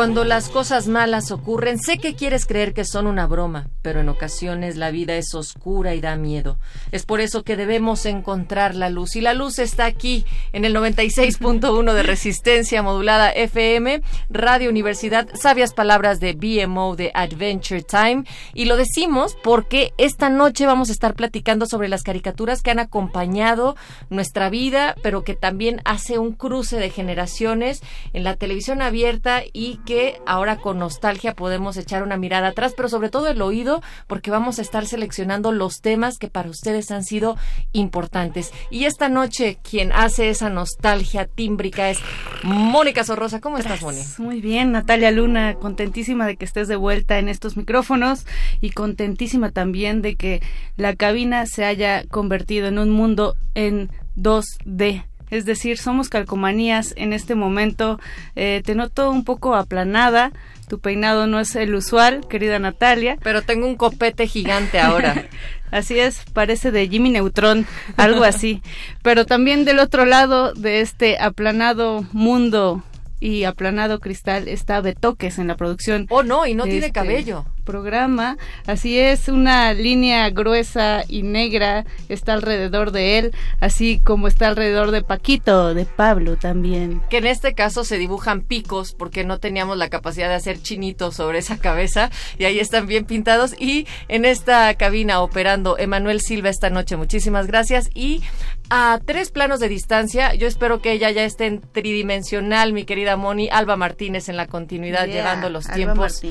Cuando las cosas malas ocurren, sé que quieres creer que son una broma, pero en ocasiones la vida es oscura y da miedo. Es por eso que debemos encontrar la luz. Y la luz está aquí, en el 96.1 de Resistencia Modulada FM, Radio Universidad, sabias palabras de BMO de Adventure Time. Y lo decimos porque esta noche vamos a estar platicando sobre las caricaturas que han acompañado nuestra vida, pero que también hace un cruce de generaciones en la televisión abierta y que ahora con nostalgia podemos echar una mirada atrás, pero sobre todo el oído, porque vamos a estar seleccionando los temas que para ustedes han sido importantes. Y esta noche quien hace esa nostalgia tímbrica es Mónica Sorrosa. ¿Cómo estás, Mónica? Muy bien, Natalia Luna, contentísima de que estés de vuelta en estos micrófonos y contentísima también de que la cabina se haya convertido en un mundo en 2D es decir, somos calcomanías en este momento. Eh, te noto un poco aplanada, tu peinado no es el usual, querida Natalia. Pero tengo un copete gigante ahora. así es, parece de Jimmy Neutron, algo así. Pero también del otro lado de este aplanado mundo y aplanado cristal está Betoques en la producción. Oh, no, y no tiene este cabello. Programa, así es, una línea gruesa y negra está alrededor de él, así como está alrededor de Paquito, de Pablo también. Que en este caso se dibujan picos porque no teníamos la capacidad de hacer chinitos sobre esa cabeza y ahí están bien pintados. Y en esta cabina operando Emanuel Silva esta noche, muchísimas gracias. Y a tres planos de distancia. Yo espero que ella ya esté en tridimensional, mi querida Moni. Alba Martínez en la continuidad, llevando los tiempos.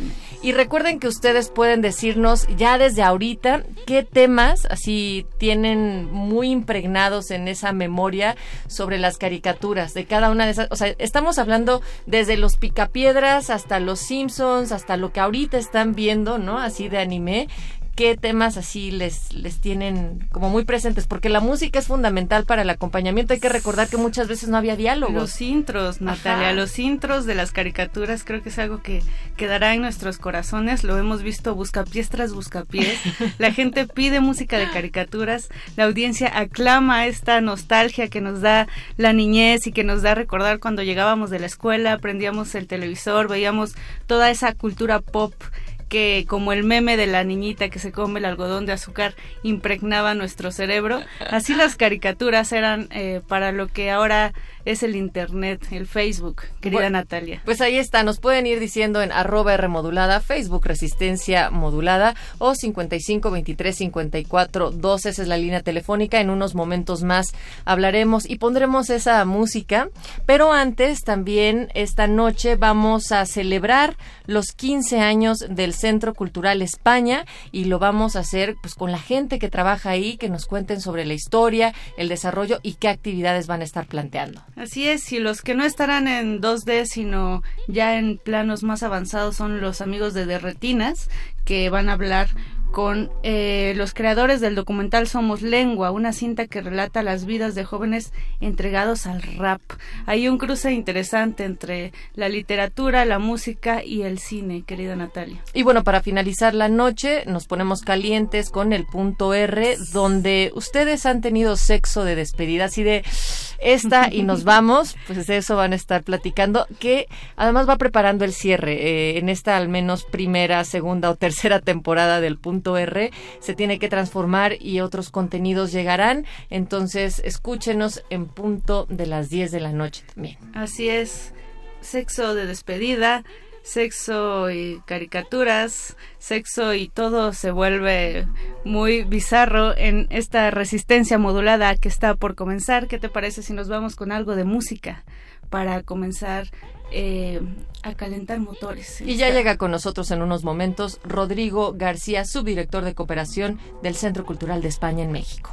Y recuerden que ustedes pueden decirnos ya desde ahorita qué temas así tienen muy impregnados en esa memoria sobre las caricaturas de cada una de esas. O sea, estamos hablando desde los picapiedras hasta los Simpsons, hasta lo que ahorita están viendo, ¿no? Así de anime qué temas así les, les tienen como muy presentes, porque la música es fundamental para el acompañamiento. Hay que recordar que muchas veces no había diálogos. Los intros, Natalia, los intros de las caricaturas creo que es algo que quedará en nuestros corazones. Lo hemos visto buscapiés tras buscapiés. La gente pide música de caricaturas, la audiencia aclama esta nostalgia que nos da la niñez y que nos da recordar cuando llegábamos de la escuela, prendíamos el televisor, veíamos toda esa cultura pop que como el meme de la niñita que se come el algodón de azúcar impregnaba nuestro cerebro, así las caricaturas eran eh, para lo que ahora es el Internet, el Facebook, querida Natalia. Pues ahí está, nos pueden ir diciendo en arroba Rmodulada, Facebook Resistencia Modulada o 55 23 54 12, esa es la línea telefónica. En unos momentos más hablaremos y pondremos esa música, pero antes también esta noche vamos a celebrar los 15 años del Centro Cultural España y lo vamos a hacer pues con la gente que trabaja ahí, que nos cuenten sobre la historia, el desarrollo y qué actividades van a estar planteando. Así es, y los que no estarán en 2D, sino ya en planos más avanzados son los amigos de Derretinas, que van a hablar con eh, los creadores del documental Somos Lengua, una cinta que relata las vidas de jóvenes entregados al rap. Hay un cruce interesante entre la literatura, la música y el cine, querida Natalia. Y bueno, para finalizar la noche, nos ponemos calientes con el punto R, donde ustedes han tenido sexo de despedida, así de esta y nos vamos, pues de eso van a estar platicando, que además va preparando el cierre eh, en esta al menos primera, segunda o tercera temporada del punto Se tiene que transformar y otros contenidos llegarán, entonces escúchenos en punto de las 10 de la noche también. Así es, sexo de despedida sexo y caricaturas, sexo y todo se vuelve muy bizarro en esta resistencia modulada que está por comenzar. ¿Qué te parece si nos vamos con algo de música para comenzar eh, a calentar motores. ¿eh? Y ya llega con nosotros en unos momentos Rodrigo García, subdirector de cooperación del Centro Cultural de España en México.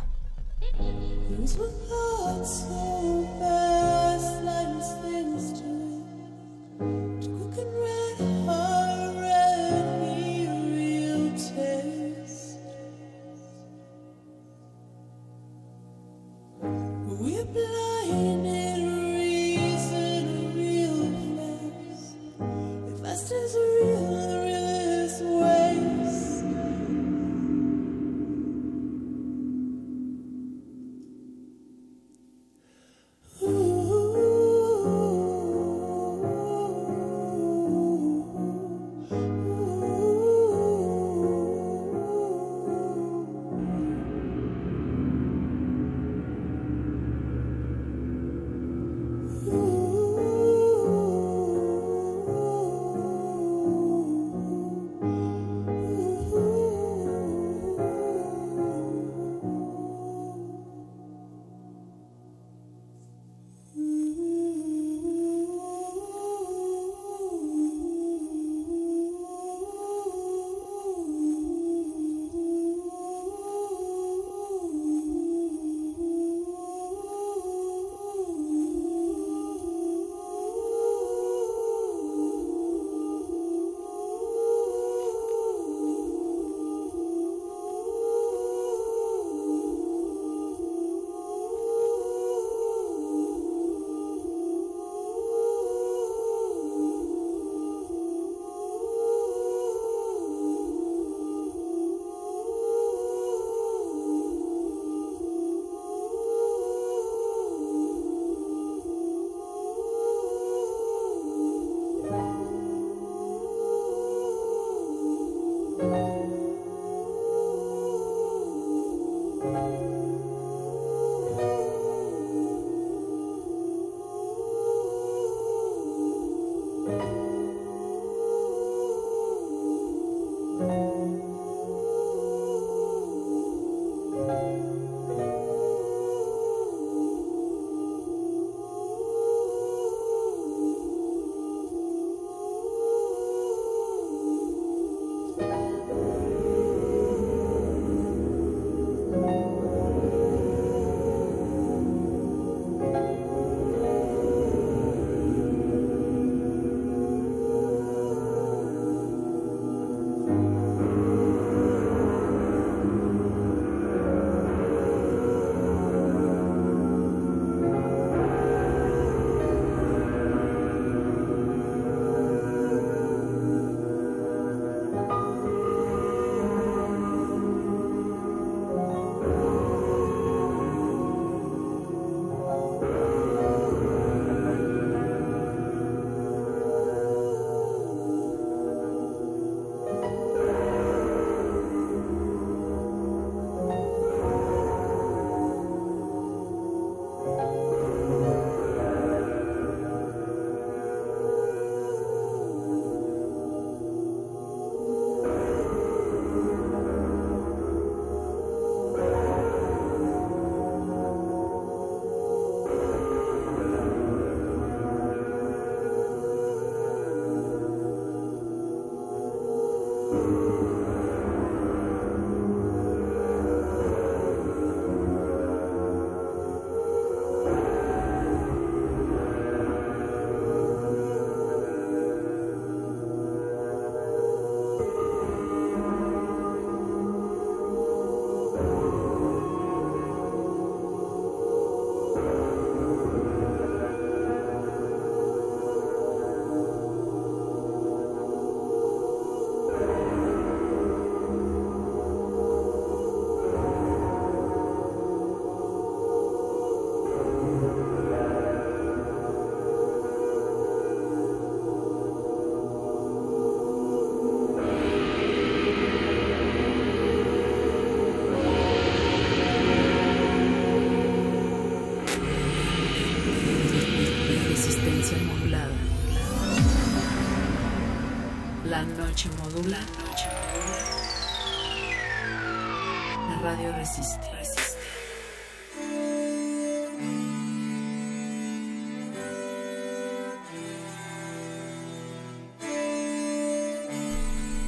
Noche modula. La radio resiste.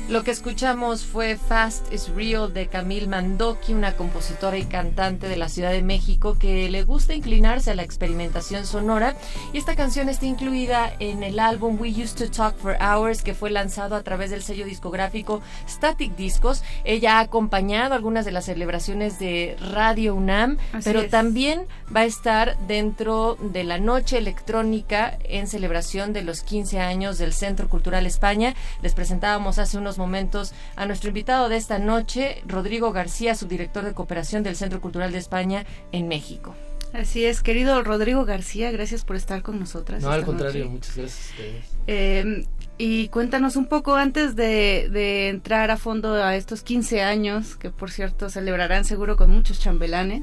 Lo que escuchamos fue Fast is Real de Camille Mandoki, una compositora y cantante de la Ciudad de México que le gusta inclinarse a la experimentación sonora. Y esta canción está incluida en el álbum We Used to Talk for Hours, que fue lanzado a través del sello discográfico Static Discos. Ella ha acompañado algunas de las celebraciones de Radio UNAM, pero también va a estar dentro de la noche electrónica en celebración de los 15 años del Centro Cultural España. Les presentábamos hace unos momentos a nuestro invitado de esta noche, Rodrigo García, subdirector de cooperación del Centro Cultural de España en México. Así es, querido Rodrigo García, gracias por estar con nosotras. No, al contrario, muchas gracias a ustedes. Eh, y cuéntanos un poco antes de, entrar a fondo a estos 15 años, que por cierto celebrarán seguro con muchos chambelanes.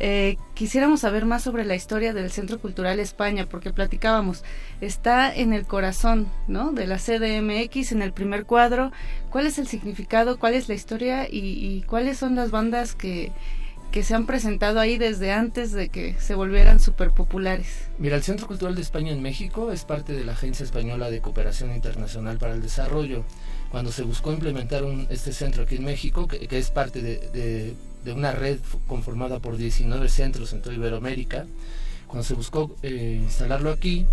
Eh, quisiéramos saber más sobre la historia del Centro Cultural España, porque platicábamos, está en el corazón ¿no? de la CDMX, en el primer cuadro. ¿Cuál es el significado, cuál es la historia y cuáles son las bandas que que se han presentado ahí desde antes de que se volvieran súper populares. Mira, el Centro Cultural de España en México es parte de la Agencia Española de Cooperación Internacional para el Desarrollo. Cuando se buscó implementar este centro aquí en México, que, es parte de, una red conformada por 19 centros en toda Iberoamérica, cuando se buscó eh, instalarlo aquí,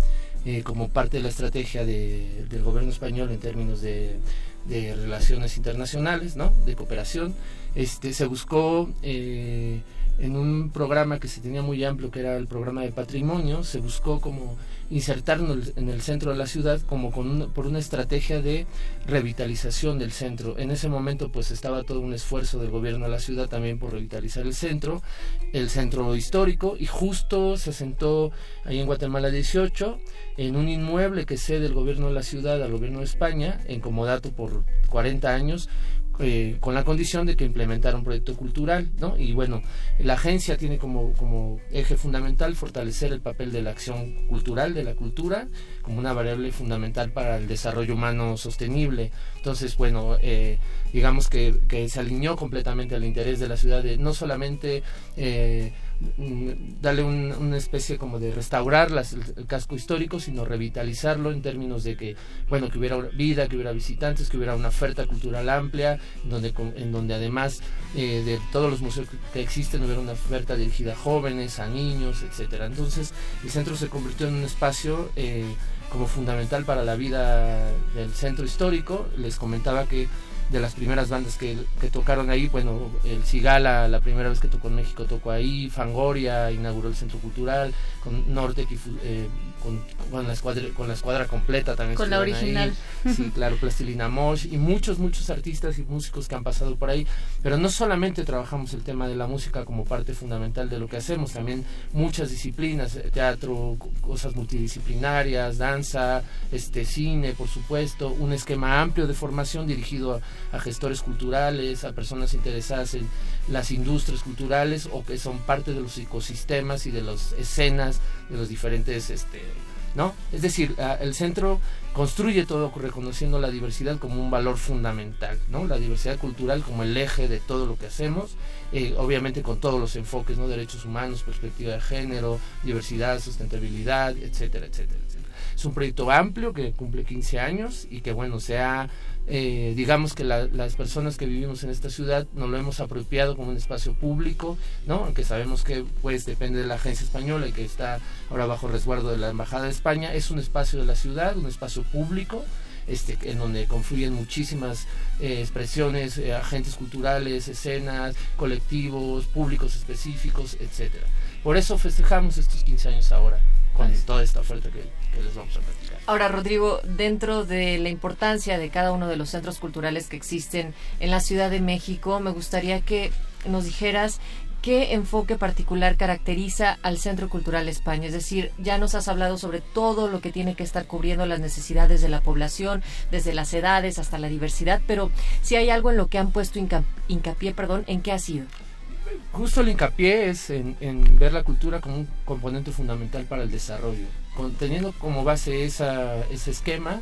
eh, como parte de la estrategia de, del gobierno español en términos de, de relaciones internacionales, ¿no? de cooperación, este, se buscó eh, en un programa que se tenía muy amplio, que era el programa de patrimonio, se buscó como insertarnos en el centro de la ciudad como con por una estrategia de revitalización del centro. En ese momento pues estaba todo un esfuerzo del gobierno de la ciudad también por revitalizar el centro, el centro histórico y justo se sentó ahí en Guatemala 18 en un inmueble que cede el gobierno de la ciudad al gobierno de España en comodato por 40 años eh, con la condición de que implementara un proyecto cultural, ¿no? Y bueno, la agencia tiene como, como eje fundamental fortalecer el papel de la acción cultural, de la cultura, como una variable fundamental para el desarrollo humano sostenible. Entonces, bueno, eh, digamos que, que, se alineó completamente al interés de la ciudad de no solamente eh, Mm, darle una especie como de restaurar el, casco histórico, sino revitalizarlo en términos de que, bueno, que hubiera vida, que hubiera visitantes, que hubiera una oferta cultural amplia, donde, en donde además eh, de todos los museos que existen hubiera una oferta dirigida a jóvenes, a niños, etcétera. Entonces, el centro se convirtió en un espacio eh, como fundamental para la vida del centro histórico. Les comentaba que de las primeras bandas que, tocaron ahí, bueno, el Cigala, la primera vez que tocó en México tocó ahí, Fangoria inauguró el Centro Cultural, con Norte, eh, con, la escuadra, con la escuadra completa también. Con la original. Sí, claro, Plastilina Mosh y muchos, muchos artistas y músicos que han pasado por ahí. Pero no solamente trabajamos el tema de la música como parte fundamental de lo que hacemos, también muchas disciplinas, eh, teatro, cosas multidisciplinarias, danza, este cine, por supuesto, un esquema amplio de formación dirigido a, a gestores culturales, a personas interesadas en las industrias culturales o que son parte de los ecosistemas y de las escenas de los diferentes este ¿no? Es decir, el centro construye todo reconociendo la diversidad como un valor fundamental, ¿no? La diversidad cultural como el eje de todo lo que hacemos, eh, obviamente con todos los enfoques, ¿no? Derechos humanos, perspectiva de género, diversidad, sustentabilidad, etcétera, etcétera, etcétera. Es un proyecto amplio que cumple 15 años y que, bueno, se ha eh, digamos que las personas que vivimos en esta ciudad nos lo hemos apropiado como un espacio público, ¿no? Aunque sabemos que pues depende de la agencia española y que está ahora bajo resguardo de la Embajada de España, es un espacio de la ciudad, un espacio público, este, en donde confluyen muchísimas eh, expresiones, eh, agentes culturales, escenas, colectivos, públicos específicos, etcétera. Por eso festejamos estos 15 años ahora, con toda esta oferta que, que les vamos a platicar. Ahora, Rodrigo, dentro de la importancia de cada uno de los centros culturales que existen en la Ciudad de México, me gustaría que nos dijeras qué enfoque particular caracteriza al Centro Cultural España. Es decir, ya nos has hablado sobre todo lo que tiene que estar cubriendo las necesidades de la población, desde las edades hasta la diversidad, pero si hay algo en lo que han puesto hincapié, perdón, ¿en qué ha sido? Justo el hincapié es en, en ver la cultura como un componente fundamental para el desarrollo teniendo como base ese esquema,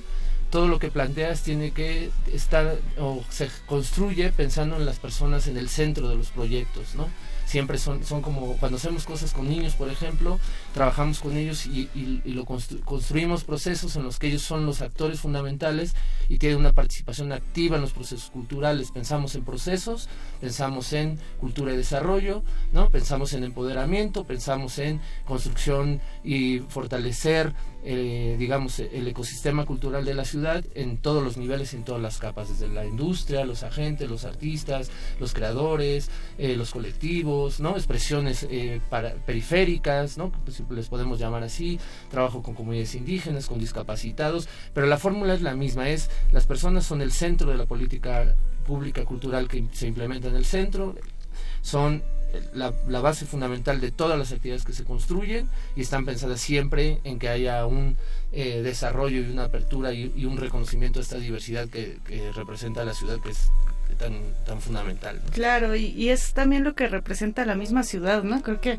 todo lo que planteas tiene que estar o se construye pensando en las personas en el centro de los proyectos, ¿no? Siempre son, son como cuando hacemos cosas con niños, por ejemplo, trabajamos con ellos y, lo construimos procesos en los que ellos son los actores fundamentales y tienen una participación activa en los procesos culturales. Pensamos en procesos, pensamos en cultura y desarrollo, ¿no? pensamos en empoderamiento, pensamos en construcción y fortalecer eh, digamos, el ecosistema cultural de la ciudad en todos los niveles, en todas las capas, desde la industria, los agentes, los artistas, los creadores, eh, los colectivos, ¿no? expresiones eh, para, periféricas, ¿no? Pues, les podemos llamar así, trabajo con comunidades indígenas, con discapacitados, pero la fórmula es la misma, es las personas son el centro de la política pública cultural que se implementa en el centro, son la, base fundamental de todas las actividades que se construyen y están pensadas siempre en que haya un eh, desarrollo y una apertura y, un reconocimiento de esta diversidad que, representa la ciudad que es tan, tan fundamental. Claro, y, y, es también lo que representa la misma ciudad, ¿no? Creo que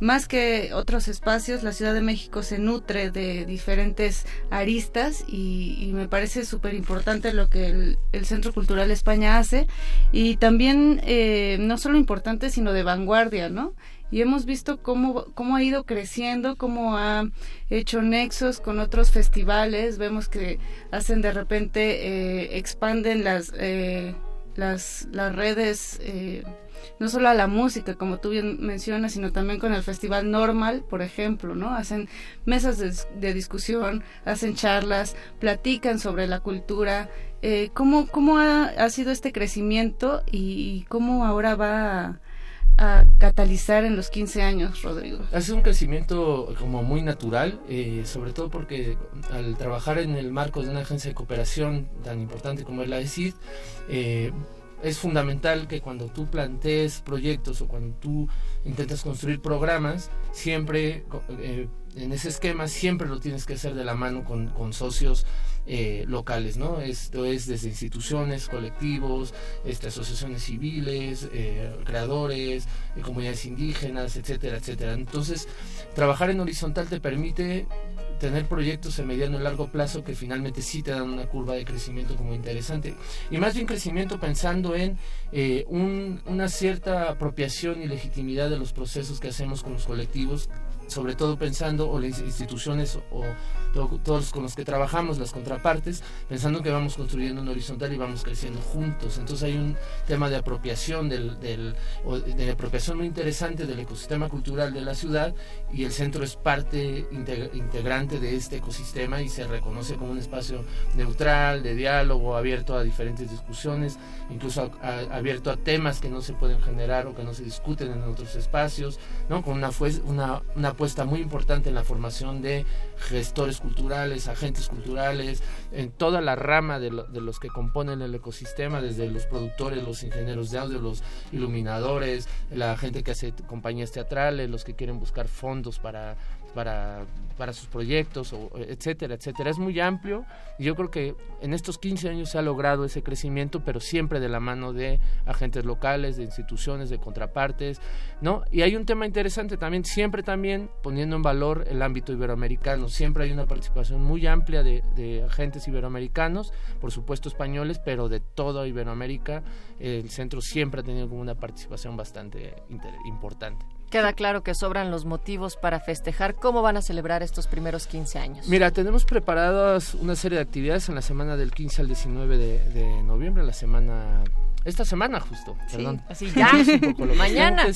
más que otros espacios, la Ciudad de México se nutre de diferentes aristas y, me parece súper importante lo que el, Centro Cultural España hace y también eh, no solo importante, sino de vanguardia, ¿no? y hemos visto cómo, cómo ha ido creciendo, cómo ha hecho nexos con otros festivales, vemos que hacen de repente, eh, expanden las, eh, las, las redes no solo a la música, como tú bien mencionas, sino también con el Festival Normal, por ejemplo, ¿no? Hacen mesas de, discusión, hacen charlas, platican sobre la cultura. Eh, ¿Cómo, cómo ha, sido este crecimiento y, cómo ahora va a, catalizar en los 15 años, Rodrigo? Ha sido un crecimiento como muy natural, eh, sobre todo porque al trabajar en el marco de una agencia de cooperación tan importante como es la ESID, eh, es fundamental que cuando tú plantees proyectos o cuando tú intentas construir programas, siempre eh, en ese esquema siempre lo tienes que hacer de la mano con socios eh, locales, ¿no? Esto es desde instituciones, colectivos, este, asociaciones civiles, eh, creadores, comunidades indígenas, etcétera, etcétera. Entonces, trabajar en horizontal te permite tener proyectos en mediano y largo plazo que finalmente sí te dan una curva de crecimiento como interesante. Y más bien crecimiento pensando en eh, una cierta apropiación y legitimidad de los procesos que hacemos con los colectivos sobre todo pensando, o las instituciones o todos con los que trabajamos, las contrapartes, pensando que vamos construyendo un horizontal y vamos creciendo juntos. Entonces hay un tema de apropiación, del, de apropiación muy interesante del ecosistema cultural de la ciudad y el centro es parte integrante de este ecosistema y se reconoce como un espacio neutral, de diálogo, abierto a diferentes discusiones, incluso abierto a temas que no se pueden generar o que no se discuten en otros espacios, ¿no? con una, una, una apuesta muy importante en la formación de gestores culturales, agentes culturales, en toda la rama de, de, los que componen el ecosistema, desde los productores, los ingenieros de audio, los iluminadores, la gente que hace compañías teatrales, los que quieren buscar fondos para para, para sus proyectos, o, etcétera, etcétera. Es muy amplio y yo creo que en estos 15 años se ha logrado ese crecimiento, pero siempre de la mano de agentes locales, de instituciones, de contrapartes, ¿no? Y hay un tema interesante también, siempre también poniendo en valor el ámbito iberoamericano, siempre hay una participación muy amplia de, de agentes iberoamericanos, por supuesto españoles, pero de toda Iberoamérica, el centro siempre ha tenido como una participación bastante importante. Queda claro que sobran los motivos para festejar. ¿Cómo van a celebrar estos primeros 15 años? Mira, tenemos preparadas una serie de actividades en la semana del 15 al 19 de, de noviembre, la semana esta semana justo, perdón. Así ya, mañana.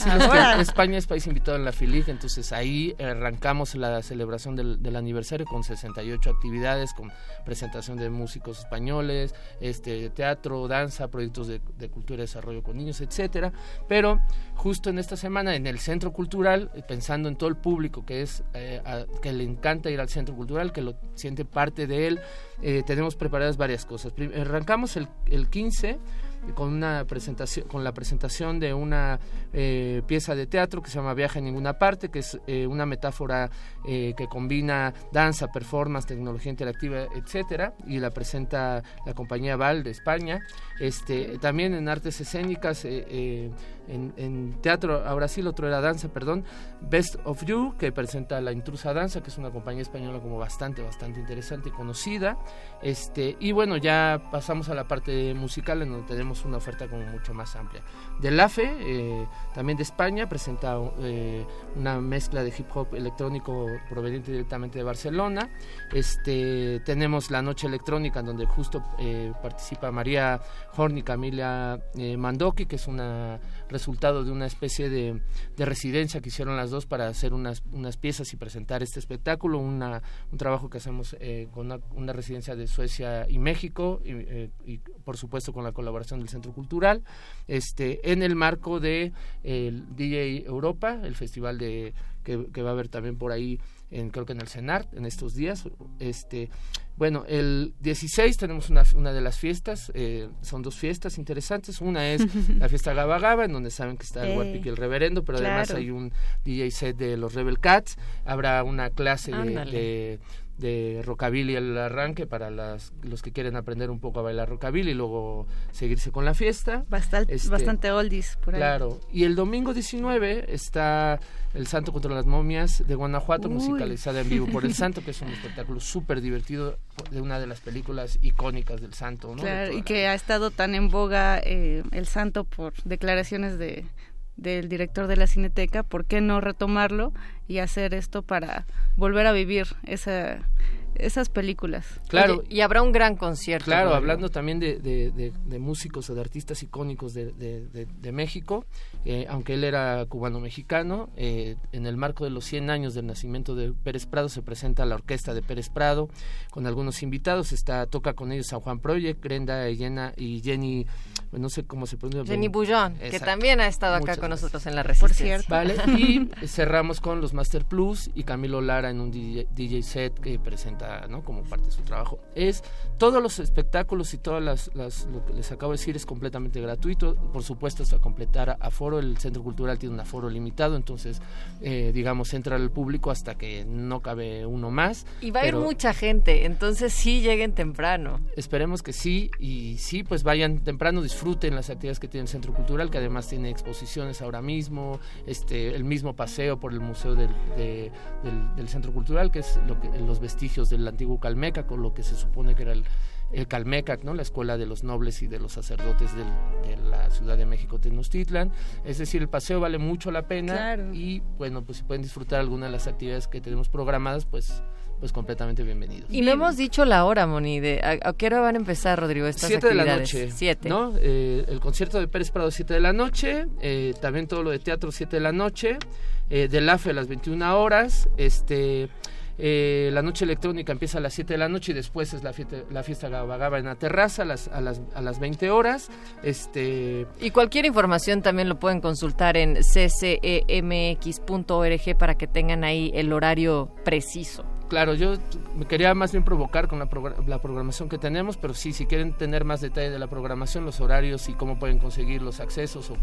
España es país invitado en la FILIG, entonces ahí arrancamos la celebración del, aniversario con 68 actividades, con presentación de músicos españoles, este teatro, danza, proyectos de, cultura y desarrollo con niños, etcétera. Pero justo en esta semana en el Centro Cultural, pensando en todo el público que es eh, que le encanta ir al Centro Cultural, que lo siente parte de él, eh, tenemos preparadas varias cosas. Arrancamos el, el 15 con una presentación, con la presentación de una eh, pieza de teatro que se llama Viaje en ninguna parte, que es eh, una metáfora eh, que combina danza, performance, tecnología interactiva, etcétera, y la presenta la compañía Val de España. Este, también en artes escénicas, en, en, teatro, ahora sí, el otro era danza, perdón, Best of You, que presenta La Intrusa Danza, que es una compañía española como bastante, bastante interesante y conocida. Este, y bueno, ya pasamos a la parte musical en donde tenemos una oferta como mucho más amplia. Del AFE, eh, también de España, presenta eh, una mezcla de hip hop electrónico proveniente directamente de Barcelona. Este, tenemos la noche electrónica en donde justo eh, participa María Horn y Camila Mandoki, que es un resultado de una especie de, residencia que hicieron las dos para hacer unas, unas piezas y presentar este espectáculo, una, un trabajo que hacemos con una, residencia de Suecia y México y, por supuesto con la colaboración del Centro Cultural, este, en el marco de el DJ Europa, el festival de que, que, va a haber también por ahí en, creo que en el CENART en estos días. Este, bueno, el 16 tenemos una, una de las fiestas, eh, son dos fiestas interesantes. Una es la fiesta Gaba Gaba, en donde saben que está el Guapic y el Reverendo, pero además hay un DJ set de los Rebel Cats. Habrá una clase de de rockabilly al arranque para las, los que quieren aprender un poco a bailar rockabilly y luego seguirse con la fiesta. Bastante, este, bastante oldies por ahí. Claro. Y el domingo 19 está El Santo contra las momias de Guanajuato, musicalizada en vivo por El Santo, que es un espectáculo súper divertido de una de las películas icónicas del Santo. ¿no? Claro, y que ha estado tan en boga eh, El Santo por declaraciones de del director de la Cineteca, ¿por qué no retomarlo y hacer esto para volver a vivir esa, esas películas. Claro. y habrá un gran concierto. Claro, hablando también de, de, músicos o de artistas icónicos de, México, eh, aunque él era cubano-mexicano, eh, en el marco de los 100 años del nacimiento de Pérez Prado se presenta la orquesta de Pérez Prado con algunos invitados, está toca con ellos San Juan Project, Grenda Elena y Jenny, no sé cómo se pronuncia. Jenny Bullón, que también ha estado acá con nosotros en la resistencia. Vale, y cerramos con los Master Plus y Camilo Lara en un DJ set que presenta ¿no? como parte de su trabajo. Es todos los espectáculos y todas las, lo que les acabo de decir es completamente gratuito. Por supuesto, hasta completar aforo, el Centro Cultural tiene un aforo limitado, entonces, eh, digamos, entra el público hasta que no cabe uno más. Y va a ir mucha gente, entonces sí lleguen temprano. Esperemos que sí, y sí, pues vayan temprano, disfruten las actividades que tiene el Centro Cultural, que además tiene exposiciones ahora mismo, este, el mismo paseo por el Museo del, del, Centro Cultural, que es lo que, los vestigios del antiguo Calmeca, con lo que se supone que era el, el Calmecac, ¿no? la escuela de los nobles y de los sacerdotes de la Ciudad de México Tenochtitlan. Es decir, el paseo vale mucho la pena y bueno, pues si pueden disfrutar alguna de las actividades que tenemos programadas, pues pues completamente bienvenidos. Y no hemos dicho la hora, Moni, de a, qué hora van a empezar, Rodrigo, estas siete de la noche. Siete. ¿no? Eh, el concierto de Pérez Prado, siete de la noche. Eh, también todo lo de teatro, siete de la noche. Eh, del AFE a las 21 horas. Este eh, la noche electrónica empieza a las 7 de la noche y después es la fiesta, la fiesta Gaba en la terraza a las, a las, a las 20 horas. Este... Y cualquier información también lo pueden consultar en ccemx.org para que tengan ahí el horario preciso. Claro, yo me quería más bien provocar con la, programación que tenemos, pero sí, si quieren tener más detalle de la programación, los horarios y cómo pueden conseguir los accesos o,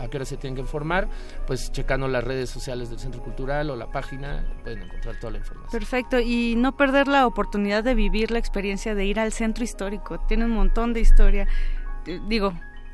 a qué hora se tienen que informar, pues checando las redes sociales del Centro Cultural o la página, pueden encontrar toda la información. Perfecto, y no perder la oportunidad de vivir la experiencia de ir al centro histórico. Tiene un montón de historia. Eh,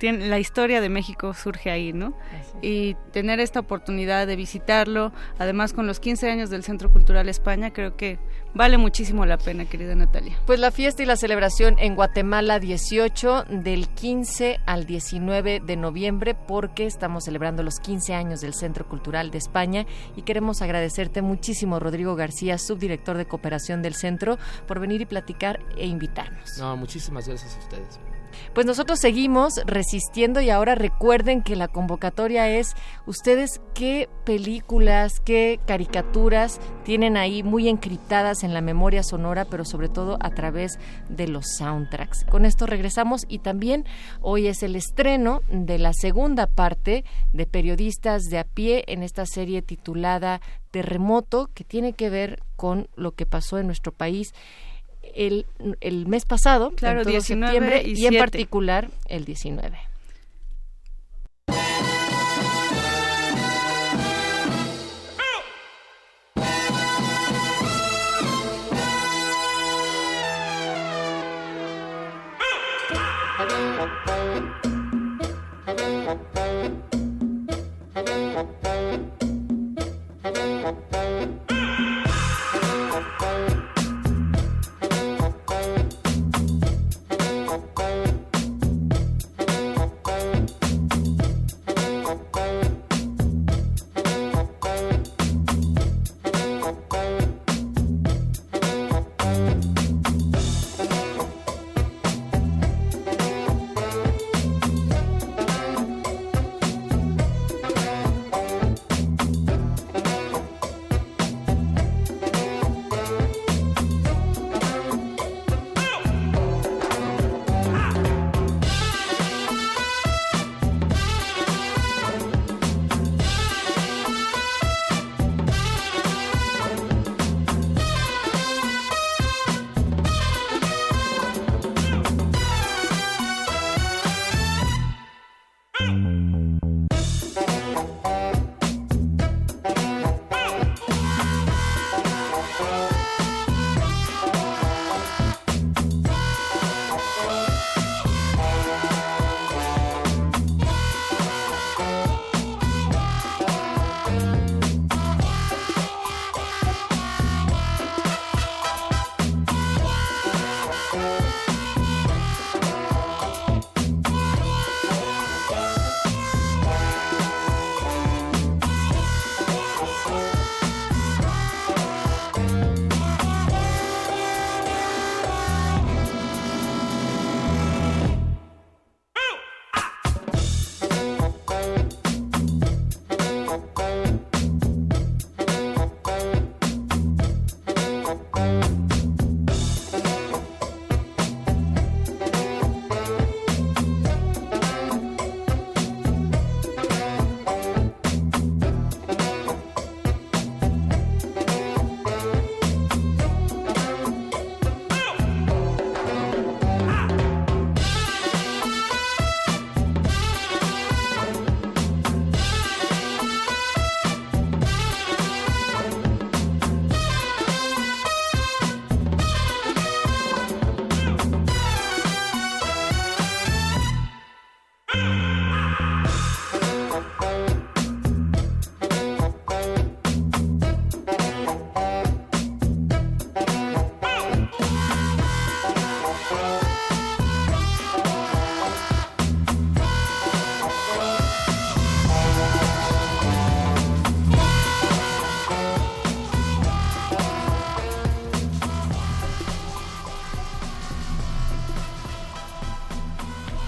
digo, la historia de México surge ahí, ¿no? Y tener esta oportunidad de visitarlo, además con los 15 años del Centro Cultural España, creo que vale muchísimo la pena, querida Natalia. Pues la fiesta y la celebración en Guatemala 18 del 15 al 19 de noviembre porque estamos celebrando los 15 años del Centro Cultural de España y queremos agradecerte muchísimo Rodrigo García, subdirector de cooperación del centro, por venir y platicar e invitarnos. No, muchísimas gracias a ustedes. Pues nosotros seguimos resistiendo y ahora recuerden que la convocatoria es ustedes qué películas, qué caricaturas tienen ahí muy encriptadas en la memoria sonora, pero sobre todo a través de los soundtracks. Con esto regresamos y también hoy es el estreno de la segunda parte de Periodistas de a pie en esta serie titulada Terremoto, que tiene que ver con lo que pasó en nuestro país el, el mes pasado, Claro, en todo 19 septiembre, y y en 7. particular el 19.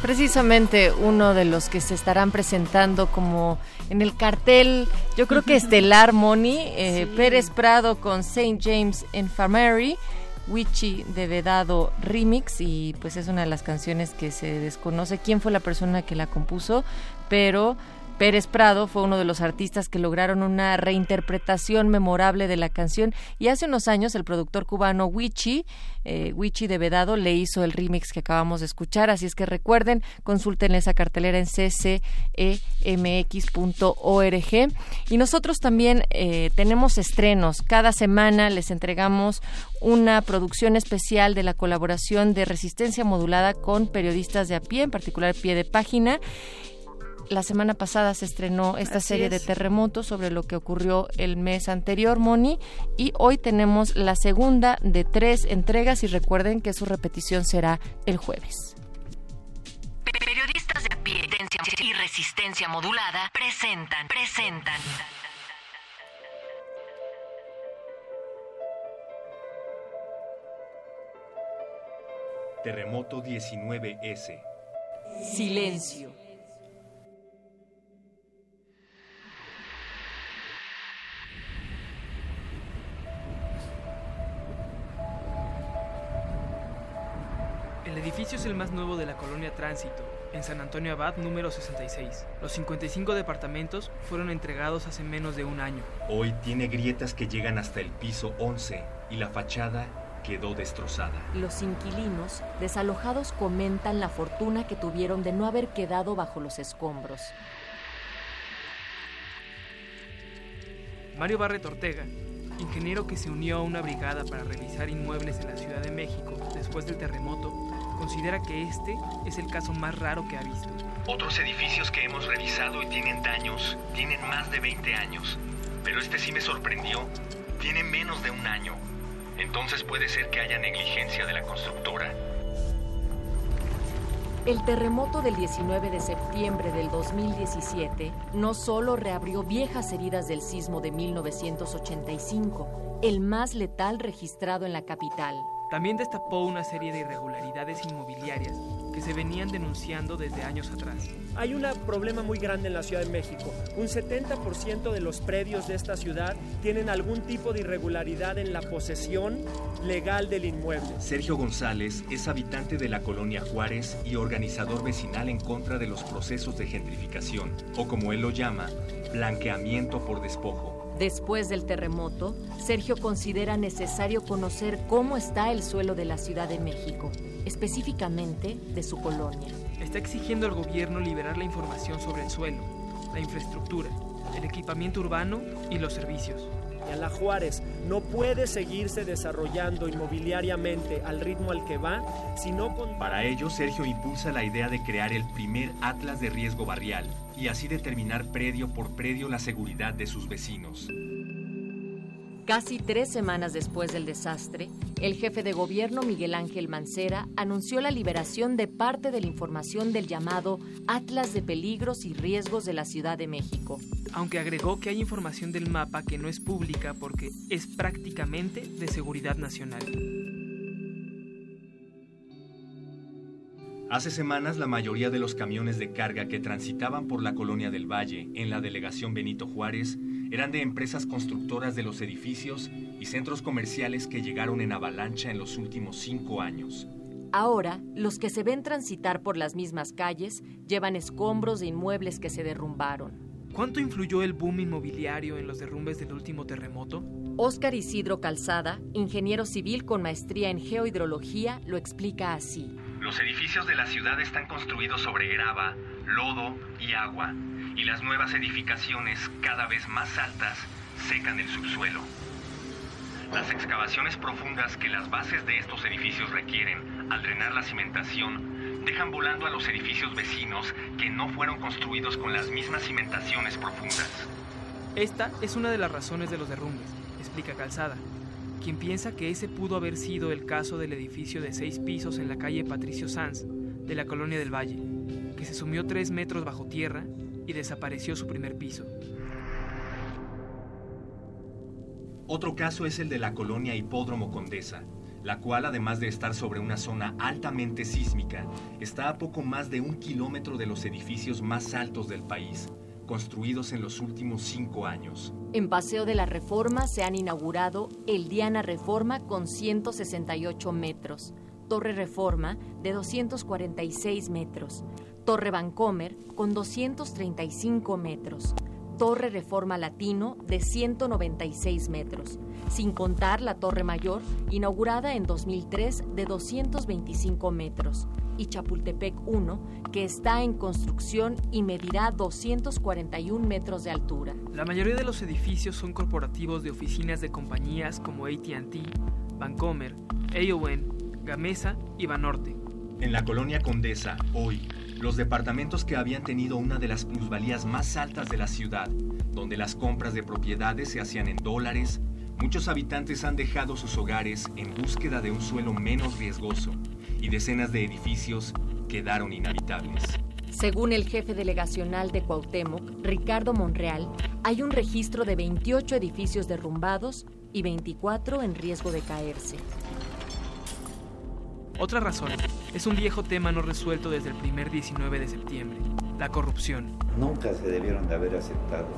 Precisamente uno de los que se estarán presentando como en el cartel, yo creo que estelar Moni, eh, Pérez Prado con St. James Infirmary, Wichi de Vedado Remix y pues es una de las canciones que se desconoce quién fue la persona que la compuso, pero Pérez Prado fue uno de los artistas que lograron una reinterpretación memorable de la canción y hace unos años el productor cubano Wichi, eh, Wichi de Vedado, le hizo el remix que acabamos de escuchar, así es que recuerden, consulten esa cartelera en ccemx.org y nosotros también eh, tenemos estrenos, cada semana les entregamos una producción especial de la colaboración de Resistencia Modulada con periodistas de a pie, en particular pie de página la semana pasada se estrenó esta Así serie de terremotos sobre lo que ocurrió el mes anterior, Moni, y hoy tenemos la segunda de tres entregas y recuerden que su repetición será el jueves. Periodistas de a pie y resistencia modulada presentan, presentan. Terremoto 19S. Silencio. El edificio es el más nuevo de la colonia Tránsito, en San Antonio Abad número 66. Los 55 departamentos fueron entregados hace menos de un año. Hoy tiene grietas que llegan hasta el piso 11 y la fachada quedó destrozada. Los inquilinos, desalojados, comentan la fortuna que tuvieron de no haber quedado bajo los escombros. Mario Barret Ortega, ingeniero que se unió a una brigada para revisar inmuebles en la Ciudad de México después del terremoto, considera que este es el caso más raro que ha visto. Otros edificios que hemos revisado y tienen daños tienen más de 20 años, pero este sí me sorprendió. Tiene menos de un año. Entonces puede ser que haya negligencia de la constructora. El terremoto del 19 de septiembre del 2017 no solo reabrió viejas heridas del sismo de 1985, el más letal registrado en la capital. También destapó una serie de irregularidades inmobiliarias que se venían denunciando desde años atrás. Hay un problema muy grande en la Ciudad de México. Un 70% de los predios de esta ciudad tienen algún tipo de irregularidad en la posesión legal del inmueble. Sergio González es habitante de la colonia Juárez y organizador vecinal en contra de los procesos de gentrificación, o como él lo llama, blanqueamiento por despojo. Después del terremoto, Sergio considera necesario conocer cómo está el suelo de la Ciudad de México, específicamente de su colonia. Está exigiendo al gobierno liberar la información sobre el suelo, la infraestructura, el equipamiento urbano y los servicios. Y a la Juárez no puede seguirse desarrollando inmobiliariamente al ritmo al que va, sino con... Para ello, Sergio impulsa la idea de crear el primer Atlas de Riesgo Barrial y así determinar predio por predio la seguridad de sus vecinos. Casi tres semanas después del desastre, el jefe de gobierno Miguel Ángel Mancera anunció la liberación de parte de la información del llamado Atlas de Peligros y Riesgos de la Ciudad de México. Aunque agregó que hay información del mapa que no es pública porque es prácticamente de seguridad nacional. Hace semanas la mayoría de los camiones de carga que transitaban por la colonia del Valle en la delegación Benito Juárez eran de empresas constructoras de los edificios y centros comerciales que llegaron en avalancha en los últimos cinco años. Ahora, los que se ven transitar por las mismas calles llevan escombros de inmuebles que se derrumbaron. ¿Cuánto influyó el boom inmobiliario en los derrumbes del último terremoto? Óscar Isidro Calzada, ingeniero civil con maestría en geohidrología, lo explica así. Los edificios de la ciudad están construidos sobre grava, lodo y agua, y las nuevas edificaciones, cada vez más altas, secan el subsuelo. Las excavaciones profundas que las bases de estos edificios requieren al drenar la cimentación dejan volando a los edificios vecinos que no fueron construidos con las mismas cimentaciones profundas. Esta es una de las razones de los derrumbes, explica Calzada quien piensa que ese pudo haber sido el caso del edificio de seis pisos en la calle Patricio Sanz, de la colonia del Valle, que se sumió tres metros bajo tierra y desapareció su primer piso. Otro caso es el de la colonia Hipódromo Condesa, la cual además de estar sobre una zona altamente sísmica, está a poco más de un kilómetro de los edificios más altos del país, construidos en los últimos cinco años. En Paseo de la Reforma se han inaugurado el Diana Reforma con 168 metros, Torre Reforma de 246 metros, Torre Vancomer con 235 metros, Torre Reforma Latino de 196 metros, sin contar la Torre Mayor, inaugurada en 2003 de 225 metros, y Chapultepec 1, que está en construcción y medirá 241 metros de altura. La mayoría de los edificios son corporativos de oficinas de compañías como ATT, Vancomer, AON, Gamesa y Banorte. En la colonia Condesa, hoy, los departamentos que habían tenido una de las plusvalías más altas de la ciudad, donde las compras de propiedades se hacían en dólares, muchos habitantes han dejado sus hogares en búsqueda de un suelo menos riesgoso y decenas de edificios quedaron inhabitables. Según el jefe delegacional de Cuauhtémoc, Ricardo Monreal, hay un registro de 28 edificios derrumbados y 24 en riesgo de caerse. Otra razón es un viejo tema no resuelto desde el primer 19 de septiembre, la corrupción. Nunca se debieron de haber aceptado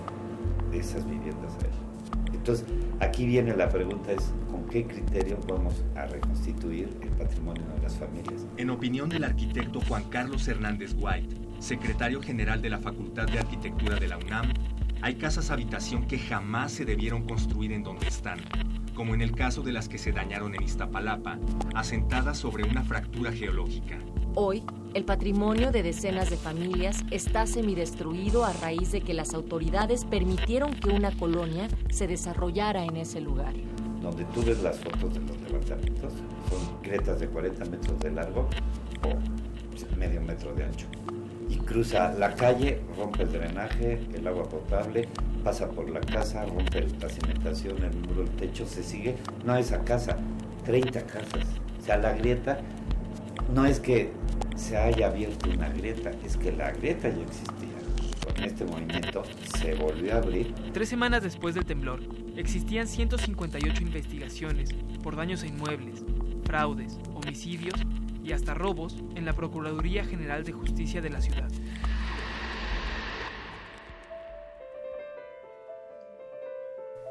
esas viviendas ahí. Entonces, aquí viene la pregunta es, ¿con qué criterio vamos a reconstituir el patrimonio de las familias? En opinión del arquitecto Juan Carlos Hernández White, secretario general de la Facultad de Arquitectura de la UNAM, hay casas habitación que jamás se debieron construir en donde están, como en el caso de las que se dañaron en Iztapalapa, asentadas sobre una fractura geológica. Hoy, el patrimonio de decenas de familias está semidestruido a raíz de que las autoridades permitieron que una colonia se desarrollara en ese lugar. Donde tú ves las fotos de los levantamientos, son grietas de 40 metros de largo o medio metro de ancho. Y cruza la calle, rompe el drenaje, el agua potable, pasa por la casa, rompe la cimentación, el muro, el techo, se sigue. No esa casa, 30 casas. O sea, la grieta no es que se haya abierto una grieta, es que la grieta ya existía. Con este movimiento se volvió a abrir. Tres semanas después del temblor, existían 158 investigaciones por daños a inmuebles, fraudes, homicidios y hasta robos en la Procuraduría General de Justicia de la ciudad.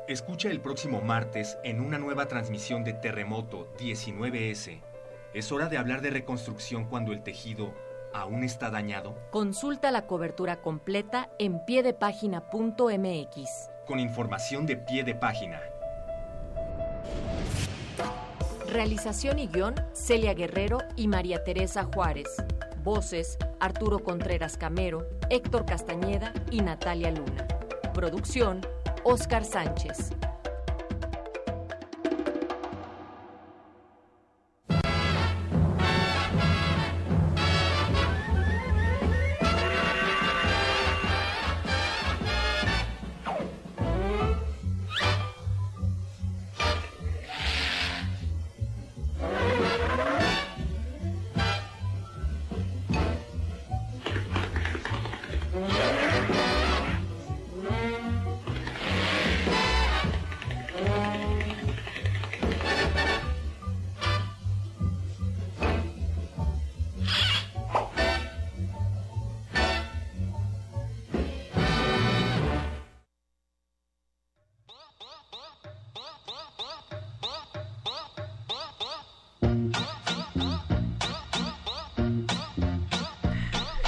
Escucha el próximo martes en una nueva transmisión de Terremoto 19S. Es hora de hablar de reconstrucción cuando el tejido aún está dañado. Consulta la cobertura completa en piedepágina.mx. Con información de pie de página. Realización y guion, Celia Guerrero y María Teresa Juárez. Voces, Arturo Contreras Camero, Héctor Castañeda y Natalia Luna. Producción, Oscar Sánchez.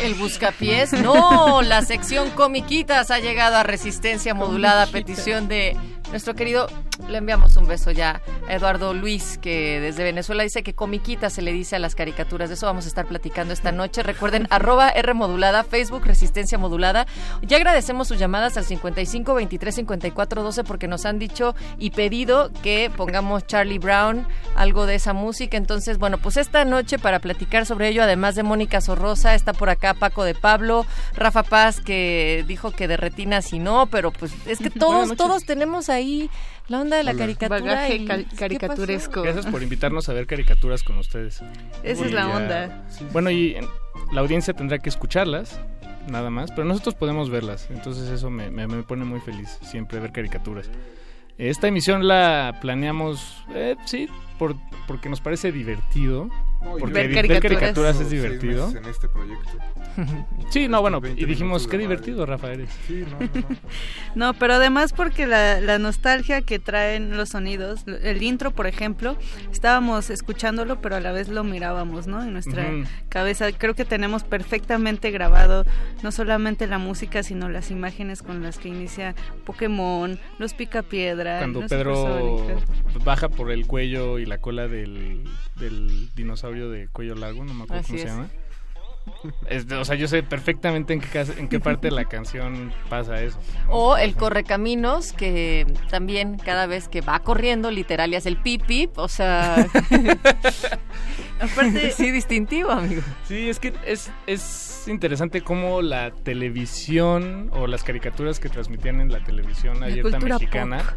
El buscapiés. No, la sección comiquitas ha llegado a resistencia modulada a petición de nuestro querido. Le enviamos un beso ya a Eduardo Luis, que desde Venezuela dice que comiquita se le dice a las caricaturas. De eso vamos a estar platicando esta noche. Recuerden, arroba R modulada, Facebook Resistencia Modulada. Ya agradecemos sus llamadas al 55 23 54 12 porque nos han dicho y pedido que pongamos Charlie Brown, algo de esa música. Entonces, bueno, pues esta noche para platicar sobre ello, además de Mónica Sorrosa, está por acá Paco de Pablo, Rafa Paz, que dijo que de retinas y no, pero pues es que todos, todos tenemos ahí la onda de la Hola. caricatura. Bagaje y- cal- ¿qué caricaturesco. Gracias por invitarnos a ver caricaturas con ustedes. Esa es la onda. bueno, y la audiencia tendrá que escucharlas, nada más, pero nosotros podemos verlas, entonces eso me, me- me pone muy feliz, siempre ver caricaturas. Esta emisión la planeamos, eh, sí, por, porque nos parece divertido. No, porque ver caricaturas. es divertido. en este proyecto. Sí, no, bueno, 20 y dijimos, qué divertido, Rafael. Sí, no, no, no. No, pero además porque la, la nostalgia que traen los sonidos, el intro, por ejemplo, estábamos escuchándolo, pero a la vez lo mirábamos, ¿no? En nuestra cabeza. Creo que tenemos perfectamente grabado no solamente la música, sino las imágenes con las que inicia Pokémon, los Picapiedra, Cuando los Pedro baja por el cuello y la cola del, del dinosaurio de cuello largo, no me acuerdo cómo se llama. Es- o sea, yo sé perfectamente en qué, en qué parte de la canción pasa eso. O el correcaminos, que también cada vez que va corriendo, literal, y hace el pip pip, o sea... Aparte... sí, distintivo, amigo. Sí, es que es, es interesante cómo la televisión o las caricaturas que transmitían en la televisión La abierta mexicana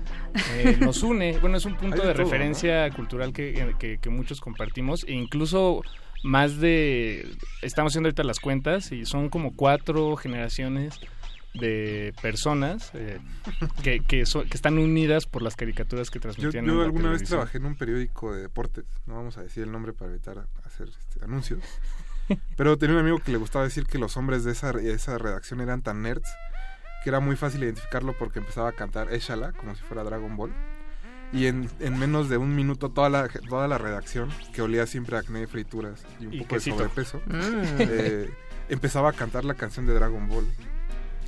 eh, nos une. Bueno, es un punto Hay de todo, referencia cultural que, que- que muchos compartimos e incluso más de... Estamos haciendo ahorita las cuentas y son como cuatro generaciones de personas eh, que, que, so- que están unidas por las caricaturas que Yo, transmitían yo en la alguna vez trabajé en un periódico de deportes, no vamos a decir el nombre para evitar hacer este, anuncios, pero tenía un amigo que le gustaba decir que los hombres de esa, de esa redacción eran tan nerds que era muy fácil identificarlo porque empezaba a cantar Eshala como si fuera Dragon Ball. Y en, en menos de un minuto toda la, toda la redacción, que olía siempre a acné, frituras y un Y poco quesito. de sobrepeso, Mm. eh, empezaba a cantar la canción de Dragon Ball.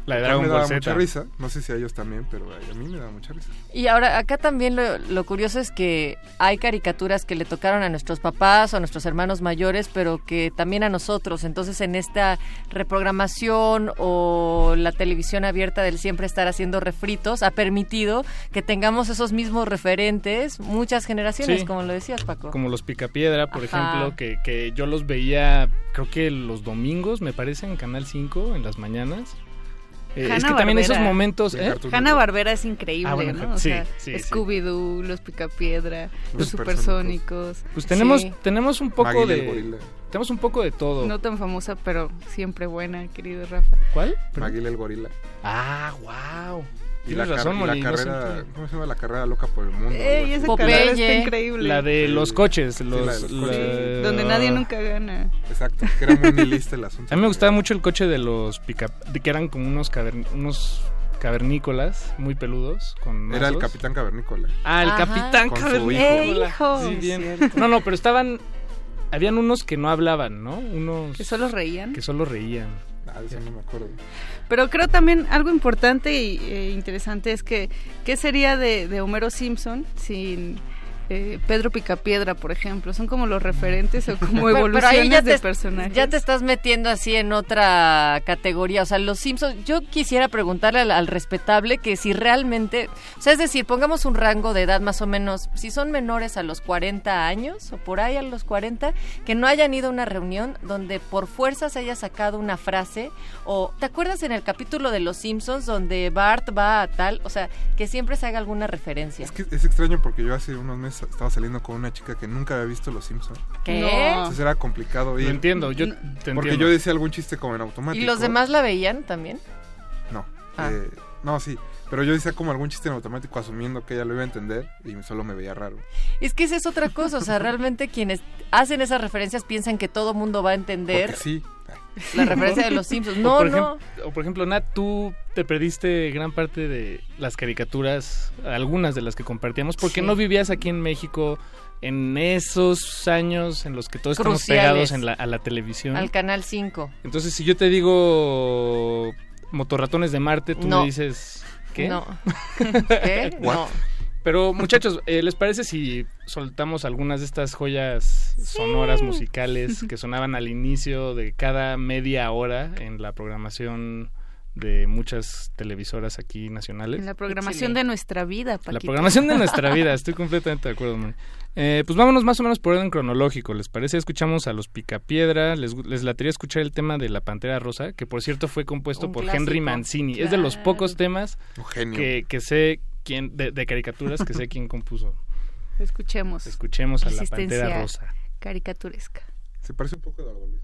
La de Dragon me Ball daba Z. mucha risa, no sé si a ellos también, pero a mí me daba mucha risa. Y ahora, acá también lo, lo curioso es que hay caricaturas que le tocaron a nuestros papás o a nuestros hermanos mayores, pero que también a nosotros. Entonces, en esta reprogramación o la televisión abierta del siempre estar haciendo refritos, ha permitido que tengamos esos mismos referentes muchas generaciones, Sí. como lo decías, Paco. Como los Picapiedra, por Ajá. ejemplo, que, que yo los veía, creo que los domingos, me parece, en Canal 5, en las mañanas. Eh, es que también esos momentos... ¿eh? Hanna Barbera es increíble, Ah, bueno, ¿no? O sí, sea, sí, sí. Scooby-Doo, los Picapiedra, los, Los Supersónicos. Pues tenemos, Sí. tenemos un poco Maggie el de... gorila. Tenemos un poco de todo. No tan famosa, pero siempre buena, querido Rafa. ¿Cuál? Maguila el gorila. Ah, wow. Y Tienes la, razón, la no carrera, siempre- ¿cómo se llama? La carrera loca por el mundo. Ey, esa carrera está increíble. La de los coches. Sí, Los, la de los coches. la- Donde nadie nunca gana. Exacto, que era muy nihilista el asunto. A mí me gustaba mucho el coche de los pica... de que eran como unos, cavern- unos cavernícolas muy peludos. Con Era el capitán cavernícola. Ah, el Ajá. capitán Con cavernícola. hijo. Sí, bien. No, no, pero estaban... Habían unos que no hablaban, ¿no? Unos... Que solo reían. Que solo reían. De eso no me acuerdo. Pero creo también algo importante eh, interesante es que ¿qué sería de, de Homero Simpson sin eh, Pedro Picapiedra, por ejemplo? Son como los referentes o como Pero- pero ahí evoluciones ya de te- personajes. Ya te estás metiendo así en otra categoría. O sea, los Simpsons, yo quisiera preguntarle al, al respetable que si realmente, o sea, es decir, pongamos un rango de edad más o menos, si son menores a los 40 años o por ahí a los 40, que no hayan ido a una reunión donde por fuerza se haya sacado una frase o, ¿te acuerdas en el capítulo de los Simpsons donde Bart va a tal? O sea, que siempre se haga alguna referencia. Es que es extraño porque yo hace unos meses estaba saliendo con una chica que nunca había visto Los Simpsons. ¿Qué? Entonces era complicado ir. Lo entiendo, yo te Porque entiendo. yo decía algún chiste como en automático. ¿Y los demás la veían también? No. Ah. Eh, no, sí. Pero yo decía como algún chiste en automático asumiendo que ella lo iba a entender y solo me veía raro. Es que esa es otra cosa, o sea, realmente quienes hacen esas referencias piensan que todo mundo va a entender Porque sí. La referencia de los Simpsons. O No, por no. o por ejemplo, Nat, tú te perdiste gran parte de las caricaturas, algunas de las que compartíamos, porque Sí. no vivías aquí en México en esos años en los que todos estamos pegados en la, a la televisión. Al Canal 5. Entonces, si yo te digo motorratones de Marte, tú No. me dices, ¿qué? No. ¿Qué? What? No. Pero muchachos, eh, ¿les parece si soltamos algunas de estas joyas sonoras musicales que sonaban al inicio de cada media hora en la programación de muchas televisoras aquí nacionales? En la programación de nuestra vida, La programación de nuestra vida, estoy completamente de acuerdo. Eh, pues vámonos más o menos por orden cronológico, ¿les parece? Escuchamos a los Picapiedra, les, les latería escuchar el tema de La Pantera Rosa, que por cierto fue compuesto Un por clásico. Henry Mancini. Es de los pocos temas que, que sé quién, de, de caricaturas que sé quién compuso. Escuchemos. Escuchemos a La Pantera Rosa. Caricaturesca. Se parece un poco a Eduardo Luis.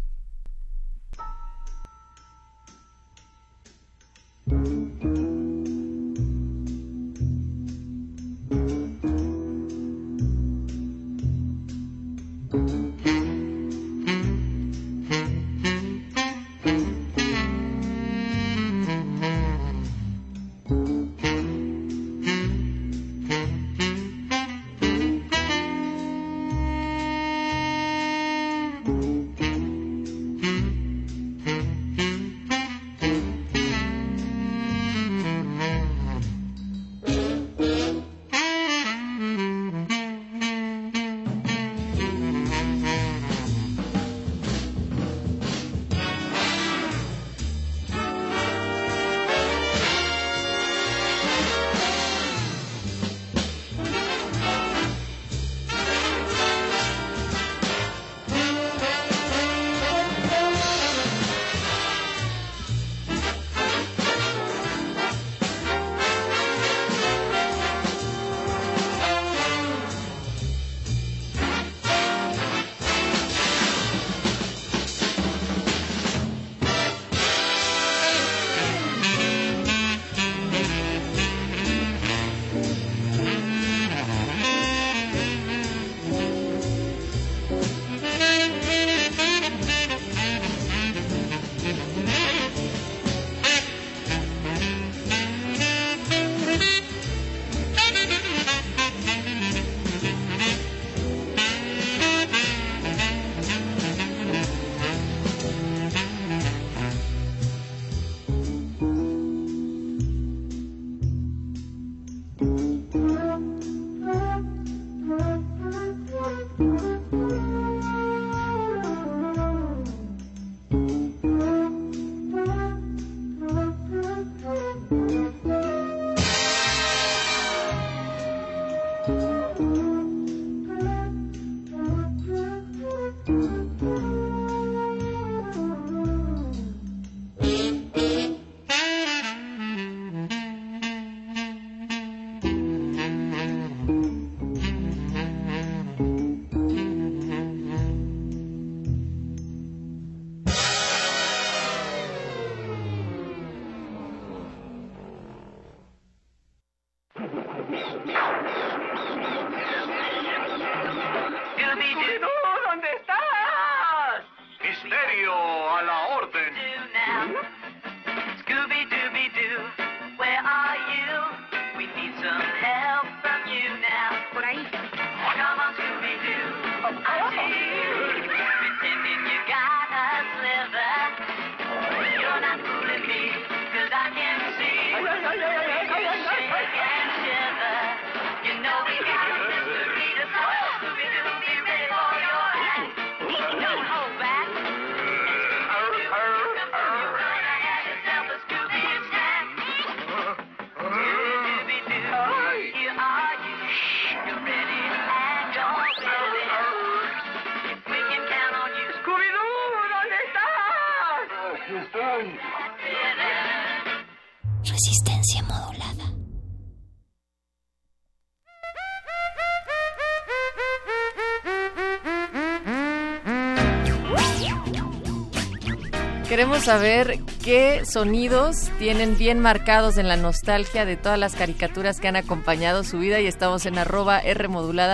Queremos saber qué sonidos tienen bien marcados en la nostalgia de todas las caricaturas que han acompañado su vida y estamos en arroba R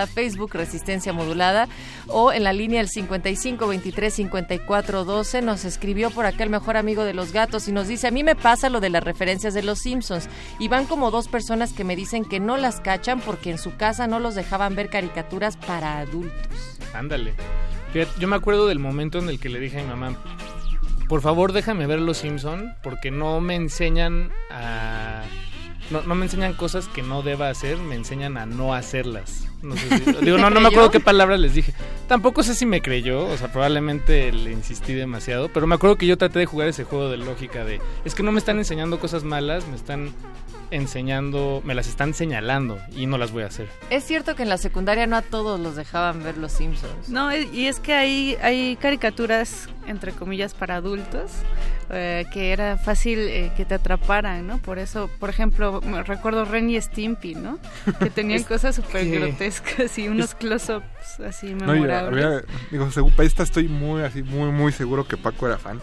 Facebook Resistencia Modulada o en la línea el 55 23 54 12 nos escribió por acá el mejor amigo de los gatos y nos dice a mí me pasa lo de las referencias de los Simpsons y van como dos personas que me dicen que no las cachan porque en su casa no los dejaban ver caricaturas para adultos. Ándale. Yo me acuerdo del momento en el que le dije a mi mamá, por favor déjame ver Los Simpson porque no me enseñan a... No, no me enseñan cosas que no deba hacer, me enseñan a no hacerlas. No sé si- digo, no, no me acuerdo qué palabras les dije. Tampoco sé si me creyó, o sea, probablemente le insistí demasiado, pero me acuerdo que yo traté de jugar ese juego de lógica de, es que no me están enseñando cosas malas, me están enseñando, me las están señalando y no las voy a hacer. Es cierto que en la secundaria no a todos los dejaban ver los Simpsons. No, y es que hay, hay caricaturas, entre comillas, para adultos, eh, que era fácil eh, que te atraparan, ¿no? Por eso, por ejemplo, me recuerdo Ren y Stimpy, ¿no? Que tenían cosas súper que- grotescas y unos close-ups así No, memorables. había- digo, según para esta estoy muy así, muy, muy seguro que Paco era fan.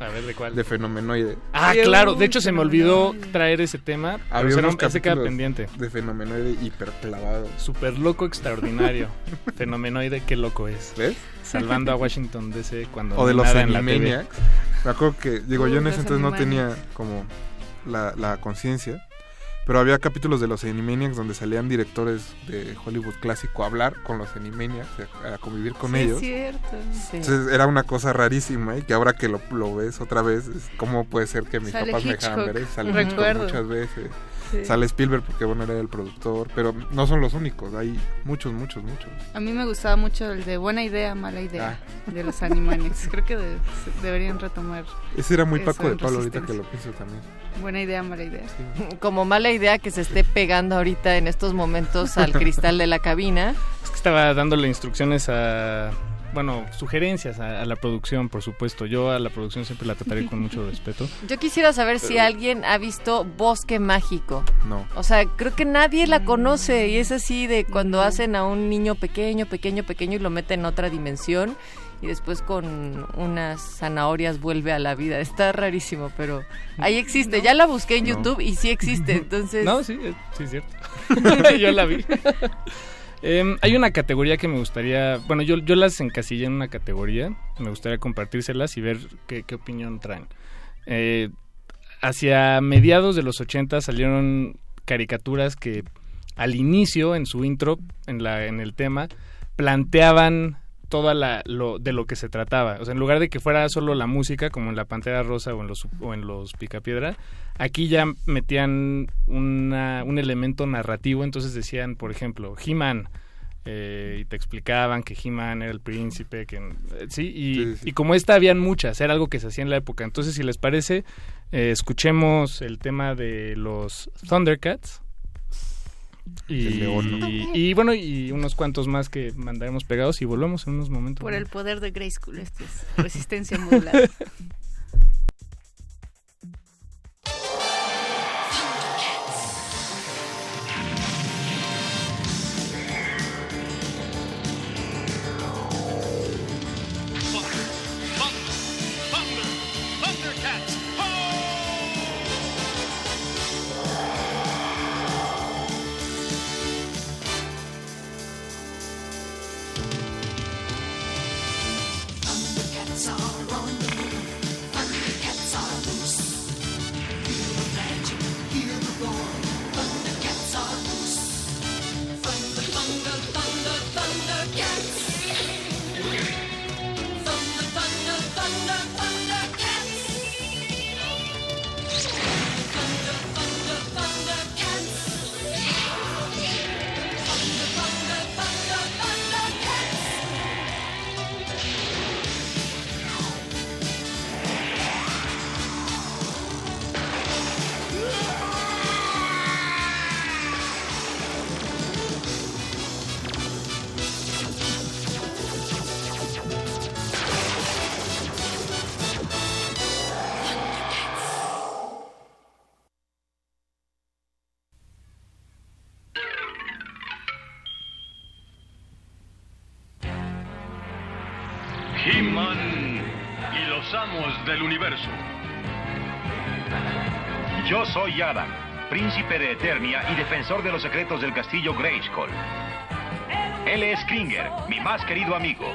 A ver, ¿de cuál? De Fenomenoide. Ah, claro, de hecho se me olvidó traer ese tema, pero Había se unos no- ese queda pendiente. De Fenomenoide hiperclavado. Super loco extraordinario. Fenomenoide, qué loco es. ¿Ves? Salvando a Washington DC cuando O de no los nada en la TV. Animaniacs. Me acuerdo que, digo, yo en ese entonces no tenía como la, la conciencia, pero había capítulos de los Animaniacs donde salían directores de Hollywood clásico a hablar con los Animaniacs, a, a convivir con Sí, ellos. Es cierto. Entonces era una cosa rarísima y que ahora que lo, lo ves otra vez, es ¿cómo puede ser que mis Sale papás me dejaran ver eso? Sale recuerdo. Muchas veces. Sí. Sale Spielberg porque bueno era el productor, pero no son los únicos, hay muchos, muchos, muchos. A mí me gustaba mucho el de buena idea, mala idea de los Animaniacs. Creo que de- deberían retomar. Ese era muy Paco de Pablo ahorita que lo pienso también. Buena idea, mala idea. Como mala idea que se esté pegando ahorita en estos momentos al cristal de la cabina. Es que estaba dándole instrucciones a. Bueno, sugerencias a, a la producción, por supuesto. Yo a la producción siempre la trataré con mucho respeto. Yo quisiera saber si alguien ha visto Bosque Mágico. No. O sea, creo que nadie la conoce y es así de cuando hacen a un niño pequeño, pequeño, pequeño y lo meten en otra dimensión y después con unas zanahorias vuelve a la vida. Está rarísimo, pero ahí existe. Ya la busqué en No. YouTube y sí existe, entonces... No, sí, sí es cierto. yo la vi. Em, hay una categoría que me gustaría, bueno, yo, yo las encasillé en una categoría, me gustaría compartírselas y ver qué, qué opinión traen. Eh, hacia mediados de los 80 salieron caricaturas que al inicio, en su intro, en, la, en el tema, planteaban toda la lo de lo que se trataba. O sea, en lugar de que fuera solo la música, como en la Pantera Rosa o en los o en los Picapiedra, aquí ya metían una, un elemento narrativo. Entonces decían, por ejemplo, He-Man. eh, y te explicaban que He-Man era el príncipe, que eh, sí, y, y como esta habían muchas, era algo que se hacía en la época. Entonces, si les parece, eh, escuchemos el tema de los Thundercats. Y, y bueno, y unos cuantos más que mandaremos pegados y volvemos en unos momentos. Por el poder de Grey School, esto es resistencia modulada. universo. Yo soy Adam, príncipe de Eternia y defensor de los secretos del castillo Grayskull. Él es Kringer, mi más querido amigo.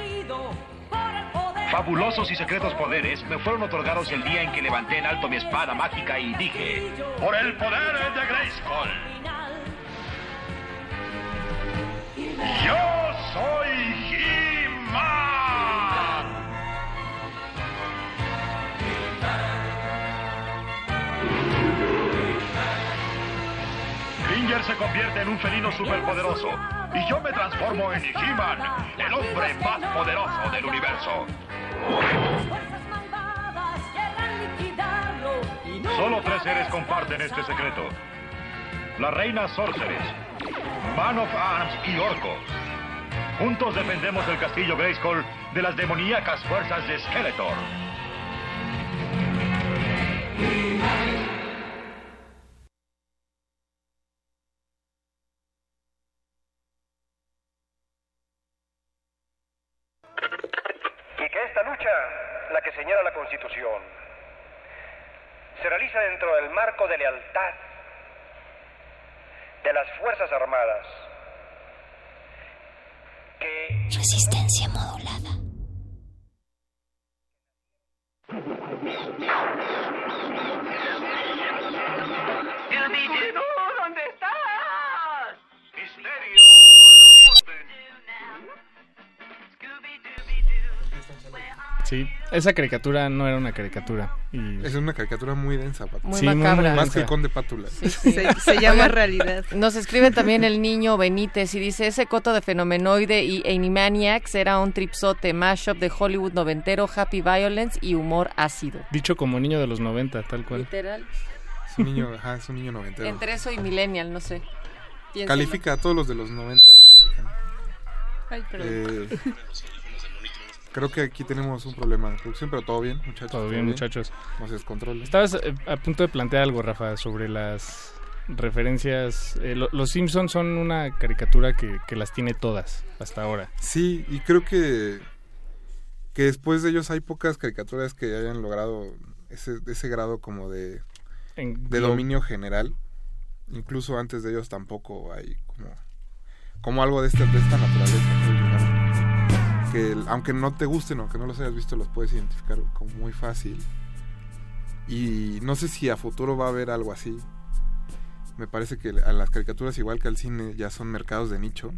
Fabulosos y secretos poderes me fueron otorgados el día en que levanté en alto mi espada mágica y dije, Por el poder de Grayskull. Se convierte en un felino superpoderoso y yo me transformo en He-Man, el hombre más poderoso del universo. Solo tres seres comparten este secreto. La reina Sorceress, Man of Arms y Orco. Juntos defendemos el castillo Grayskull de las demoníacas fuerzas de Skeletor. y que esta lucha, la que señala la Constitución, se realiza dentro del marco de lealtad de las Fuerzas Armadas, que Resistencia modulada. Sí, esa caricatura no era una caricatura. Y... Es una caricatura muy densa, Pato. Muy Sí, macabra. muy Más densa. que el Conde Pátula. Sí, sí. Se, se llama realidad. Nos escribe también el niño Benítez y dice, ese coto de Fenomenoide y Animaniacs era un tripsote, mashup de Hollywood noventero, happy violence y humor ácido. Dicho como niño de los 90, tal cual. Literal. Es un niño, ajá, es un niño noventero. Entre eso y millennial, no sé. Piénsenlo. Califica a todos los de los 90. califican. Ay, perdón. Eh, creo que aquí tenemos un problema de producción, pero todo bien, muchachos. Todo bien, muchachos. No se descontrolen. Estabas eh, a punto de plantear algo, Rafa, sobre las referencias. eh, lo- los Simpsons son una caricatura que, que las tiene todas hasta ahora. Sí, y creo que, que después de ellos hay pocas caricaturas que hayan logrado ese, ese grado como de, En de dominio general. Incluso antes de ellos tampoco hay como, como algo de esta, de esta naturaleza. Aunque no te gusten o que no los hayas visto, los puedes identificar como muy fácil. Y no sé si a futuro va a haber algo así. Me parece que a las caricaturas, igual que al cine, ya son mercados de nicho.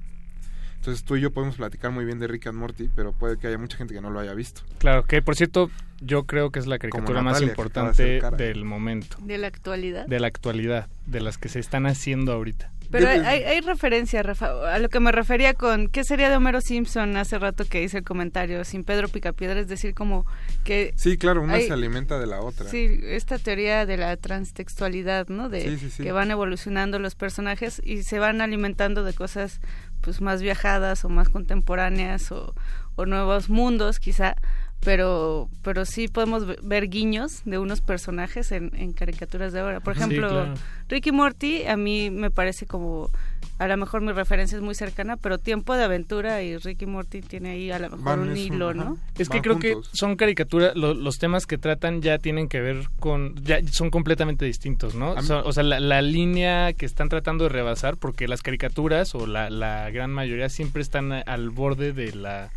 Entonces tú y yo podemos platicar muy bien de Rick and Morty, pero puede que haya mucha gente que no lo haya visto. Claro, que por cierto, yo creo que es la caricatura más Natalia, de importante del momento, De la actualidad. de la actualidad, de las que se están haciendo ahorita. Pero hay, hay, hay referencia, Rafa, a lo que me refería con qué sería de Homero Simpson hace rato que hice el comentario, sin Pedro Picapiedra, es decir, como que... Sí, claro, una hay- se alimenta de la otra. Sí, esta teoría de la transtextualidad, ¿no? De Sí, sí, sí. que van evolucionando los personajes y se van alimentando de cosas pues más viajadas o más contemporáneas o, o nuevos mundos quizá, pero pero sí podemos ve- ver guiños de unos personajes en, en caricaturas de ahora. Por Sí, ejemplo, claro. Ricky Morty a mí me parece como a lo mejor mi referencia es muy cercana, pero Tiempo de Aventura y Ricky Morty tiene ahí a lo mejor Van, un hilo, ajá. ¿no? Es que creo que son caricaturas, lo- los temas que tratan ya tienen que ver con, ya son completamente distintos, ¿no? O sea, la, la línea que están tratando de rebasar, porque las caricaturas o la, la gran mayoría siempre están al borde de la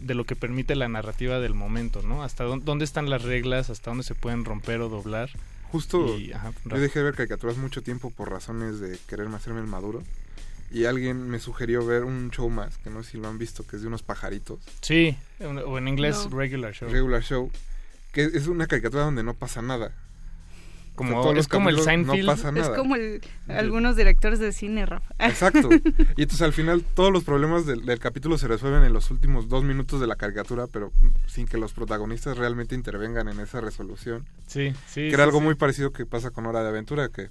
de lo que permite la narrativa del momento, ¿no? Hasta dónde, están las reglas, hasta dónde se pueden romper o doblar. Justo Y, ajá, yo dejé de ver caricaturas mucho tiempo por razones de quererme hacerme el maduro. Y alguien me sugirió ver un show más, que no sé si lo han visto, que es de unos pajaritos. Sí, o en inglés No. regular show. Regular Show. Que es una caricatura donde no pasa nada. Como- es como el Seinfeld. No pasa Es nada. como el- algunos directores de cine, Rafa. Exacto. Y entonces al final todos los problemas del, del capítulo se resuelven en los últimos dos minutos de la caricatura, pero sin que los protagonistas realmente intervengan en esa resolución. Sí, sí. Que sí, era algo sí. muy parecido que pasa con Hora de Aventura, que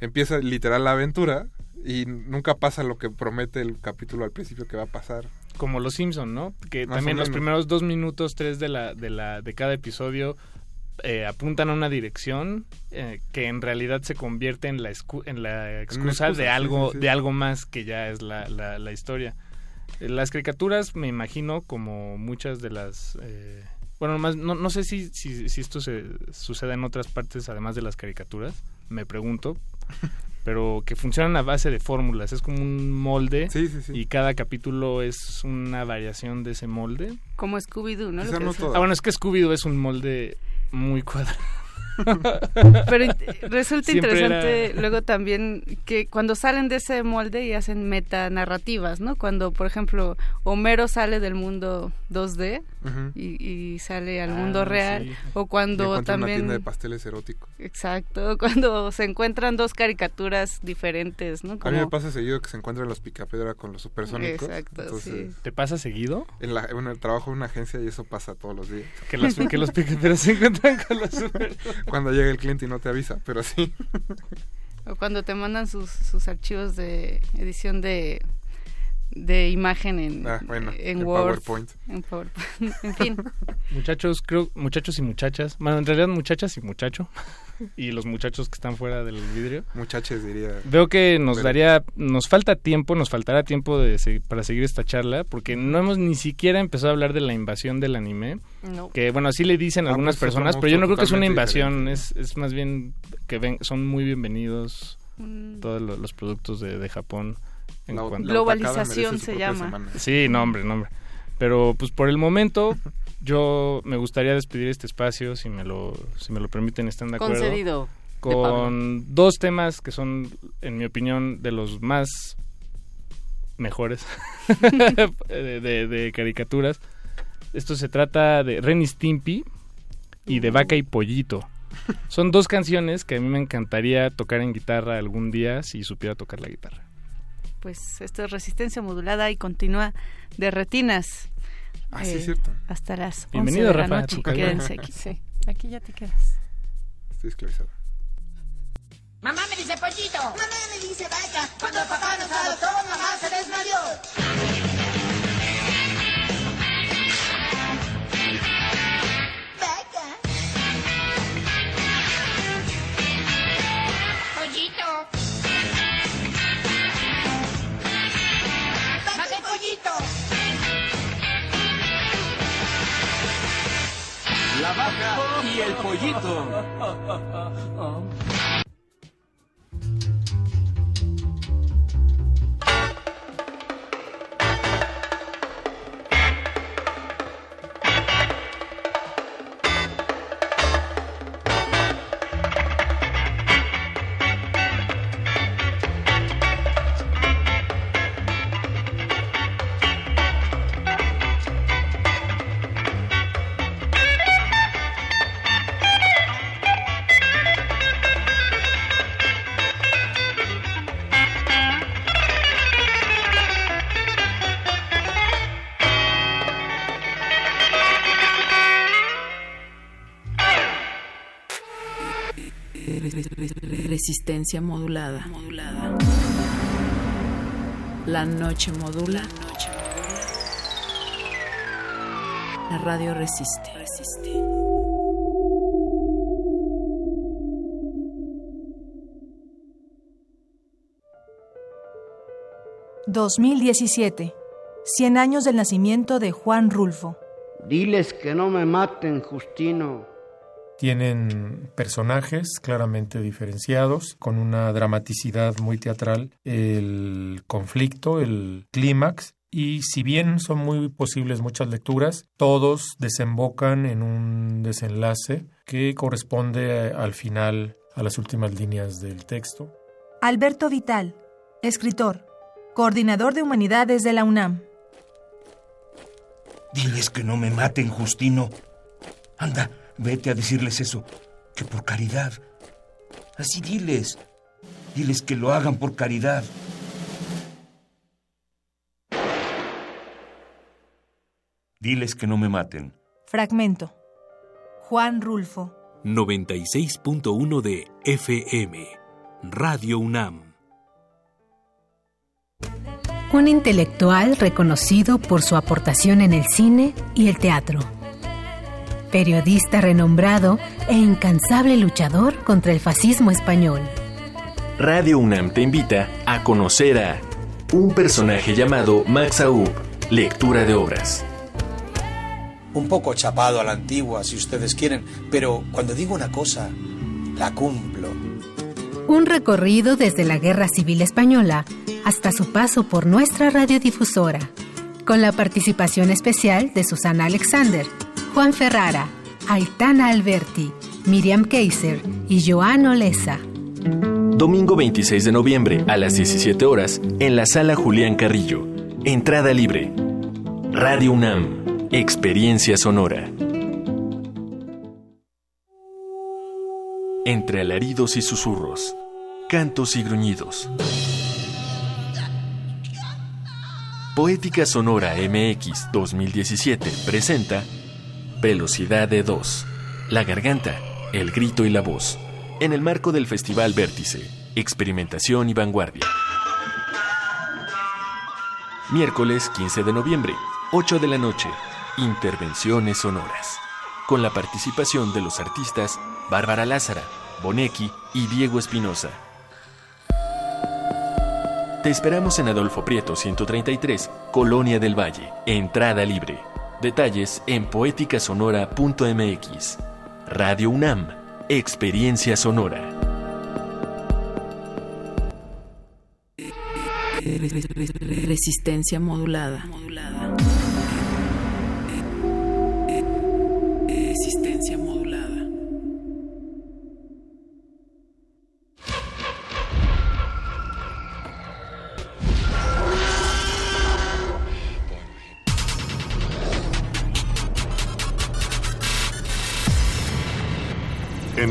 empieza literal la aventura y nunca pasa lo que promete el capítulo al principio que va a pasar. como los Simpson, ¿no? Que Más también los primeros dos minutos, tres de la de la de cada episodio eh, apuntan a una dirección eh, que en realidad se convierte en la excu- en la excusa, excusa, de algo sí, sí. de algo más que ya es la, la, la historia. Eh, Las caricaturas, me imagino, como muchas de las eh, Bueno, más, no, no sé si, si, si esto se sucede en otras partes además de las caricaturas, me pregunto, pero que funcionan a base de fórmulas, es como un molde y cada capítulo es una variación de ese molde. Como Scooby-Doo, ¿no? Lo que es- Ah, bueno, es que Scooby-Doo es un molde muy cuadrado. Pero resulta Siempre interesante era- luego también que cuando salen de ese molde y hacen metanarrativas, ¿no? Cuando, por ejemplo, Homero sale del mundo 2D Ujú. y, y sale al Ah, mundo real, sí. o cuando encuentra una también... tienda de pasteles eróticos. Exacto, cuando se encuentran dos caricaturas diferentes, ¿no? A mí me Como- pasa seguido que se encuentran los picapiedra con los supersónicos. Exacto, entonces, ¿Te pasa seguido? En, la, en el trabajo en una agencia y eso pasa todos los días. Que los, que los picapiedra se encuentran con los super... Cuando llega el cliente y no te avisa, pero sí. O cuando te mandan sus, sus archivos de edición de, de imagen en, Ah, bueno, en en Word. PowerPoint. En PowerPoint. en fin. Muchachos, creo, muchachos y muchachas, bueno, en realidad muchachas y muchacho, y los muchachos que están fuera del vidrio. Muchaches diría. Veo que nos Pero- daría, nos falta tiempo, nos faltará tiempo de para seguir esta charla, porque no hemos ni siquiera empezado a hablar de la invasión del anime, No. que bueno, así le dicen Ah, algunas pues, personas, pero yo no creo que es una invasión, es, es más bien que ven, son muy bienvenidos Mm. todos lo- los productos de, de Japón. En La- cuanto- la Globalización se llama. semana. Sí, no, hombre, no, hombre. Pero pues por el momento yo me gustaría despedir este espacio, si me lo, si me lo permiten, están de acuerdo. Concedido, Con dos temas que son, en mi opinión, de los más mejores de, de- de caricaturas. Esto se trata de Ren y Stimpy y de Vaca y Pollito. Son dos canciones que a mí me encantaría tocar en guitarra algún día si supiera tocar la guitarra. Pues esto es resistencia modulada y continúa de retinas. Ah, sí, es cierto. Hasta las 11 Bienvenido, de la Rafa, a noche. Quédense aquí. Sí, aquí ya te quedas. Estoy esclavizado. Mamá me dice pollito. Mamá me dice vaca. Cuando papá nos adoptó, mamá se desmayó. La vaca y el pollito. Modulada. La noche modula. La radio resiste. resiste. ...2017... ...100 años del nacimiento de Juan Rulfo... Diles que no me maten, Justino. Tienen personajes claramente diferenciados, con una dramaticidad muy teatral, el conflicto, el clímax, y si bien son muy posibles muchas lecturas, todos desembocan en un desenlace que corresponde al final, a las últimas líneas del texto. Alberto Vital, escritor, coordinador de humanidades de la UNAM. Diles que no me maten, Justino. Anda, vete a decirles eso. Que por caridad. Así diles. Diles que lo hagan por caridad. Diles que no me maten. Fragmento. Juan Rulfo. 96.1 de FM. Radio UNAM. Un intelectual reconocido por su aportación en el cine y el teatro. Periodista renombrado e incansable luchador contra el fascismo español. Radio UNAM te invita a conocer a un personaje llamado Max Aub, lectura de obras. un poco chapado a la antigua, si ustedes quieren, pero cuando digo una cosa, la cumplo. Un recorrido desde la Guerra Civil Española hasta su paso por nuestra radiodifusora, con la participación especial de Susana Alexander, Juan Ferrara, Aitana Alberti, Miriam Keiser y Joan Olesa. Domingo 26 de noviembre a las 17 horas en la sala Julián Carrillo. Entrada libre. Radio UNAM. Experiencia sonora. Entre alaridos y susurros, cantos y gruñidos. Poética Sonora MX 2017 presenta Velocidad de 2. La garganta, el grito y la voz. En el marco del Festival Vértice, Experimentación y Vanguardia. Miércoles 15 de noviembre, 8 de la noche. Intervenciones sonoras. Con la participación de los artistas Bárbara Lázara, Bonecki y Diego Espinosa. Te esperamos en Adolfo Prieto 133, Colonia del Valle. Entrada libre. Detalles en poéticasonora.mx. Radio UNAM. Experiencia sonora. Resistencia modulada. Resistencia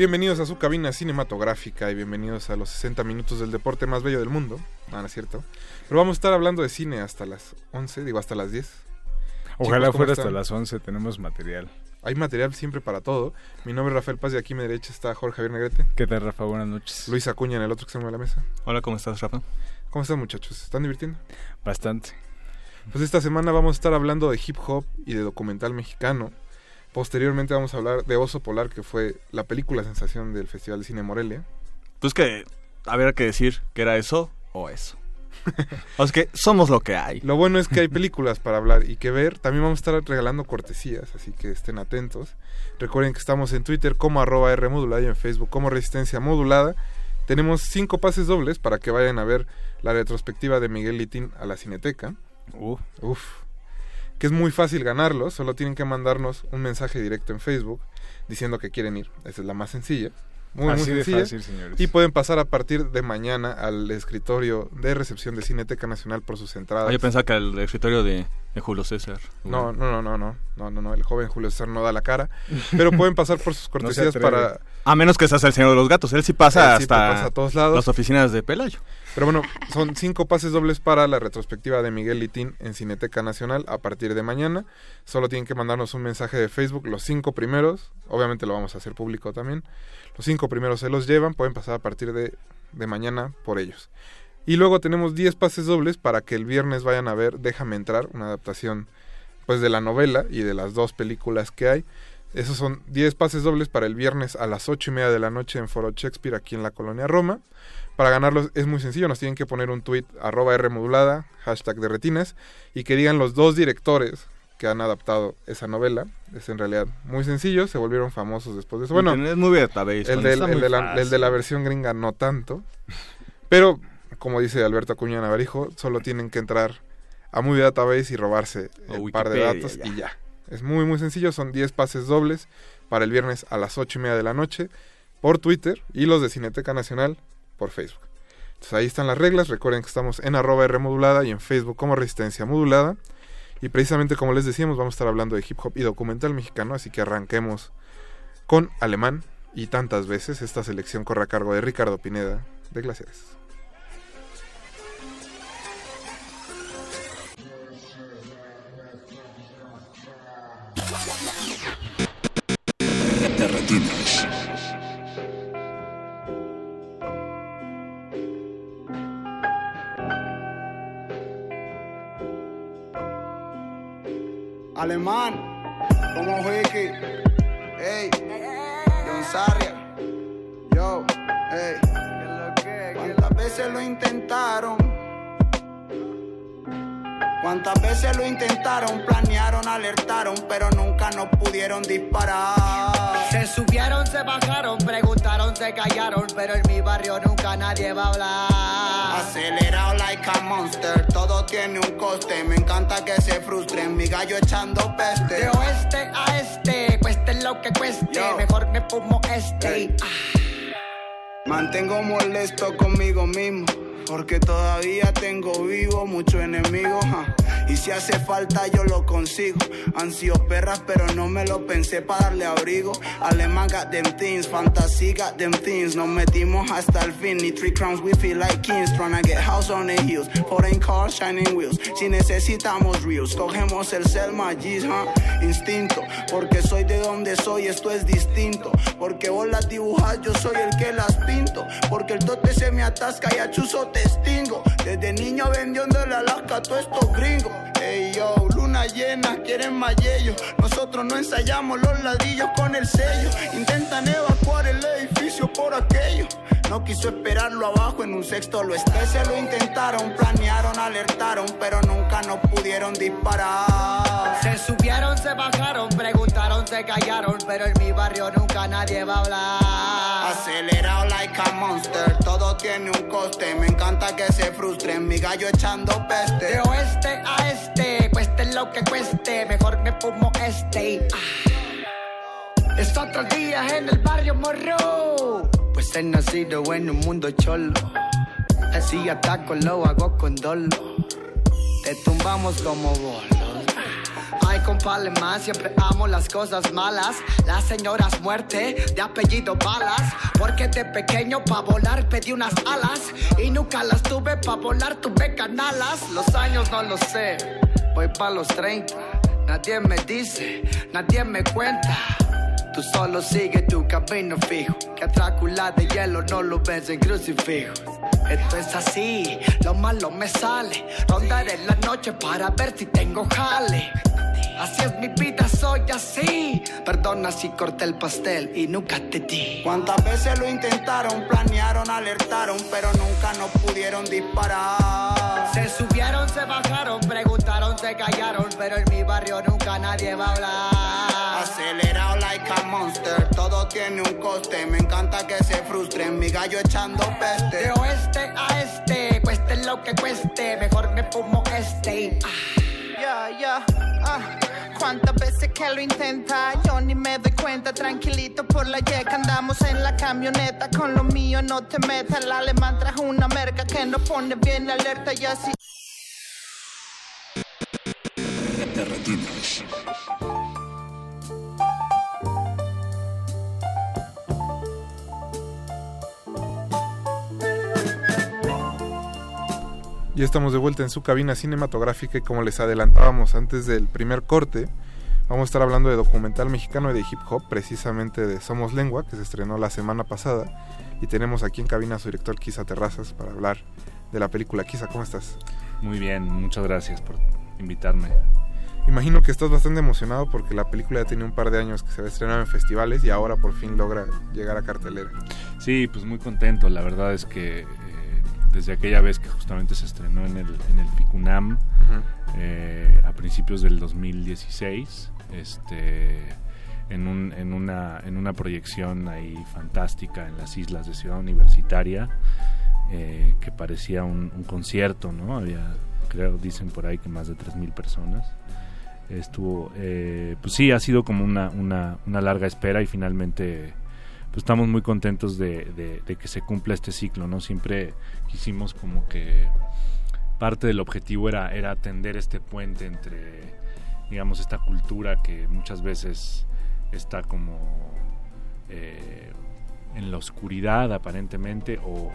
Bienvenidos a su cabina cinematográfica y bienvenidos a los 60 minutos del deporte más bello del mundo. No, no es cierto. Pero vamos a estar hablando de cine hasta las 11, digo hasta las 10. Ojalá Chicos, ¿cómo fuera hasta las 11, tenemos material. Hay material siempre para todo. Mi nombre es Rafael Paz y aquí a mi derecha está Jorge Javier Negrete. ¿Qué tal, Rafa? Buenas noches. Luis Acuña en el otro extremo de la mesa. Hola, ¿cómo estás, Rafa? ¿Cómo están muchachos? ¿Se ¿Están divirtiendo? Bastante. Pues esta semana vamos a estar hablando de hip hop y de documental mexicano. Posteriormente vamos a hablar de Oso Polar, que fue la película sensación del Festival de Cine Morelia. Pues que habría que decir que era eso o eso. o sea que somos lo que hay. Lo bueno es que hay películas para hablar y que ver. También vamos a estar regalando cortesías, así que estén atentos. Recuerden que estamos en Twitter como arroba R modulada y en Facebook como Resistencia Modulada. Tenemos cinco pases dobles para que vayan a ver la retrospectiva de Miguel Litín a la Cineteca. Uf. Uf. Que es muy fácil ganarlo, solo tienen que mandarnos un mensaje directo en Facebook diciendo que quieren ir. Esa es la más sencilla. Muy, muy de sencilla. fácil, señores. Y pueden pasar a partir de mañana al escritorio de recepción de Cineteca Nacional por sus entradas. Ah, yo pensaba que el escritorio de, de Julio César. No, no, no, no, no, no, no, no, el joven Julio César no da la cara, pero pueden pasar por sus cortesías para... A menos que seas el señor de los gatos. Él sí pasa Él sí hasta pasa a todos lados. las oficinas de Pelayo. Pero bueno, son cinco pases dobles para la retrospectiva de Miguel Litín en Cineteca Nacional a partir de mañana. Solo tienen que mandarnos un mensaje de Facebook, los cinco primeros, obviamente lo vamos a hacer público también. Los cinco primeros se los llevan, pueden pasar a partir de, de mañana por ellos. Y luego tenemos 10 pases dobles para que el viernes vayan a ver Déjame entrar, una adaptación pues de la novela y de las dos películas que hay. Esos son 10 pases dobles para el viernes a las 8 y media de la noche en Foro Shakespeare aquí en la colonia Roma. Para ganarlos es muy sencillo, nos tienen que poner un tweet arroba R modulada, hashtag de retinas, y que digan los dos directores que han adaptado esa novela. Es en realidad muy sencillo, se volvieron famosos después de eso. Bueno, es muy database, el, del- el de la, fácil. el de la versión gringa no tanto. Pero, como dice Alberto Acuña Navarijo, solo tienen que entrar a Movie Database y robarse O el par de datos ya. y ya. Es muy, muy sencillo. Son 10 pases dobles para el viernes a las 8 y media de la noche por Twitter y los de Cineteca Nacional por Facebook. Entonces ahí están las reglas. Recuerden que estamos en arroba R y en Facebook como Resistencia Modulada. Y precisamente como les decíamos, vamos a estar hablando de hip hop y documental mexicano, así que arranquemos con Alemán y tantas veces. Esta selección corre a cargo de Ricardo Pineda de Glaciares. Alemán, como Wiki, ey, John Sarria, yo, ey, ¿cuántas veces lo intentaron? ¿Cuántas veces lo intentaron? Planearon, alertaron, pero nunca nos pudieron disparar. Se subieron, se bajaron, preguntaron, se callaron, pero en mi barrio nunca nadie va a hablar. Acelerado like a monster, todo tiene un coste. Me encanta que se frustren, mi gallo echando peste. De oeste a este, cueste lo que cueste, mejor me fumo este. Mantengo molesto conmigo mismo. Porque todavía tengo vivo muchos enemigos. Y si hace falta yo lo consigo. Han perras, pero no me lo pensé para darle abrigo. Alemán got them things, fantasy got them things. Nos metimos hasta el fin. Ni three crowns, we feel like kings. Tryna get house on the hills. Foreign cars, shining wheels. Si necesitamos reels, cogemos el Selma G's, huh? Instinto. Porque soy de donde soy, esto es distinto. Porque vos las dibujas, yo soy el que las pinto. Porque el tote se me atasca y a chuzo te extingo. Desde niño vendiendo el Alaska a todos estos gringos. Ey yo, luna llena, quieren más yello. Nosotros no ensayamos los ladrillos con el sello. Intentan evacuar el edificio por aquello. No quiso esperarlo abajo, en un sexto lo esté. Se lo intentaron, planearon, alertaron, pero nunca nos pudieron disparar. Se subieron, se bajaron, preguntaron, se callaron, pero en mi barrio nunca nadie va a hablar. Acelerado like a monster, todo tiene un coste. Me encanta que se frustren, mi gallo echando peste. De oeste a este, cueste lo que cueste, mejor me fumo este. Ah. Es otro día en el barrio morro. Pues he nacido en un mundo cholo. Así ataco, lo hago con dolo. Te tumbamos como bolos. Ay, compadre más, siempre amo las cosas malas. La señora es muerte, de apellido balas. Porque de pequeño pa' volar pedí unas alas. Y nunca las tuve pa' volar, tuve canalas. Los años no lo sé, voy pa' los 30. Nadie me dice, nadie me cuenta. Tú solo sigue tu camino fijo. Que a de hielo no lo ves en crucifijos. Esto es así, lo malo me sale. Rondaré la noche para ver si tengo jale. Así es mi vida, soy así. Perdona si corté el pastel y nunca te di. ¿Cuántas veces lo intentaron? Planearon, alertaron, pero nunca nos pudieron disparar. Se subieron, se bajaron, preguntaron, se callaron, pero en mi barrio nunca nadie va a hablar. Acelerado like a monster, todo tiene un coste. Me encanta que se frustren, mi gallo echando peste. De oeste a este, cueste lo que cueste, mejor me fumo este. Ya, ya, ah. Cuántas veces que lo intenta, yo ni me doy cuenta. Tranquilito por la yeca, andamos en la camioneta. Con lo mío no te metas. El alemán trajo una merca que nos pone bien alerta y así. Ya estamos de vuelta en su cabina cinematográfica y como les adelantábamos antes del primer corte, vamos a estar hablando de documental mexicano y de hip hop, precisamente de Somos Lengua, que se estrenó la semana pasada. Y tenemos aquí en cabina a su director Kisa Terrazas para hablar de la película. Kisa, ¿cómo estás? Muy bien, muchas gracias por invitarme. Imagino que estás bastante emocionado porque la película ya tenía un par de años que se había estrenado en festivales y ahora por fin logra llegar a cartelera. Sí, pues muy contento. La verdad es que desde aquella vez que justamente se estrenó en el, en el Ficunam eh, a principios del 2016, este, en, un, en, una, en una proyección ahí fantástica en las islas de Ciudad Universitaria, eh, que parecía un, un concierto, ¿no? Había, creo, dicen por ahí que más de 3.000 personas estuvo eh, pues sí ha sido como una, una, una larga espera y finalmente pues estamos muy contentos de, de- de que se cumpla este ciclo no siempre quisimos como que parte del objetivo era era atender este puente entre digamos esta cultura que muchas veces está como eh, en la oscuridad aparentemente o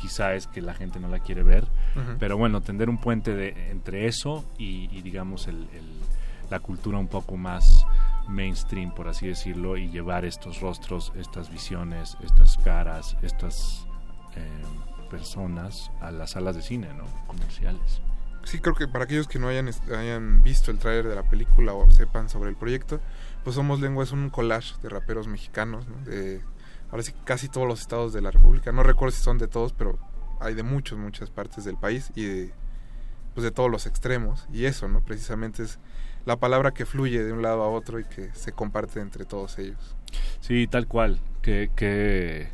quizá es que la gente no la quiere ver. Pero bueno tender un puente de, entre eso y, y digamos el, el- la cultura un poco más mainstream, por así decirlo, y llevar estos rostros, estas visiones, estas caras, estas eh, personas a las salas de cine, ¿no? Comerciales. Sí, creo que para aquellos que no hayan, hayan visto el tráiler de la película o sepan sobre el proyecto, pues Somos Lengua es un collage de raperos mexicanos, ¿no? de ahora sí casi todos los estados de la República. No recuerdo si son de todos, pero hay de muchos, muchas partes del país y de, pues de todos los extremos. Y eso, ¿no? Precisamente es la palabra que fluye de un lado a otro y que se comparte entre todos ellos. Sí, tal cual. Que, que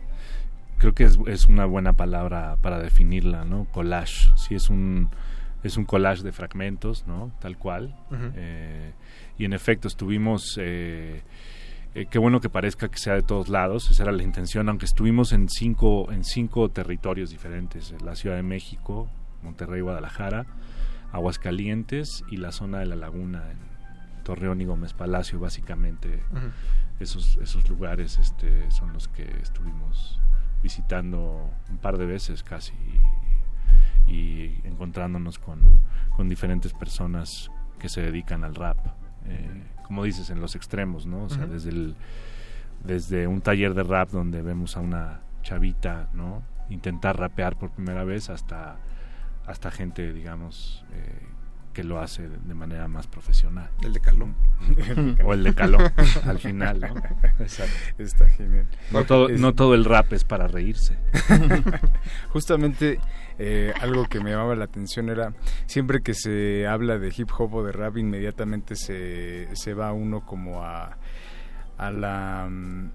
creo que es, es una buena palabra para definirla, ¿no? Collage. Sí, es un es un collage de fragmentos, ¿no? Tal cual. Eh, y en efecto estuvimos. Eh, eh, qué bueno que parezca que sea de todos lados. Esa era la intención, aunque estuvimos en cinco en cinco territorios diferentes: la Ciudad de México, Monterrey, Guadalajara, Aguascalientes y la zona de la Laguna en Torreón y Gómez Palacio, básicamente esos, esos lugares este, son los que estuvimos visitando un par de veces casi y, y encontrándonos con, con diferentes personas que se dedican al rap. Eh, como dices, en los extremos, ¿no? O sea, desde, el, desde un taller de rap donde vemos a una chavita, ¿no? Intentar rapear por primera vez hasta, hasta gente, digamos, eh, que lo hace de manera más profesional. El de Caló. o el de Caló, al final, ¿no? Exacto. Está genial. No todo, Es- no todo el rap es para reírse. Justamente eh, algo que me llamaba la atención era siempre que se habla de hip hop o de rap inmediatamente se, se va uno como a, a la mm,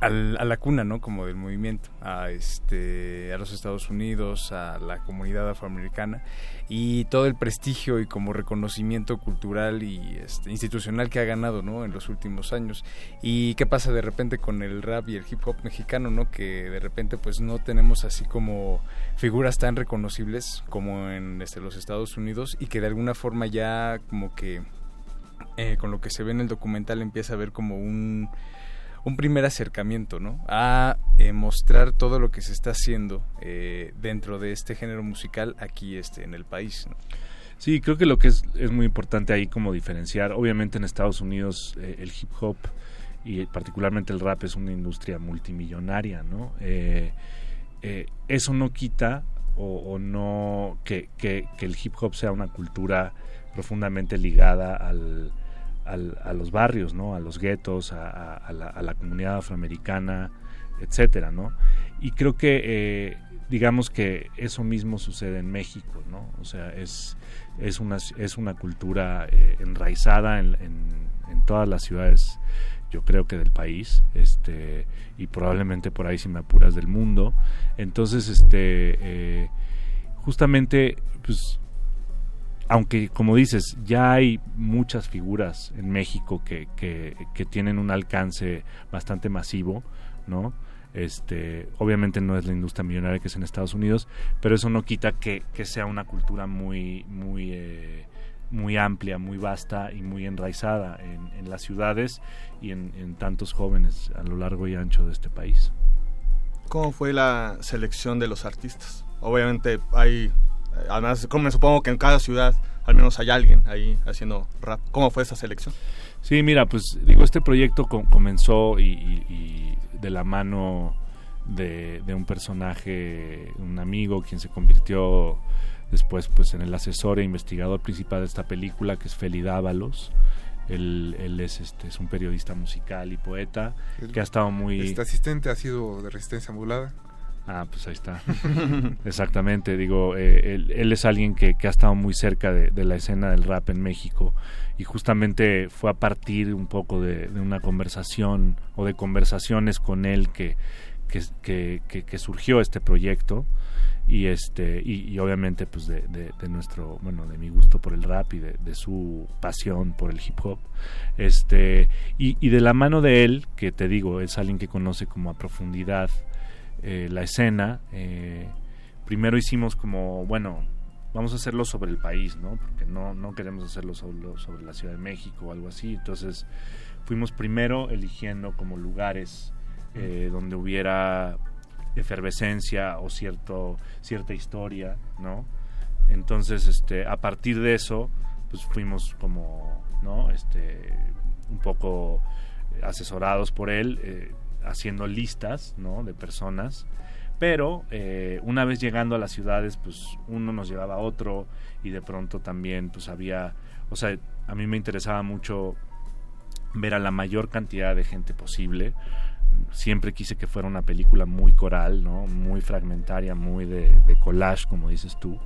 al- a la cuna, ¿no? Como del movimiento, a este, a los Estados Unidos, a la comunidad afroamericana y todo el prestigio y como reconocimiento cultural y este, institucional que ha ganado, ¿no? En los últimos años. Y qué pasa de repente con el rap y el hip hop mexicano, ¿no? Que de repente pues no tenemos así como figuras tan reconocibles como en este, los Estados Unidos y que de alguna forma ya como que eh, con lo que se ve en el documental empieza a ver como un un primer acercamiento, ¿no? A eh, mostrar todo lo que se está haciendo eh, dentro de este género musical aquí este, en el país. Sí, creo que lo que es, es muy importante ahí como diferenciar, obviamente en Estados Unidos eh, el hip hop y particularmente el rap es una industria multimillonaria, ¿no? Eso no quita o, no que- que el hip hop sea una cultura profundamente ligada al, al- a los barrios, ¿no? A los guetos, a, la, comunidad afroamericana, etcétera, ¿no? Y creo que, eh, digamos que eso mismo sucede en México, ¿no? O sea, es, es, una, es una cultura eh, enraizada en, en- en todas las ciudades, yo creo que del país, este, y probablemente por ahí si me apuras del mundo. Entonces, este, eh, justamente, pues, aunque como dices, ya hay muchas figuras en México que, que, tienen un alcance bastante masivo, ¿no? Este, obviamente no es la industria millonaria que es en Estados Unidos, pero eso no quita que, que sea una cultura muy, muy, eh, muy amplia, muy vasta y muy enraizada en, las ciudades y en, tantos jóvenes a lo largo y ancho de este país. ¿Cómo fue la selección de los artistas? Obviamente hay, además, como me supongo que en cada ciudad al menos hay alguien ahí haciendo rap. ¿Cómo fue esa selección? Sí, mira, pues digo, este proyecto co- comenzó y, y- y de la mano de, de un personaje, un amigo, quien se convirtió después pues en el asesor e investigador principal de esta película, que es Feli Dávalos. Él, él es, este, es un periodista musical y poeta que ha estado muy... Este asistente ha sido de resistencia modulada. Ah, pues ahí está. Exactamente, digo, eh, él, él es alguien que, ha estado muy cerca de, la escena del rap en México y justamente fue a partir un poco de, una conversación o de conversaciones con él que, que, surgió este proyecto y este y, obviamente pues de, de- de nuestro bueno de mi gusto por el rap y de, de su pasión por el hip hop este y, y de la mano de él que te digo es alguien que conoce como a profundidad eh, la escena eh, primero hicimos como bueno vamos a hacerlo sobre el país no porque no no queremos hacerlo solo sobre la Ciudad de México o algo así. Entonces fuimos primero eligiendo como lugares eh, donde hubiera efervescencia o cierto cierta historia no entonces este a partir de eso pues fuimos como, ¿no? Este, un poco asesorados por él, eh, haciendo listas, ¿no? De personas. Pero eh, una vez llegando a las ciudades, pues uno nos llevaba a otro y de pronto también, pues había, o sea, a mí me interesaba mucho ver a la mayor cantidad de gente posible. Siempre quise que fuera una película muy coral, ¿no? Muy fragmentaria, muy de, de collage, como dices tú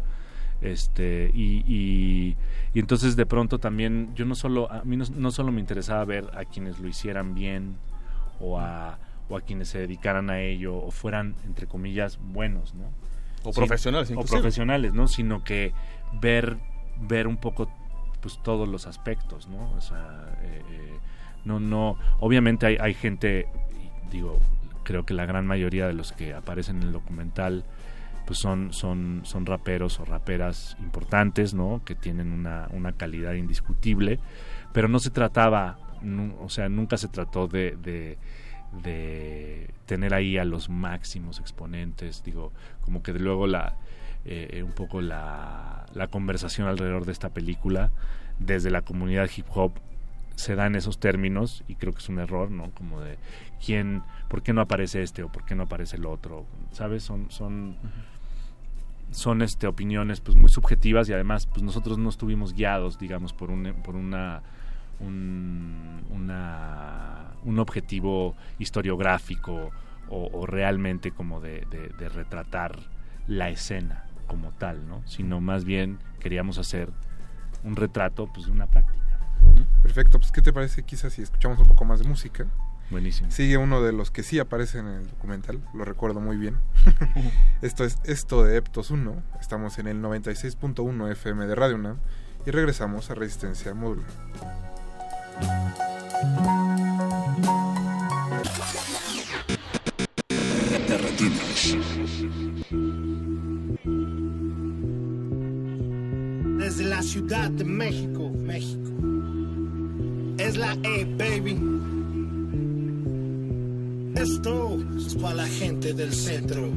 este y, y, entonces de pronto también yo no solo a mí no solo me interesaba ver a quienes lo hicieran bien o a, o a quienes se dedicaran a ello o fueran entre comillas buenos no O profesionales, o profesionales no sino que ver ver un poco pues todos los aspectos no o sea eh, eh, no no obviamente hay, hay gente digo creo que la gran mayoría de los que aparecen en el documental pues son, son, son raperos o raperas importantes, ¿no? Que tienen una, una calidad indiscutible, pero no se trataba, o sea, nunca se trató de, de, de tener ahí a los máximos exponentes, digo, como que de luego la, eh, un poco la, la conversación alrededor de esta película desde la comunidad hip hop se da en esos términos y creo que es un error, ¿no? Como de quién, ¿por qué no aparece este o por qué no aparece el otro? ¿Sabes? Son, son, son este opiniones pues muy subjetivas y además pues nosotros no estuvimos guiados digamos por un por una un, una un objetivo historiográfico o, o realmente como de, de- de retratar la escena como tal no sino más bien queríamos hacer un retrato pues de una práctica Perfecto, pues ¿qué te parece quizás si escuchamos un poco más de música? Buenísimo. Sigue uno de los que sí aparece en el documental, lo recuerdo muy bien. Esto es esto de Eptos 1, estamos en el 96.1 FM de Radio UNAM y regresamos a Resistencia Módulo. Desde la Ciudad de México, México. Es la E, baby. Esto es para la gente del centro.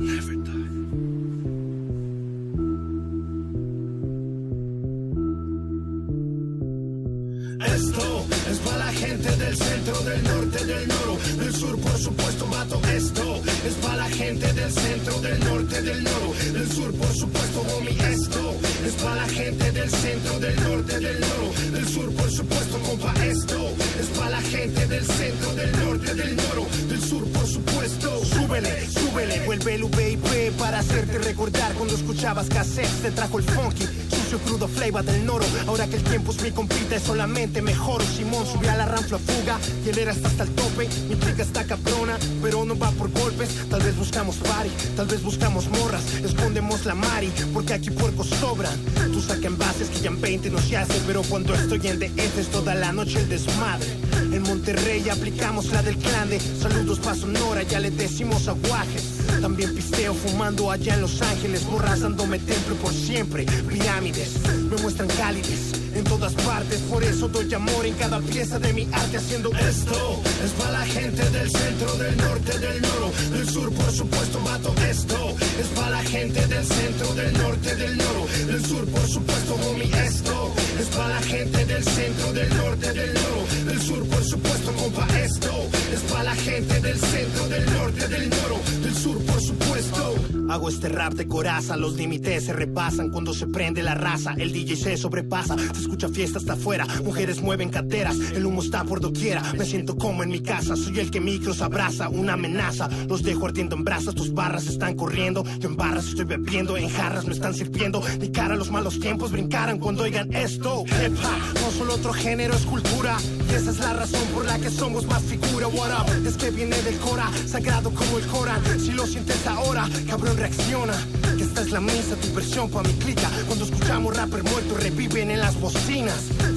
El VIP para hacerte recordar cuando escuchabas cassettes, te trajo el funky, sucio, crudo, flavor del noro. Ahora que el tiempo es mi compita, es solamente mejor. Simón subió a la ranfla fuga y él era hasta, el tope. Mi pica está cabrona, pero no va por golpes. Tal vez buscamos party, tal vez buscamos morras, escondemos la mari, porque aquí puercos sobran. Tú saca envases que ya en 20 no se hace, pero cuando estoy en DF es toda la noche el desmadre. En Monterrey aplicamos la del clan saludos pa' Sonora, ya le decimos aguajes. También pisteo fumando allá en Los Ángeles, borras dándome templo por siempre. Pirámides me muestran cálides en todas partes, por eso doy amor en cada pieza de mi arte haciendo esto. Es para la gente del centro, del norte, del noro, del sur, por supuesto, mato esto. Es para la gente del centro, del norte, del noro, del sur, por supuesto, homie, esto. Es para la gente del centro, del norte, del noro, del sur, por supuesto, compa, esto. Es para la gente del centro, del norte, del noro, del sur, por supuesto. Hago este rap de coraza, los límites se repasan cuando se prende la raza. El DJ se sobrepasa, escucha fiesta hasta afuera. Mujeres mueven caderas, el humo está por doquiera. Me siento como en mi casa, soy el que micros abraza, una amenaza. Los dejo ardiendo en brasas, tus barras están corriendo. Yo en barras estoy bebiendo, en jarras me están sirviendo. Mi cara los malos tiempos brincaran cuando oigan esto. Hip hop, no solo otro género, es cultura. Y esa es la razón por la que somos más figura. What up? Es que viene del Cora, sagrado como el Corán. Si lo sientes ahora, cabrón, reacciona. Que esta es la misa, tu versión pa' mi clica. Cuando escuchamos rapper muerto, reviven en las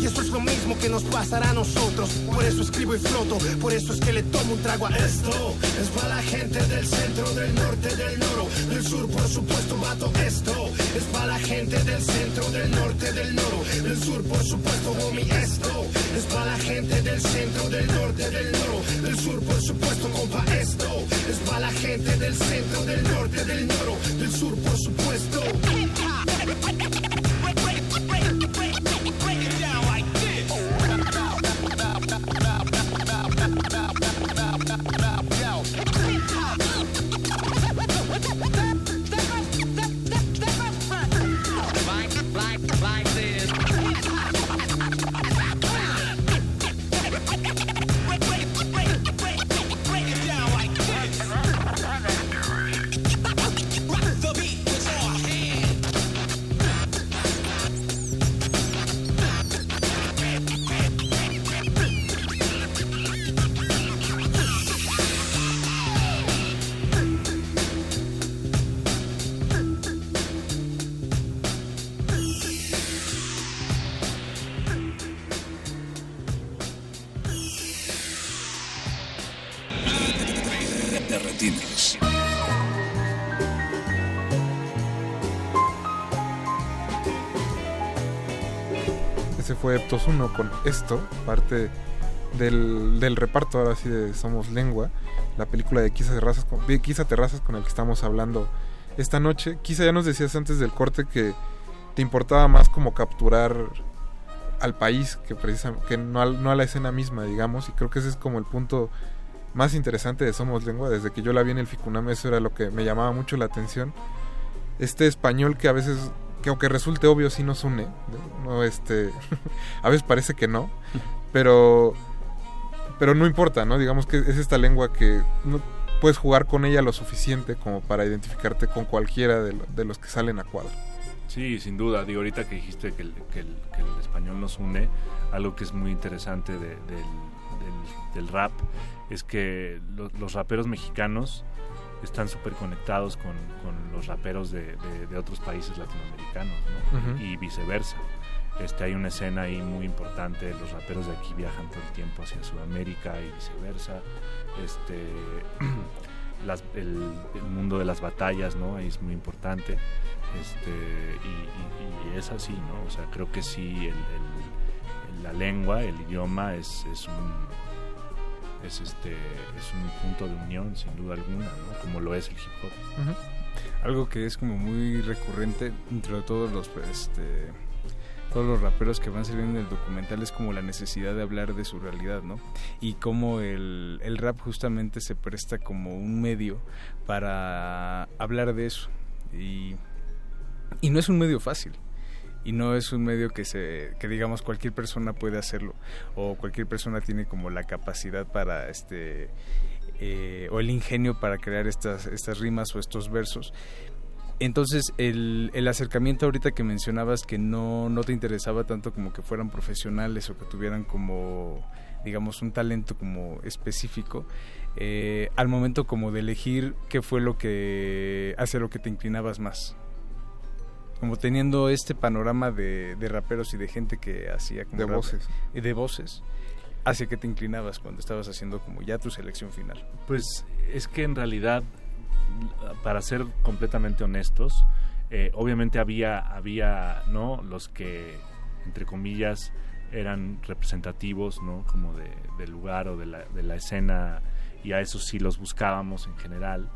Y eso es lo mismo que nos pasará a nosotros. Por eso escribo y floto, por eso es que le tomo un trago a esto. Es para la gente del centro, del norte, del noro, del sur, por supuesto, mato esto. Es para la gente del centro, del norte, del noro, del sur, por supuesto, homie, esto. Es para la gente del centro, del norte, del noro, del sur, por supuesto, compa, esto. Es para la gente del centro, del norte, del noro, del sur, por supuesto. Fue Eptos 1 con esto, parte del, reparto ahora sí de Somos Lengua, la película de Quizá Terrazas con, Quizá Terrazas con el que estamos hablando esta noche. Quizá ya nos decías antes del corte que te importaba más como capturar al país que precisamente que no, no a la escena misma, digamos, y creo que ese es como el punto más interesante de Somos Lengua, desde que yo la vi en el Ficunam, eso era lo que me llamaba mucho la atención. Este español que a veces, que aunque resulte obvio, sí nos une, no este, a veces parece que no, pero, pero no importa, ¿no? Digamos que es esta lengua que no puedes jugar con ella lo suficiente como para identificarte con cualquiera de, de los que salen a cuadro. Sí, sin duda. Digo, ahorita que dijiste que el, que el- que el español nos une, algo que es muy interesante de- del, del- del rap es que lo- los raperos mexicanos están súper conectados con, con los raperos de, de- de otros países latinoamericanos y viceversa. Este, hay una escena ahí muy importante, los raperos de aquí viajan todo el tiempo hacia Sudamérica y viceversa. Este, las- el, el mundo de las batallas, ¿no? Ahí es muy importante. Este, y, y- y es así, ¿no? O sea, creo que sí, el, el- la lengua, el idioma es, es un es este es un punto de unión sin duda alguna, ¿no? Como lo es el hip hop. Algo que es como muy recurrente dentro de todos los este, todos los raperos que van saliendo en el documental es como la necesidad de hablar de su realidad, ¿no? Y cómo el, el rap justamente se presta como un medio para hablar de eso. Y, y no es un medio fácil. Y no es un medio que se que digamos cualquier persona puede hacerlo o cualquier persona tiene como la capacidad para este eh, o el ingenio para crear estas estas rimas o estos versos entonces, el, el acercamiento ahorita que mencionabas que no, no te interesaba tanto como que fueran profesionales o que tuvieran como, digamos, un talento como específico, eh, al momento como de elegir qué fue lo que, hacia lo que te inclinabas más. Como teniendo este panorama de, de raperos y de gente que hacía como De rap- voces. y de voces, hacia qué te inclinabas cuando estabas haciendo como ya tu selección final. Pues es que en realidad, para ser completamente honestos, eh, obviamente había, había, ¿no? Los que, entre comillas, eran representativos, ¿no? Como de, del lugar o de la, de la escena, y a esos sí los buscábamos en general.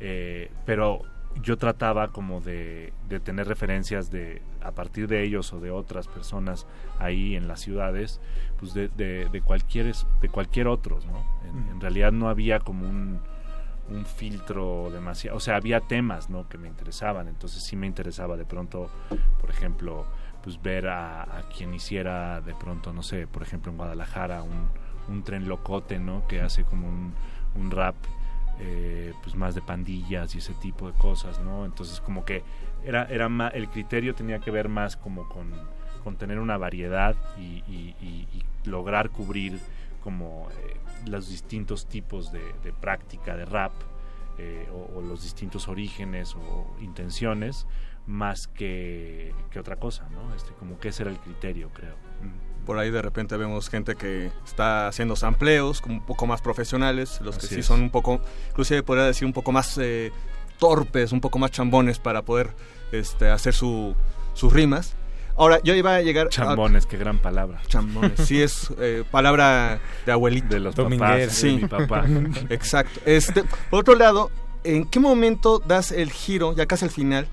Eh, pero yo trataba como de, de tener referencias de a partir de ellos o de otras personas ahí en las ciudades pues de, de, de cualquier de cualquier otros no en, realidad no había como un, un filtro demasiado o sea había temas no que me interesaban. Entonces sí me interesaba de pronto por ejemplo pues ver a, a quien hiciera de pronto no sé por ejemplo en Guadalajara un, un tren locote no que hace como un, un rap eh, pues más de pandillas y ese tipo de cosas, ¿no? Entonces como que era, era ma- el criterio tenía que ver más como con, con tener una variedad y, y- lograr cubrir como eh, los distintos tipos de, de práctica de rap eh, o, o los distintos orígenes o intenciones más que, que otra cosa, ¿no? Este, como que ese era el criterio, creo. Por ahí de repente vemos gente que está haciendo sampleos como un poco más profesionales, los que sí es. son un poco, inclusive podría decir un poco más eh, torpes, un poco más chambones para poder este, hacer su, sus rimas. Ahora, yo iba a llegar... a- Chambones, qué gran palabra. Chambones, sí es eh, palabra de abuelito. De los papás, de sí. mi papá. Exacto. Este, por otro lado, ¿en qué momento das el giro, ya casi al final,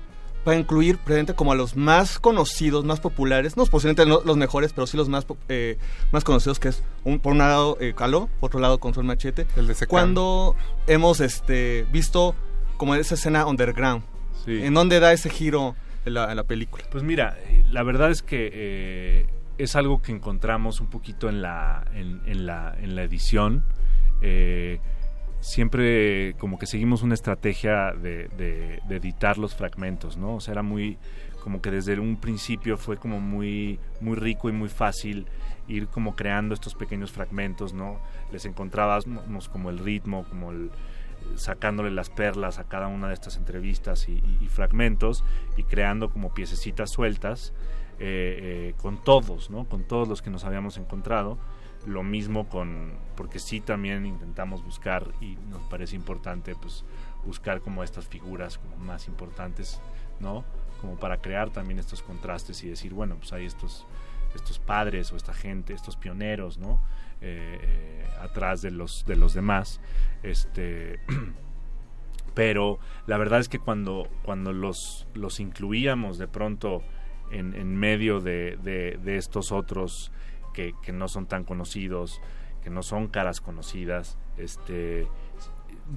para incluir presente como a los más conocidos, más populares, no posiblemente no los mejores, pero sí los más eh, más conocidos, que es un- por un lado eh, Caló, por otro lado Control Machete. El de. Cuando hemos este visto como esa escena underground, Sí. ¿en dónde da ese giro en la, en la película? Pues mira, la verdad es que eh, es algo que encontramos un poquito en la, en, en la, en la edición. Eh, siempre como que seguimos una estrategia de, de- de editar los fragmentos, ¿no? O sea, era muy, como que desde un principio fue como muy, muy rico y muy fácil ir como creando estos pequeños fragmentos, ¿no? Les encontrábamos como el ritmo, como el sacándole las perlas a cada una de estas entrevistas y, y- fragmentos y creando como piececitas sueltas eh, eh, con todos, ¿no? Con todos los que nos habíamos encontrado lo mismo con, porque sí también intentamos buscar y nos parece importante pues buscar como estas figuras como más importantes, ¿no? Como para crear también estos contrastes y decir, bueno, pues hay estos, estos padres o esta gente, estos pioneros, ¿no? Eh, eh, atrás de los, de los demás. Este, pero la verdad es que cuando, cuando los, los incluíamos de pronto en, en medio de, de, de estos otros que, que no son tan conocidos, que no son caras conocidas, este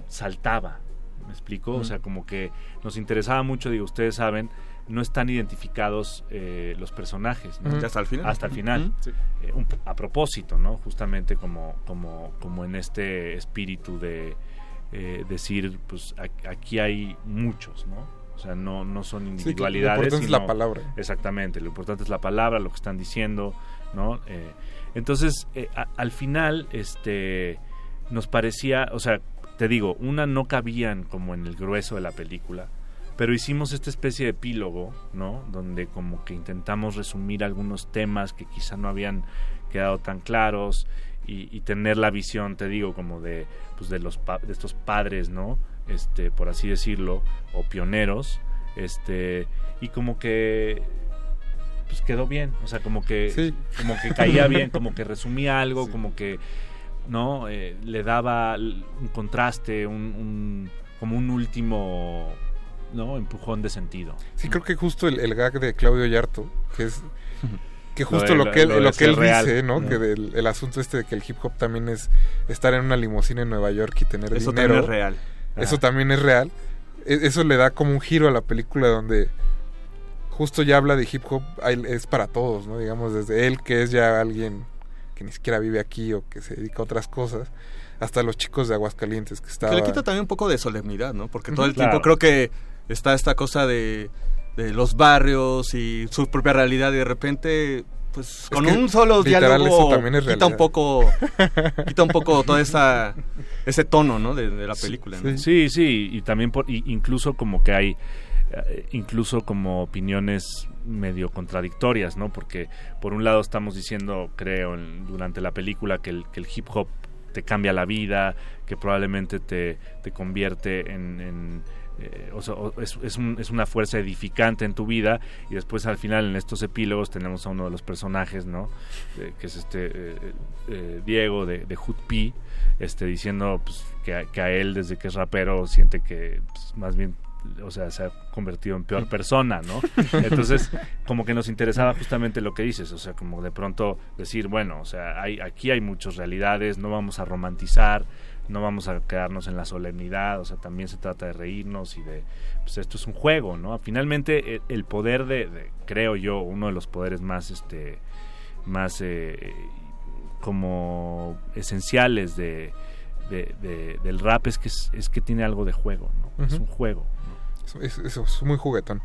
saltaba, ¿me explico? O sea, como que nos interesaba mucho, digo, ustedes saben, no están identificados eh, los personajes. Hasta el final. Hasta el final. Sí. Eh, un- a propósito, ¿no? Justamente como, como, como en este espíritu de eh, decir, pues a- aquí hay muchos, ¿no? O sea, no, no son Sí, que lo individualidades. importante es la palabra. Exactamente, lo importante es la palabra, lo que están diciendo, ¿no? Eh, entonces, eh, al final, este, nos parecía, o sea, te digo, una no cabían como en el grueso de la película, pero hicimos esta especie de epílogo, ¿no? Donde como que intentamos resumir algunos temas que quizá no habían quedado tan claros y, y tener la visión, te digo, como de, pues de los de estos padres, ¿no? Este, por así decirlo, o pioneros, este, y como que pues quedó bien, o sea, como que Sí. como que caía bien, como que resumía algo, como que no Eh, le daba un contraste, un, un- como un último no empujón de sentido. Sí, creo que justo el, el gag de Claudio Yarto, que es que Lo justo de- lo, lo- que él, lo que él real, dice, ¿no? ¿no? Que del, el asunto este de que el hip hop también es estar en una limusina en Nueva York y tener Eso dinero. también es real. Eso también es real. Eso le da como un giro a la película donde justo ya habla de hip hop, es para todos, ¿no? Digamos, desde él que es ya alguien que ni siquiera vive aquí o que se dedica a otras cosas, hasta los chicos de Aguascalientes que Que estaban... le quita también un poco de solemnidad, ¿no? Porque todo el tiempo creo que está esta cosa de, de los barrios y su propia realidad y de repente pues Es con que, un solo literal, diálogo eso también es quita un poco quita un poco todo esa ese tono, ¿no? De, de la película. ¿no? Sí, sí, y también por, y- incluso como que hay incluso como opiniones medio contradictorias, ¿no? Porque por un lado estamos diciendo, creo, en- durante la película que el, hip hop te cambia la vida, que probablemente te, te convierte en... en, eh, es, es un- es una fuerza edificante en tu vida y después al final en estos epílogos tenemos a uno de los personajes, ¿no? Eh, que es este eh, eh, Diego de, de P, este, diciendo pues, que, que a él desde que es rapero siente que pues, más bien o sea, se ha convertido en peor persona, ¿no? Entonces, como que nos interesaba justamente lo que dices, o sea, como de pronto decir, bueno, o sea, hay, aquí hay muchas realidades, no vamos a romantizar, no vamos a quedarnos en la solemnidad, o sea, también se trata de reírnos y de, pues esto es un juego, ¿no? Finalmente, el, el poder de, de, creo yo, uno de los poderes más, este, más eh, como esenciales de, de- de- del rap es que es, es que tiene algo de juego, ¿no? Es un juego. Eso es muy juguetón.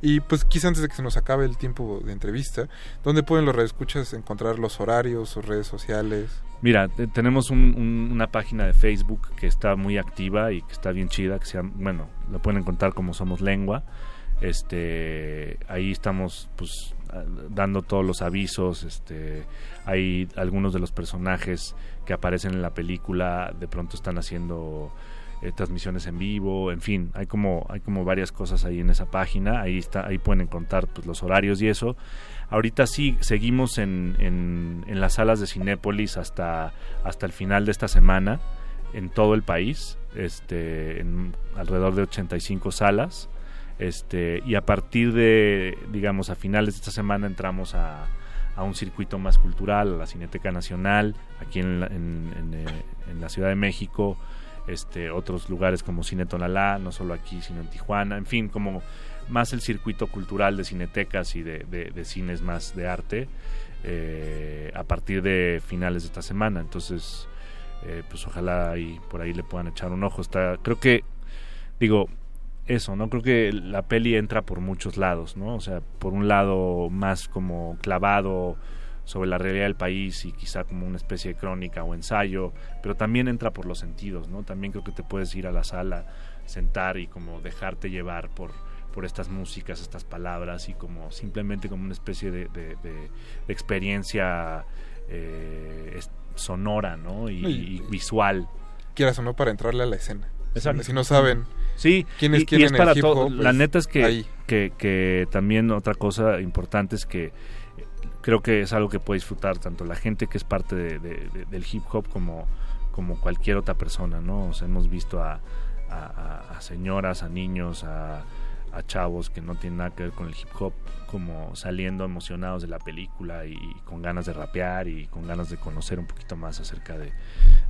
Y pues quizá antes de que se nos acabe el tiempo de entrevista, ¿dónde pueden los radioescuchas encontrar los horarios, sus redes sociales? Mira, te- tenemos un- un- una página de Facebook que está muy activa y que está bien chida, que se llama- bueno, la pueden encontrar como Somos Lengua. Este, ahí estamos pues dando todos los avisos, este, hay algunos de los personajes que aparecen en la película, de pronto están haciendo transmisiones en vivo, en fin, hay como hay como varias cosas ahí en esa página, ahí está, ahí pueden encontrar pues, los horarios y eso. Ahorita sí seguimos en, en, en las salas de Cinépolis hasta hasta el final de esta semana en todo el país, este, en alrededor de 85 salas, este, y a partir de, digamos, a finales de esta semana entramos a, a un circuito más cultural, a la Cineteca Nacional, aquí en la, en, en, eh, en la Ciudad de México, este, otros lugares como Cine Tonalá, no solo aquí, sino en Tijuana, en fin, como más el circuito cultural de cinetecas y de, de- de cines más de arte eh, a partir de finales de esta semana. Entonces, eh, pues ojalá ahí, por ahí le puedan echar un ojo. Está, creo que, digo, eso, ¿no? Creo que la peli entra por muchos lados, ¿no? O sea, por un lado más como clavado sobre la realidad del país y quizá como una especie de crónica o ensayo, pero también entra por los sentidos, ¿no? También creo que te puedes ir a la sala, sentar y como dejarte llevar por, por estas músicas, estas palabras y como simplemente como una especie de, de- de- de experiencia eh, sonora, ¿no? Y, Y- y visual. Quieras o no para entrarle a la escena. Exacto. Si no saben Sí, quién es y- quién y es en para el hip todo. La pues, neta es que, que, que también otra cosa importante es que creo que es algo que puede disfrutar tanto la gente que es parte de- de- de- del hip hop como, como cualquier otra persona, ¿no? O sea, hemos visto a, a- a- a señoras, a niños, a, a chavos que no tienen nada que ver con el hip hop, como saliendo emocionados de la película y con ganas de rapear y con ganas de conocer un poquito más acerca de,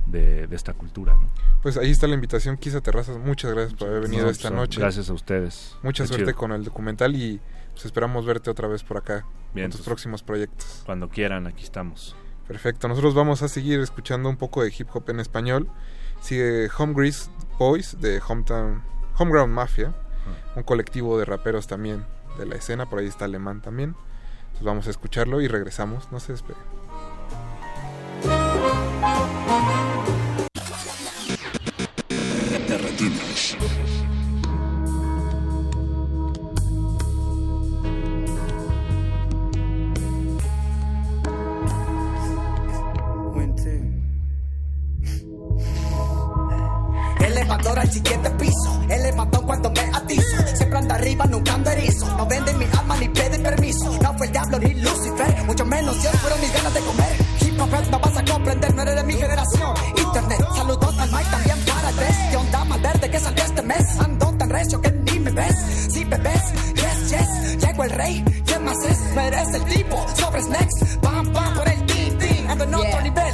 de- de esta cultura, ¿no? Pues ahí está la invitación, Kisa Terrazas. Muchas gracias por haber venido No, esta noche. gracias a ustedes. Mucha Qué suerte chido. con el documental y pues esperamos verte otra vez por acá Bien, con tus pues, próximos proyectos. Cuando quieran, aquí estamos. Perfecto, nosotros vamos a seguir escuchando un poco de hip hop en español. Sigue Home Grease Boys de Hometown, Homeground Mafia, un colectivo de raperos también de la escena, por ahí está Alemán también. Entonces vamos a escucharlo y regresamos, no se despeguen. Elevador al siguiente piso, elevador cuando me atizo. Siempre anda arriba, nunca ando erizo. No venden mi alma ni piden permiso. No fue el diablo ni Lucifer, mucho menos Dios fueron mis ganas de comer. Hip hop no vas a comprender, no eres de mi generación. Internet, saludos al Mike también para tres. ¿Qué onda más verde que salió este mes? Ando tan recio que ni me ves. Si me ves, yes, yes. Llego el rey, ¿quién más es? No eres el tipo, sobres next. Pam, pam, por el team, team. Ando en otro nivel.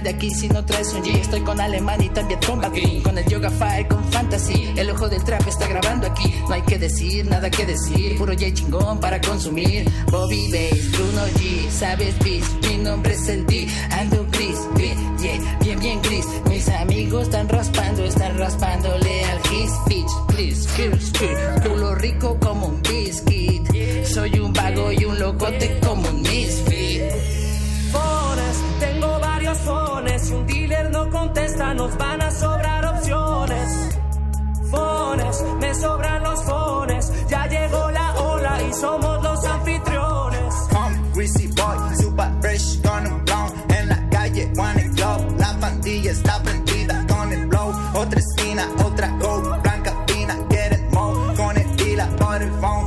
De aquí si no traes un G. Estoy con Alemán y también con Bakri. Con el Yoga Fire, con Fantasy. El ojo del trap está grabando aquí. No hay que decir, nada que decir. Puro J chingón para consumir. Bobby Bass, Bruno G. Sabes, bitch. Mi nombre es el D. Ando gris, bien, yeah, bien, bien gris. Mis amigos están raspando, están raspándole al his bitch. Please, kiss, kiss. Culo rico como un biscuit. Soy un vago y un locote como un misfit. Contesta, nos van a sobrar opciones. Fones, me sobran los fones. Ya llegó la ola y somos los anfitriones. Home, greasy boy, super fresh un blown En la calle, one and glow La pandilla está prendida con el blow Otra esquina, otra go Blanca fina, quieren mo Con el pila por el phone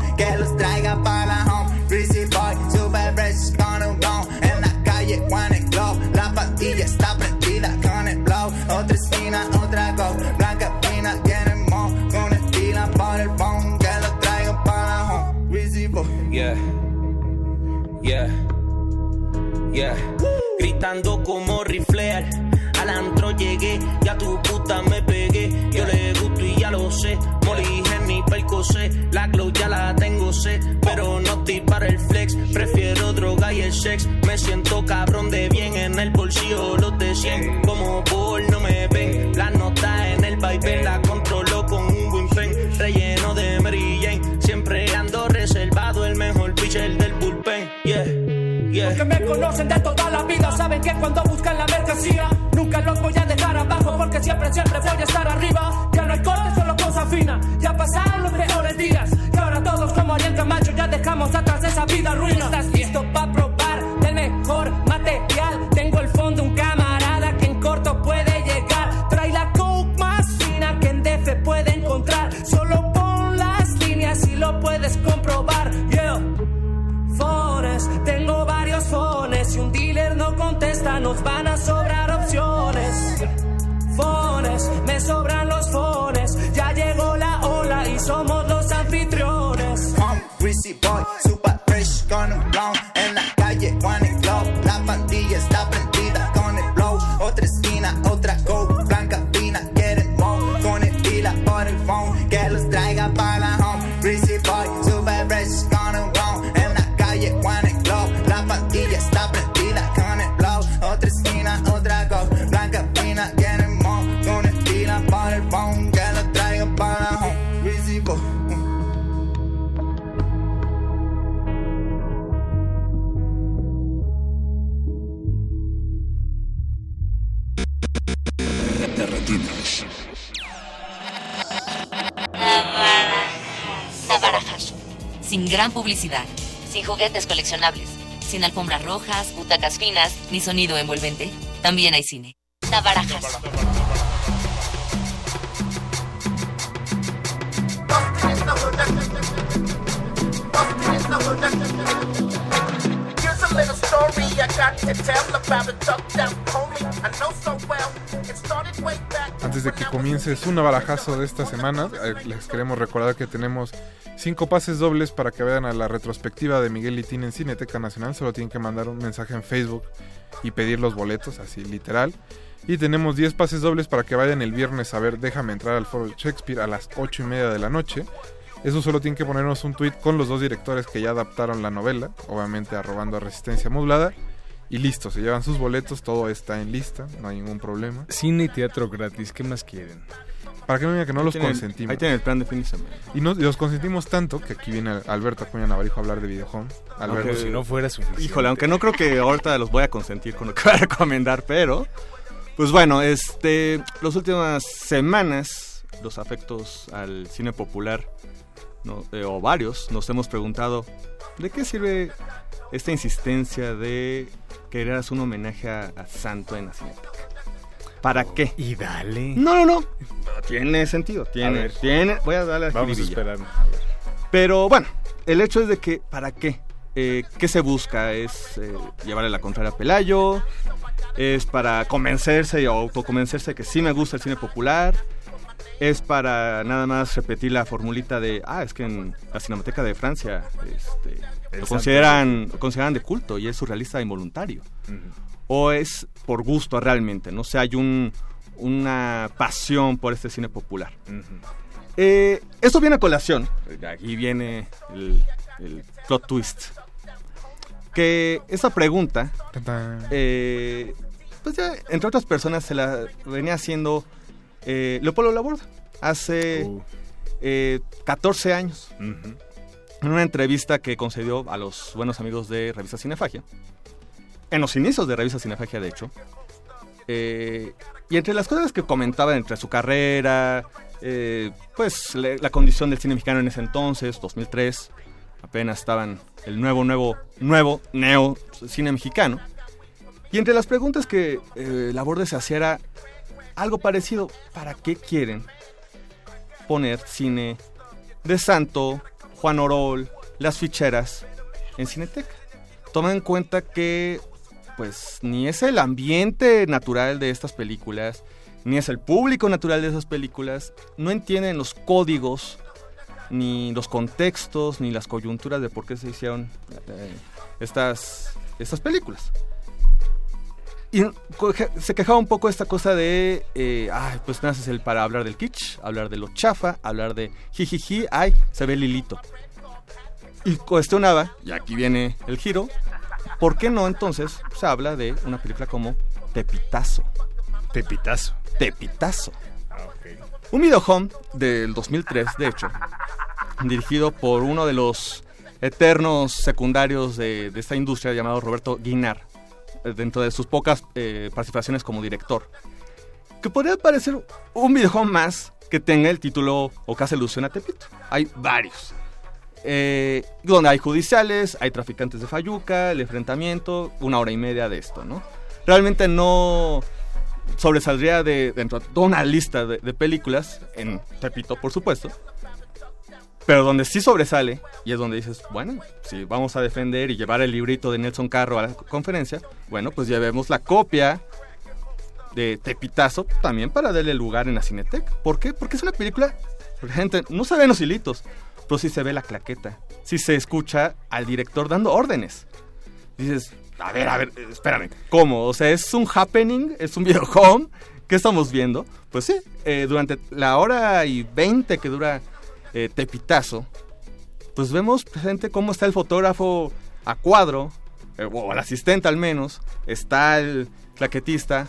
Yeah. Yeah. Gritando como riflear. Al antro llegué, ya tu puta me pegué. Yo le gusto y ya lo sé. Molly Henry percocé. La glow ya la tengo sé. Pero no estoy para el flex. Prefiero droga y el sex. Me siento cabrón de bien en el bolsillo. Los de 100. Como Paul Yeah. Los que me conocen de toda la vida saben que cuando buscan la mercancía nunca los voy a dejar abajo porque siempre, siempre voy a estar arriba. Ya no hay corte, solo cosa fina. Ya pasaron los mejores días y ahora todos como Ariel Camacho ya dejamos atrás esa vida ruina. Contesta, publicidad, sin juguetes coleccionables, sin alfombras rojas, butacas finas, ni sonido envolvente. También hay cine. La Barajas. Here's a little story I got to tell about a duck down homie I know so well. It started way back. Antes de que comience su balajazo de esta semana, eh, les queremos recordar que tenemos cinco pases dobles para que vayan a la retrospectiva de Miguel Litín en Cineteca Nacional. Solo tienen que mandar un mensaje en Facebook y pedir los boletos, así literal. Y tenemos 10 pases dobles para que vayan el viernes a ver Déjame entrar al foro Shakespeare a las 8 y media de la noche. Eso solo tienen que ponernos un tweet con los dos directores que ya adaptaron la novela, obviamente arrobando a Resistencia Modulada. Y listo, se llevan sus boletos, todo está en lista, no hay ningún problema. Cine y teatro gratis, ¿qué más quieren? Para que no digan que no Ahí los tienen- consentimos. ahí tienen el plan de fin de semana. Y, nos- y los consentimos tanto que aquí viene Alberto Acuña Navarijo a hablar de Videohome. Alberto, Aunque- si no fuera suficiente. Híjole, aunque no creo que ahorita los voy a consentir con lo que voy a recomendar, pero pues bueno, este las últimas semanas los afectos al cine popular no, eh, o varios nos hemos preguntado ¿de qué sirve esta insistencia de querer hacer un homenaje a, a Santo en la Cineteca? ¿Para qué? Y dale. No, no, no. Tiene sentido, tiene, ver. tiene. Voy a darle a Vamos a. A ver. Pero bueno, el hecho es de que, ¿para qué? Eh, ¿Qué se busca? ¿Es eh, llevarle la contraria a Pelayo? ¿Es para convencerse o autoconvencerse de que sí me gusta el cine popular? ¿Es para nada más repetir la formulita de, ah, es que en la Cinemateca de Francia este, lo consideran, lo consideran de culto y es surrealista involuntario? ¿O es por gusto realmente? No sé, hay un, una pasión por este cine popular. Eh, esto viene a colación. Aquí viene el, el plot twist. Que esa pregunta, eh, pues ya, entre otras personas, se la venía haciendo eh, Leopoldo Laborda hace eh, 14 años. En una entrevista que concedió a los buenos amigos de Revista Cinefagia. En los inicios de Revista Cinefagia, de hecho. Eh, y entre las cosas que comentaba entre su carrera, eh, pues la condición del cine mexicano en ese entonces, 2003, apenas estaban el nuevo, nuevo, nuevo neo cine mexicano. Y entre las preguntas que eh, Laborde se hacía era algo parecido, ¿para qué quieren poner cine de Santo, Juan Orol, Las Ficheras en Cineteca? Toma en cuenta que pues ni es el ambiente natural de estas películas, ni es el público natural de esas películas, no entienden los códigos, ni los contextos, ni las coyunturas de por qué se hicieron eh, estas, estas películas. Y se quejaba un poco esta cosa de, eh, ay, pues naces el para hablar del kitsch, hablar de lo chafa, hablar de jijiji, ay, se ve Lilito. Y cuestionaba, y aquí viene el giro, ¿por qué no entonces se habla de una película como Tepitazo? Tepitazo. Tepitazo. Ah. Un videohome del 2003, de hecho, dirigido por uno de los eternos secundarios de, de esta industria llamado Roberto Guinar, eh, dentro de sus pocas eh, participaciones como director. Que podría parecer un videohome más que tenga el título o que hace alusión a Tepito. Hay varios. Eh, donde hay judiciales, hay traficantes de Fayuca, el enfrentamiento, una hora y media de esto, ¿no? Realmente no sobresaldría de, dentro de toda una lista de, películas, en Tepito, por supuesto, pero donde sí sobresale, y es donde dices, bueno, si vamos a defender y llevar el librito de Nelson Carro a la conferencia, bueno, pues llevemos la copia de Tepitazo también para darle lugar en la Cineteca. ¿Por qué? Porque es una película, gente, no se ven los hilitos, pero sí se ve la claqueta, sí se escucha al director dando órdenes. Dices, a ver, a ver, espérame, ¿cómo? O sea, es un happening, es un videohome, ¿qué estamos viendo? Pues sí, eh, durante la hora y 20 que dura eh, Tepitazo, pues vemos presente cómo está el fotógrafo a cuadro, eh, o el asistente al menos, está el claquetista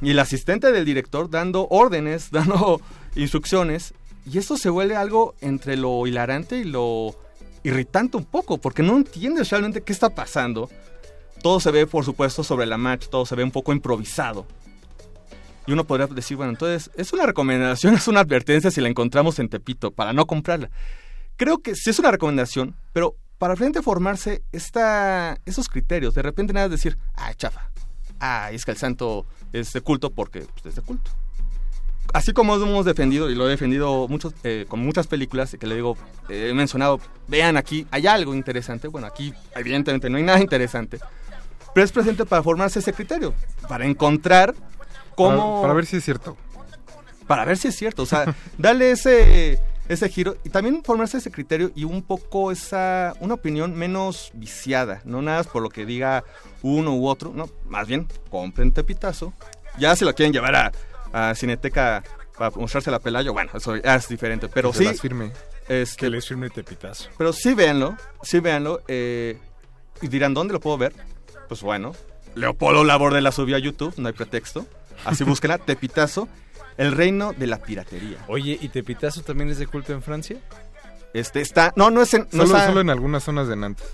y el asistente del director dando órdenes, dando instrucciones, y esto se vuelve algo entre lo hilarante y lo irritante un poco, porque no entiendes realmente qué está pasando. Todo se ve, por supuesto, sobre la marcha, todo se ve un poco improvisado. Y uno podría decir, bueno, entonces, es una recomendación, es una advertencia si la encontramos en Tepito, para no comprarla. Creo que sí es una recomendación, pero para frente formarse esta, esos criterios. De repente nada es decir, ah, chafa. Ah, es que el santo es de culto porque pues, es de culto. Así como hemos defendido, y lo he defendido muchos, eh, con muchas películas, que le digo, eh, he mencionado, vean aquí, hay algo interesante. Bueno, aquí evidentemente no hay nada interesante. Pero es presente para formarse ese criterio, para encontrar cómo... Para, para ver si es cierto. Para ver si es cierto, o sea, darle ese ese giro y también formarse ese criterio y un poco esa una opinión menos viciada, no nada por lo que diga uno u otro, no, más bien compren Tepitazo. Ya si lo quieren llevar a, a Cineteca para mostrarse la Pelayo, bueno, eso ya es diferente, pero Que sí las firme. este, Que les firme Tepitazo. pero sí véanlo, sí véanlo eh, y dirán ¿dónde lo puedo ver? Pues bueno, Leopoldo Laborde la subió a YouTube, no hay pretexto. Así búsquenla, Tepitazo, el reino de la piratería. Oye, ¿y Tepitazo también es de culto en Francia? Este está, no, no es en, no Solo, está- solo en algunas zonas de Nantes.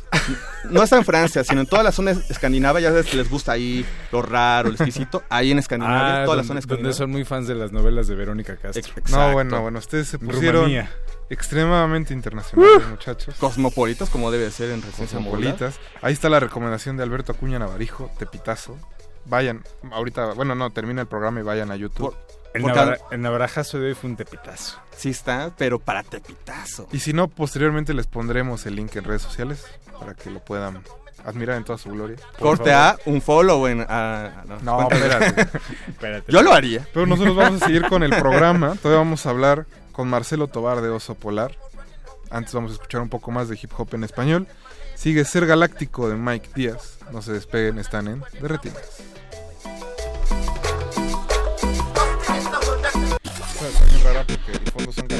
no está en Francia, sino en toda la zona escandinava, ya sabes que les gusta ahí lo raro, lo exquisito, ahí en Escandinavia, toda la donde, zona donde escandinava. son muy fans de las novelas de Verónica Castro. No, bueno, bueno, ustedes se pusieron Rumanía. extremadamente internacionales, muchachos. Cosmopolitas, como debe ser en residencia modular. Cosmopolitas. Ahí está la recomendación de Alberto Acuña Navarijo, Tepitazo. Vayan, ahorita, bueno, no, termina el programa y vayan a YouTube. El, navara- el navarajazo de hoy fue un Tepitazo. Sí está, pero para Tepitazo. Y si no, posteriormente les pondremos el link en redes sociales para que lo puedan admirar en toda su gloria. Corte favor. A, un follow en... ah, no, No, cuéntame. espérate. Yo lo haría. Pero nosotros vamos a seguir con el programa. Todavía vamos a hablar con Marcelo Tobar de Oso Polar. Antes vamos a escuchar un poco más de hip hop en español. Sigue Ser Galáctico de Mike Díaz. No se despeguen, están en De porque el fondo son De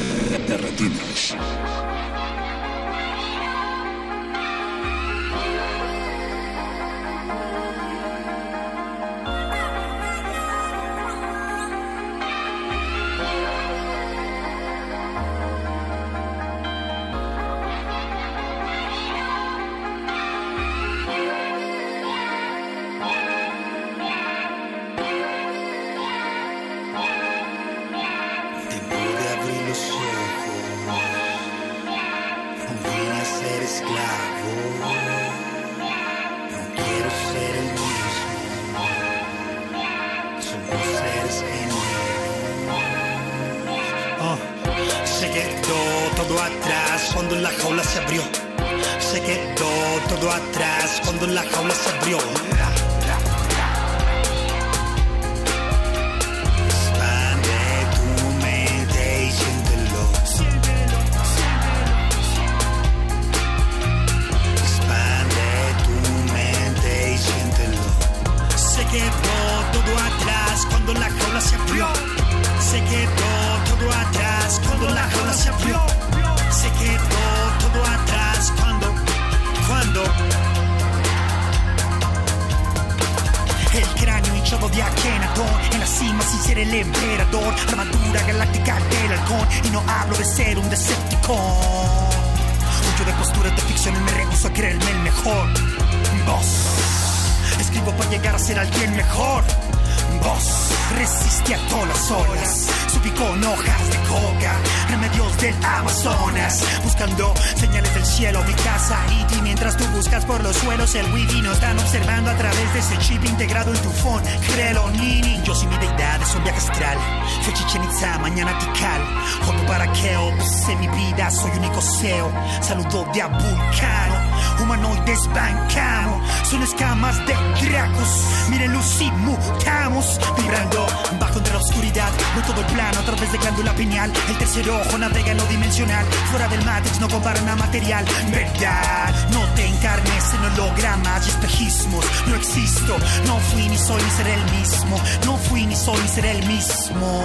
soy ni seré el mismo No fui ni soy ni seré el mismo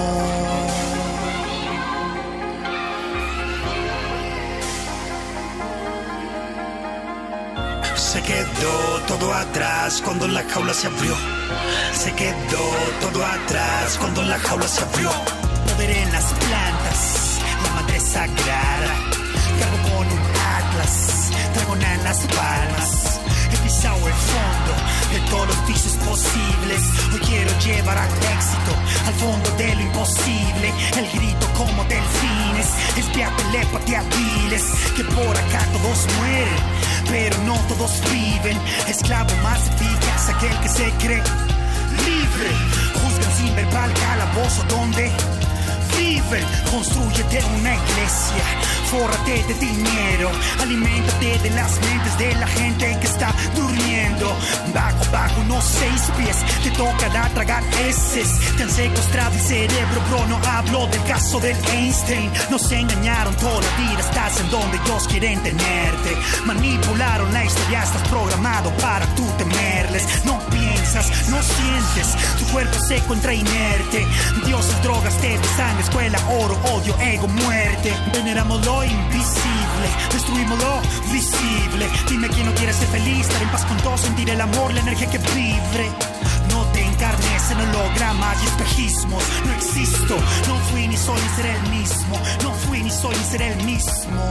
Se quedó todo atrás cuando la jaula se abrió. Se quedó todo atrás cuando la jaula se abrió. Poder en las plantas, la madre sagrada. Cargo con un atlas, dragona en las palmas. He pisado el fondo de todos los vicios posibles. Hoy quiero llevar al éxito, al fondo de lo imposible. El grito como delfines, es vía telepatía viles. Que por acá todos mueren, pero no todos viven. Esclavo más eficaz aquel que se cree libre. Juzgan sin verbal calabozo donde viven. Construyete una iglesia, fórrate de dinero, aliméntate de las mentes de la gente que está durmiendo. Bajo, bajo unos seis pies, te tocará tragar heces. Te han secuestrado el cerebro, No hablo del caso del Einstein. Nos engañaron toda la vida, estás en donde ellos quieren tenerte. Manipularon la historia, estás programado para tú temerles. No piensas, no sientes, tu cuerpo se encuentra inerte. Dioses, drogas, te sangre, escuela, oro, odio, ego, muerte. Veneramos lo invisible, destruimos lo visible. Dime quién no quiere ser feliz, estar en paz con todo, sentir el amor, la energía que vibre. En hologramas y espejismos. No existo, no fui ni soy ni seré el mismo. No fui ni soy ni seré el mismo.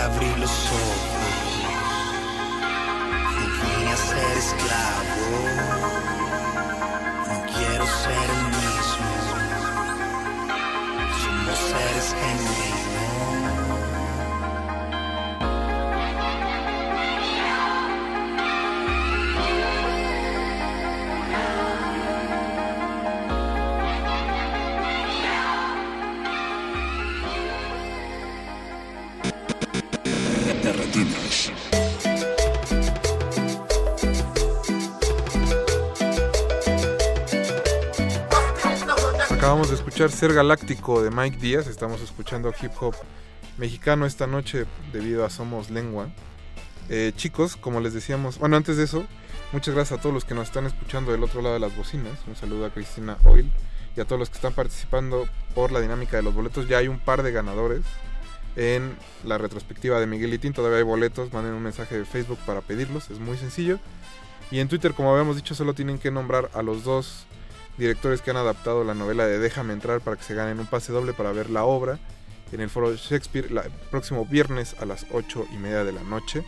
Abrir los ojos. Ser Galáctico de Mike Díaz. Estamos escuchando hip hop mexicano esta noche debido a Somos Lengua. Eh, chicos, como les decíamos, bueno, antes de eso, muchas gracias a todos los que nos están escuchando del otro lado de las bocinas. Un saludo a Cristina Oil y a todos los que están participando por la dinámica de los boletos. Ya hay un par de ganadores en la retrospectiva de Miguel Itín. Todavía hay boletos. Manden un mensaje de Facebook para pedirlos. Es muy sencillo. Y en Twitter, como habíamos dicho, solo tienen que nombrar a los dos directores que han adaptado la novela de Déjame entrar para que se ganen un pase doble para ver la obra en el foro Shakespeare el próximo viernes a las 8 y media de la noche.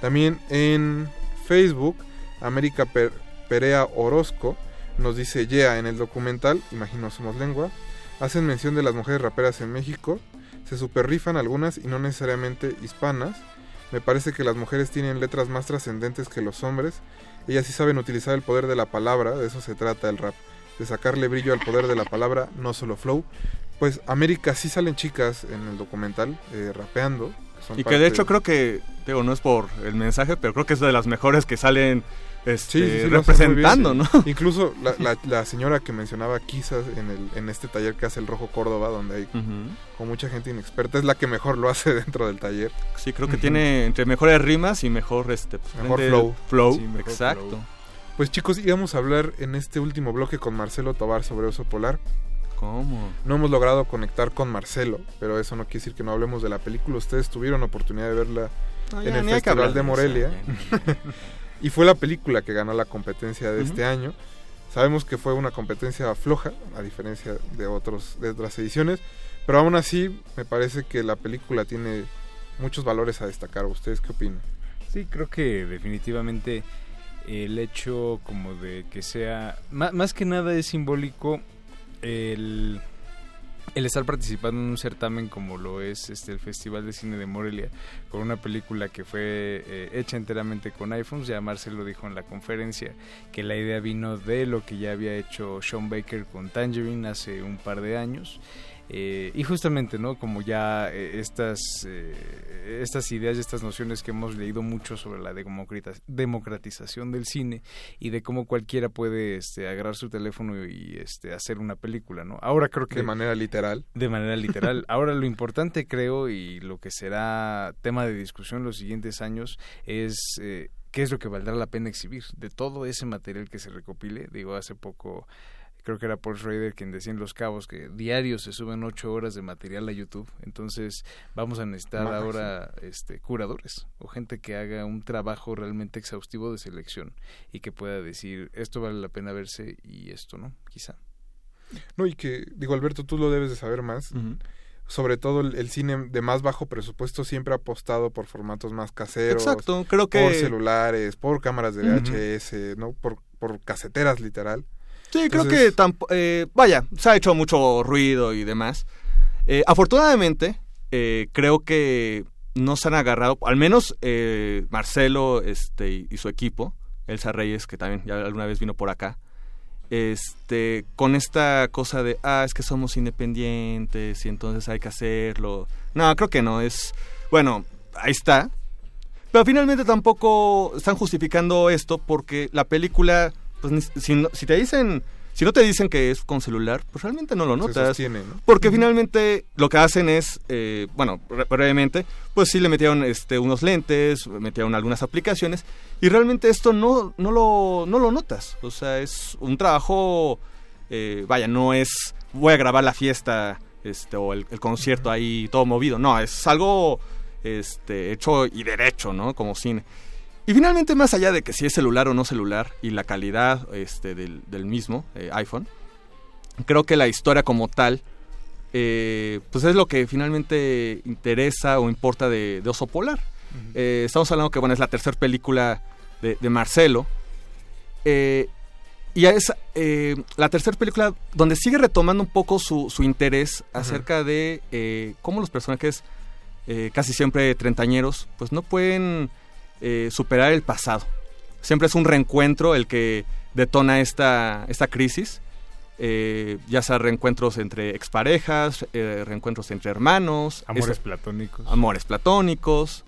También en Facebook, América Per- Perea Orozco nos dice, yeah, en el documental, imagino somos lengua, hacen mención de las mujeres raperas en México, se super rifan algunas y no necesariamente hispanas. Me parece que las mujeres tienen letras más trascendentes que los hombres. Ellas sí saben utilizar el poder de la palabra, de eso se trata el rap, de sacarle brillo al poder de la palabra, no solo flow. Pues América sí salen chicas en el documental eh, rapeando. Y que de hecho creo que, digo, no es por el mensaje, pero creo que es de las mejores que salen este, Sí, sí, sí, lo hacen muy bien, representando. ¿no? Incluso la, la- la señora que mencionaba quizás en, el, en este taller que hace el Rojo Córdoba, donde hay con mucha gente inexperta, es la que mejor lo hace dentro del taller. Sí, creo que tiene entre mejores rimas y mejor este pues, Mejor flow. flow, mejor exacto. flow. Pues chicos, íbamos a hablar en este último bloque con Marcelo Tobar sobre Oso Polar. ¿Cómo? No hemos logrado conectar con Marcelo, pero eso no quiere decir que no hablemos de la película. Ustedes tuvieron oportunidad de verla No, en ya el Festival de Morelia. y fue la película que ganó la competencia de este año. Sabemos que fue una competencia floja, a diferencia de, otros, de otras ediciones, pero aún así me parece que la película tiene muchos valores a destacar. ¿Ustedes qué opinan? Sí, creo que definitivamente el hecho como de que sea, má- más, que nada es simbólico el, el estar participando en un certamen como lo es este el Festival de Cine de Morelia, con una película que fue eh, hecha enteramente con iPhones, ya Marcelo dijo en la conferencia que la idea vino de lo que ya había hecho Sean Baker con Tangerine hace un par de años. Eh, y justamente, ¿no? Como ya eh, estas, eh, estas ideas y estas nociones que hemos leído mucho sobre la democratización del cine y de cómo cualquiera puede este, agarrar su teléfono y este, hacer una película, ¿no? Ahora creo que... De manera literal. De manera literal. Ahora lo importante creo y lo que será tema de discusión los siguientes años es... eh, ¿Qué es lo que valdrá la pena exhibir? De todo ese material que se recopile. Digo, hace poco creo que era Paul Schrader quien decía en Los Cabos que diario se suben ocho horas de material a YouTube. Entonces vamos a necesitar Más, ahora este, curadores o gente que haga un trabajo realmente exhaustivo de selección y que pueda decir esto vale la pena verse y esto no, quizá. No, y que, digo, Alberto, tú lo debes de saber más. sobre todo el, el cine de más bajo presupuesto siempre ha apostado por formatos más caseros. Exacto, creo que- Por celulares, por cámaras de. VHS, ¿no? Por, por caseteras, literal. Sí, creo que tampo- eh, vaya, se ha hecho mucho ruido y demás. Eh, afortunadamente, eh, creo que no se han agarrado, al menos eh, Marcelo este, y, y su equipo, Elsa Reyes, que también ya alguna vez vino por acá, este, con esta cosa de, ah, es que somos independientes y entonces hay que hacerlo. No, creo que no, es, bueno, ahí está. Pero finalmente tampoco están justificando esto porque la película, pues ni- si, no- si te dicen, si no te dicen que es con celular, pues realmente no lo Se notas. sostiene, ¿no? Porque finalmente lo que hacen es, eh, bueno, re- brevemente, pues sí le metieron este, unos lentes, metieron algunas aplicaciones y realmente esto no, no, lo, no lo notas. O sea, es un trabajo, eh, vaya, no es voy a grabar la fiesta este, o el, el concierto ahí todo movido. No, es algo este, hecho y derecho, ¿no? Como cine. Y finalmente, más allá de que si es celular o no celular y la calidad este, del, del mismo eh, iPhone, creo que la historia como tal, eh, pues es lo que finalmente interesa o importa de, de Oso Polar. Eh, estamos hablando que, bueno, es la tercera película de, de Marcelo. Eh, y es la tercera película donde sigue retomando un poco su, su interés acerca de cómo los personajes, casi siempre treintañeros, pues no pueden eh, superar el pasado. Siempre es un reencuentro el que detona esta, esta crisis. Eh, ya sea reencuentros entre exparejas, eh, reencuentros entre hermanos, Amores esa- platónicos. amores platónicos,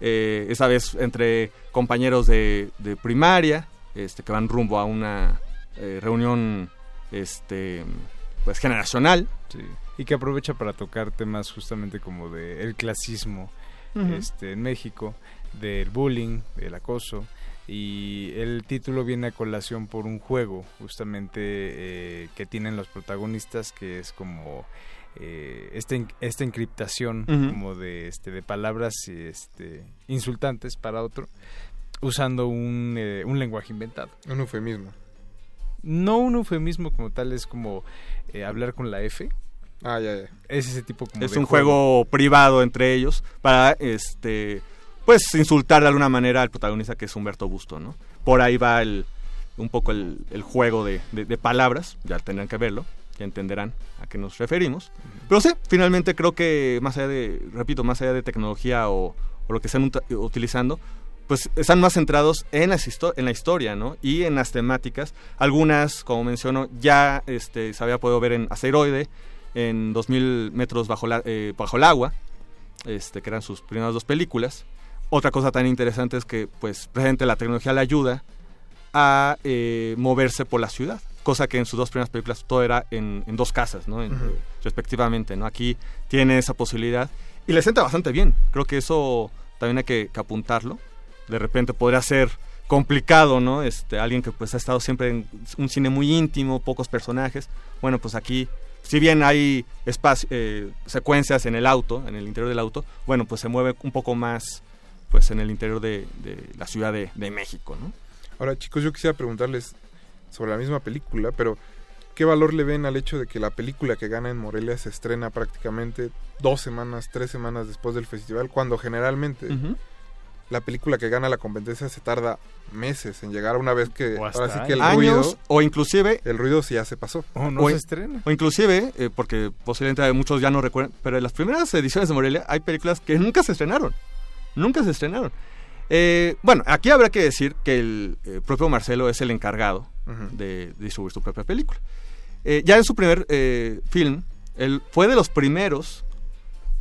esa vez entre compañeros de, de primaria, este, que van rumbo a una reunión este, pues generacional. Y que aprovecha para tocar temas justamente como de el clasismo este, en México, del bullying, del acoso. Y el título viene a colación por un juego justamente eh, que tienen los protagonistas que es como eh, esta, en- esta encriptación como de, este, de palabras este, insultantes para otro usando un, eh, un lenguaje inventado. Un eufemismo. No un eufemismo como tal, es como eh, hablar con la F. Ah, ya, ya. Es ese tipo como es de un juego privado entre ellos para este pues insultar de alguna manera al protagonista que es Humberto Busto, ¿no? Por ahí va el un poco el, el juego de, de- de palabras, ya tendrán que verlo, ya entenderán a qué nos referimos. Pero sí, finalmente creo que más allá de, repito, más allá de tecnología o, o lo que están utilizando, pues están más centrados en, las histo- en la historia, ¿no? Y en las temáticas. Algunas, como menciono, ya este, se había podido ver en Asteroide, en 2000 metros bajo, la- eh, bajo el agua, este, que eran sus primeras dos películas. Otra cosa tan interesante es que, pues, precisamente la tecnología le ayuda a eh, moverse por la ciudad, cosa que en sus dos primeras películas todo era en, en dos casas, ¿no? En- respectivamente, ¿no? Aquí tiene esa posibilidad y le sienta bastante bien. Creo que eso también hay que, que apuntarlo. De repente podría ser complicado, ¿no? Este, alguien que pues ha estado siempre en un cine muy íntimo, pocos personajes. Bueno, pues aquí, si bien hay espacio, eh, secuencias en el auto, en el interior del auto, bueno, pues se mueve un poco más, pues en el interior de, de la Ciudad de, de México, ¿no? Ahora, chicos, yo quisiera preguntarles sobre la misma película, pero ¿qué valor le ven al hecho de que la película que gana en Morelia se estrena prácticamente dos semanas, tres semanas después del festival, cuando generalmente la película que gana la competencia se tarda meses en llegar una vez que hasta ahora sí que el años, ruido o inclusive el ruido sí ya se pasó. no o, se in- estrena. o inclusive, eh, porque posiblemente muchos ya no recuerdan, pero en las primeras ediciones de Morelia hay películas que nunca se estrenaron. Nunca se estrenaron. Eh, bueno, aquí habrá que decir que el eh, propio Marcelo es el encargado de distribuir su propia película. Eh, ya en su primer eh, film, él fue de los primeros,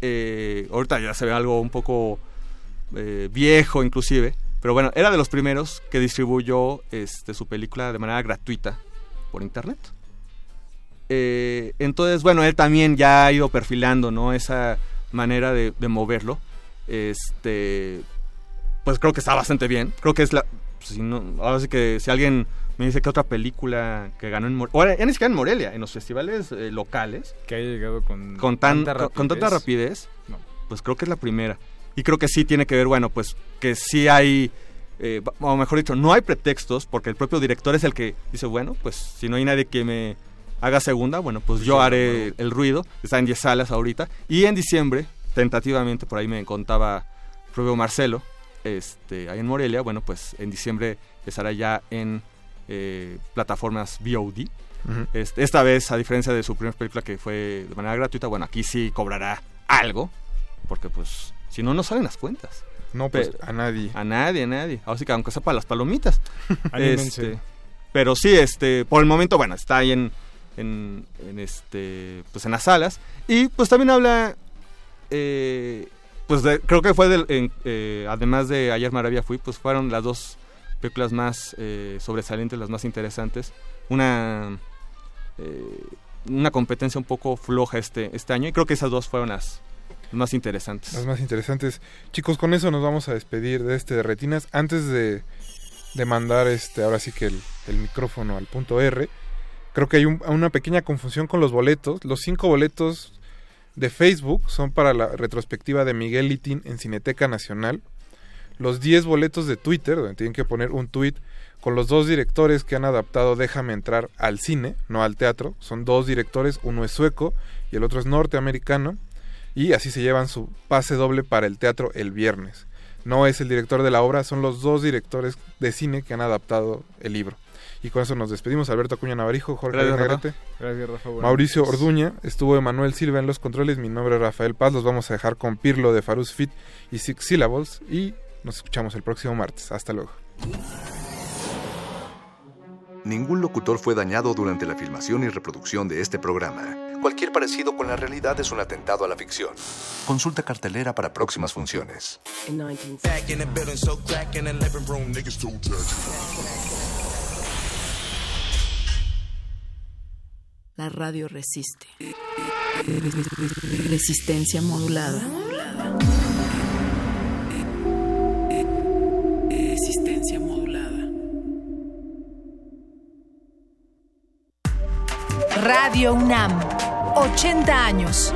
ahorita ya se ve algo un poco viejo inclusive, pero bueno, era de los primeros que distribuyó este, su película de manera gratuita por internet. Entonces, bueno, él también ya ha ido perfilando, ¿no? Esa manera de, de moverlo. Este, pues creo que está bastante bien. Creo que es la, si no, ahora sí que si alguien me dice que otra película que ganó en Morelia, ya ni siquiera en Morelia, en los festivales eh, locales, Que haya llegado con, con, tan, tanta con, con tanta rapidez. rapidez, No. pues creo que es la primera. Y creo que sí tiene que ver, bueno, pues que sí hay, eh, o mejor dicho, no hay pretextos, porque el propio director es el que dice, bueno, pues si no hay nadie que me haga segunda, bueno, pues yo haré el ruido. Está en 10 salas ahorita. Y en diciembre, tentativamente, por ahí me contaba propio Marcelo, este, ahí en Morelia, bueno, pues en diciembre estará ya en eh, plataformas VOD. Este, esta vez, a diferencia de su primera película que fue de manera gratuita, bueno, aquí sí cobrará algo, porque pues si no, no salen las cuentas. No, pues, Pero- a nadie. A nadie, a nadie. Así que aunque sea para las palomitas. Este, pero sí, este, por el momento, bueno, está ahí en, en, en, este, pues en las salas. Y pues también habla, eh, pues de- creo que fue del, eh, además de Ayer Maravilla Fui, pues fueron las dos películas más eh, sobresalientes, las más interesantes. Una, una competencia un poco floja este, este año y creo que esas dos fueron las más interesantes. Las más interesantes. Chicos, con eso nos vamos a despedir de este de Retinas. Antes de, de mandar este, ahora sí que el, micrófono al punto R, creo que hay un- una pequeña confusión con los boletos. Los cinco boletos de Facebook son para la retrospectiva de Miguel Litín en Cineteca Nacional. Los 10 boletos de Twitter, donde tienen que poner un tweet con los dos directores que han adaptado Déjame entrar al cine, no al teatro. Son dos directores, uno es sueco y el otro es norteamericano. Y así se llevan su pase doble para el teatro el viernes. No es el director de la obra, son los dos directores de cine que han adaptado el libro. Y con eso nos despedimos. Alberto Acuña Navarijo, Jorge Gracias, Negrete. Rafa. Gracias, Rafa. Buenas Mauricio. Orduña, estuvo Emanuel Silva en los controles, mi nombre es Rafael Paz, los vamos a dejar con Pirlo de Farus Fit y Six Syllables y nos escuchamos el próximo martes. Hasta luego. Ningún locutor fue dañado durante la filmación y reproducción de este programa. Cualquier parecido con la realidad es un atentado a la ficción. Consulta cartelera para próximas funciones. La radio resiste. Resistencia modulada. Resistencia modulada. Radio UNAM, 80 años.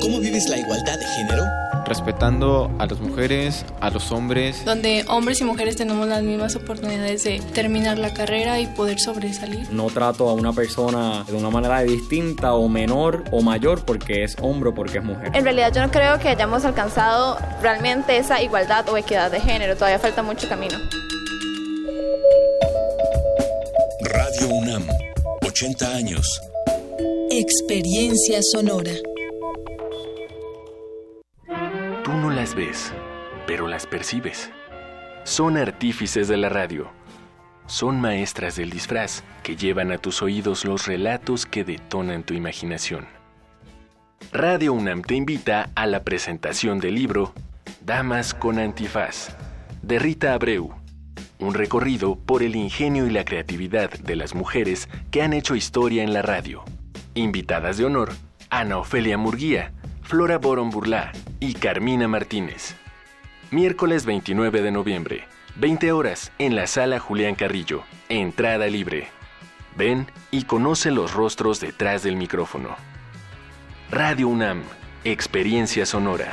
¿Cómo vives la igualdad de género? Respetando a las mujeres, a los hombres. donde hombres y mujeres tenemos las mismas oportunidades de terminar la carrera y poder sobresalir. No trato a una persona de una manera distinta o menor o mayor porque es hombre o porque es mujer. En realidad yo no creo que hayamos alcanzado realmente esa igualdad o equidad de género, todavía falta mucho camino. Radio UNAM, 80 años. Experiencia sonora. Las ves, pero las percibes. Son artífices de la radio. Son maestras del disfraz que llevan a tus oídos los relatos que detonan tu imaginación. Radio UNAM te invita a la presentación del libro Damas con Antifaz, de Rita Abreu. Un recorrido por el ingenio y la creatividad de las mujeres que han hecho historia en la radio. Invitadas de honor, Ana Ofelia Murguía, Flora Boron Burlá y Carmina Martínez. Miércoles 29 de noviembre, 20 horas, en la sala Julián Carrillo. Entrada libre. Ven y conoce los rostros detrás del micrófono. Radio UNAM, Experiencia Sonora.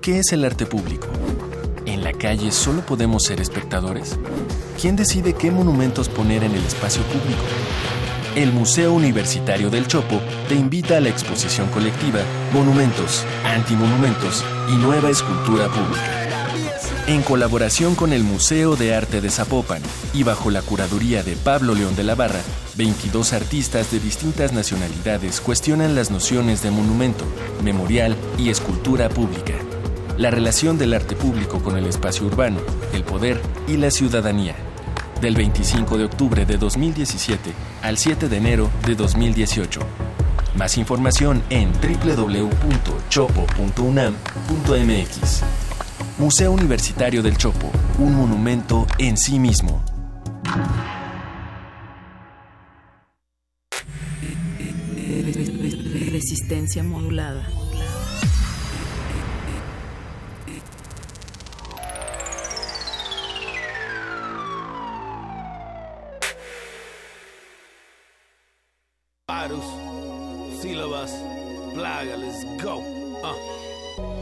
¿Qué es el arte público? ¿En la calle solo podemos ser espectadores? ¿Quién decide qué monumentos poner en el espacio público? El Museo Universitario del Chopo te invita a la exposición colectiva Monumentos, Antimonumentos y Nueva Escultura Pública. En colaboración con el Museo de Arte de Zapopan y bajo la curaduría de Pablo León de la Barra, 22 artistas de distintas nacionalidades cuestionan las nociones de monumento, memorial y escultura pública la relación del arte público con el espacio urbano, el poder y la ciudadanía. Del 25 de octubre de 2017 al 7 de enero de 2018. Más información en www.chopo.unam.mx. Museo Universitario del Chopo, un monumento en sí mismo. Resistencia modulada. Parus, sílabas, plaga, let's go. Ah.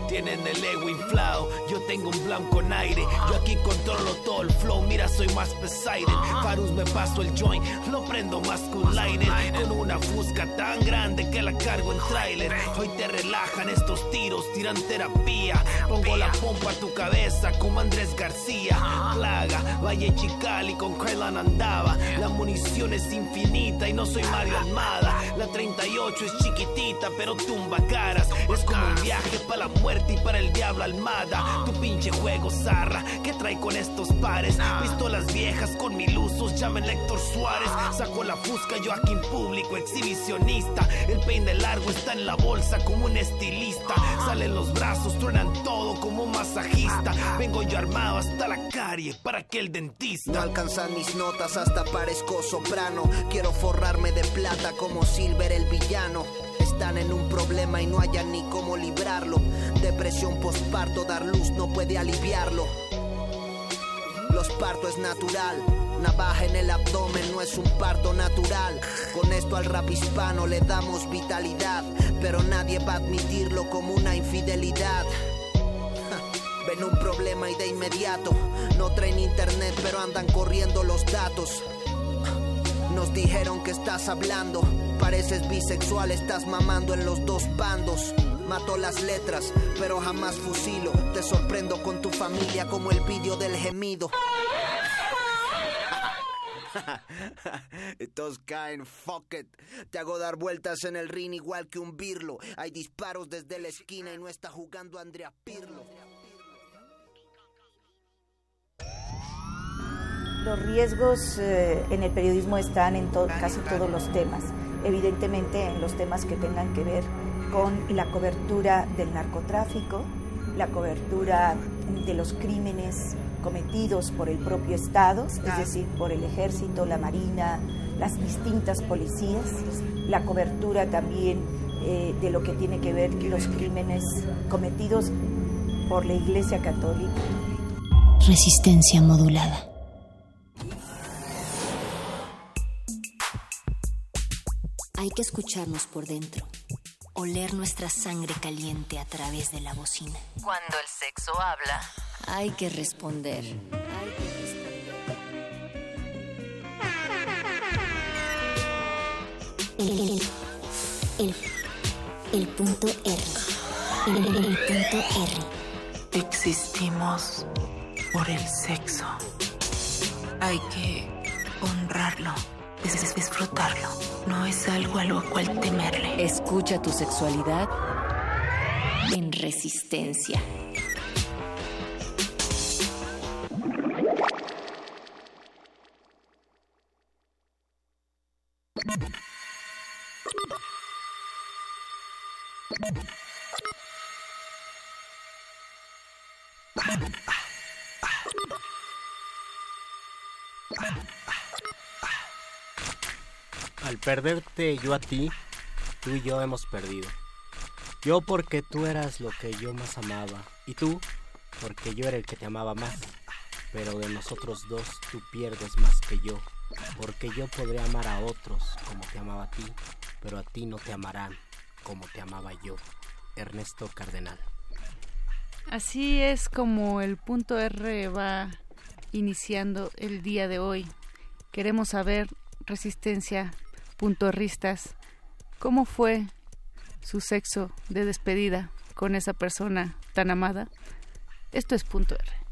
Tienen el ego inflado, yo tengo un blanco con aire. Yo aquí controlo todo el flow, mira, soy más Poseidon. Farus me paso el joint, lo prendo más que un liner. Con una fusca tan grande que la cargo en trailer. Hoy te relajan estos tiros, tiran terapia. Pongo la pompa a tu cabeza como Andrés García. Plaga, Valle Chicali con Krylan andaba. La munición es infinita y no soy Mario Almada. La 38 es chiquitita, pero tumba caras. Es como un viaje para la muerte y para el diablo Almada. Tu pinche juego zarra, ¿qué trae con estos pares? Pistolas viejas con mil usos, llamen Héctor Suárez. Saco la fusca yo aquí en público, exhibicionista. El peine largo está en la bolsa como un estilista. Salen los brazos, truenan todo como un masajista. Vengo yo armado hasta la carie para que el dentista. No alcanzan mis notas, hasta parezco soprano. Quiero forrarme de plata como Silver el villano. Están en un problema y no hayan ni cómo librarlo. Depresión postparto, dar luz no puede aliviarlo. Los parto es natural. Navaja en el abdomen no es un parto natural. Con esto al rap hispano le damos vitalidad, pero nadie va a admitirlo como una infidelidad. Ven un problema y de inmediato no traen internet, pero andan corriendo los datos. Nos dijeron que estás hablando, pareces bisexual, estás mamando en los dos bandos. Mato las letras, pero jamás fusilo. Te sorprendo con tu familia como el vídeo del gemido. Todos caen, fuck it. Te hago dar vueltas en el ring igual que un birlo. Hay disparos desde la esquina y no está jugando Andrea Pirlo. Los riesgos eh, en el periodismo están en to- casi todos los temas. Evidentemente en los temas que tengan que ver con la cobertura del narcotráfico, la cobertura de los crímenes cometidos por el propio Estado, es decir, por el ejército, la marina, las distintas policías, la cobertura también eh, de lo que tiene que ver los crímenes cometidos por la Iglesia Católica. Resistencia modulada. Hay que escucharnos por dentro, oler nuestra sangre caliente a través de la bocina. Cuando el sexo habla, Hay que responder. El, el, el, el punto R. El, el- el punto R. Existimos por el sexo. Hay que honrarlo, dis- disfrutarlo. No es algo a lo cual temerle. Escucha tu sexualidad en resistencia. Al perderte yo a ti, tú y yo hemos perdido. Yo porque tú eras lo que yo más amaba y tú porque yo era el que te amaba más. Pero de nosotros dos tú pierdes más que yo, porque yo podré amar a otros como te amaba a ti, pero a ti no te amarán como te amaba yo. Ernesto Cardenal. Así es como el punto R va iniciando el día de hoy. Queremos saber, resistencia, puntorristas, cómo fue su sexo de despedida con esa persona tan amada. Esto es punto R.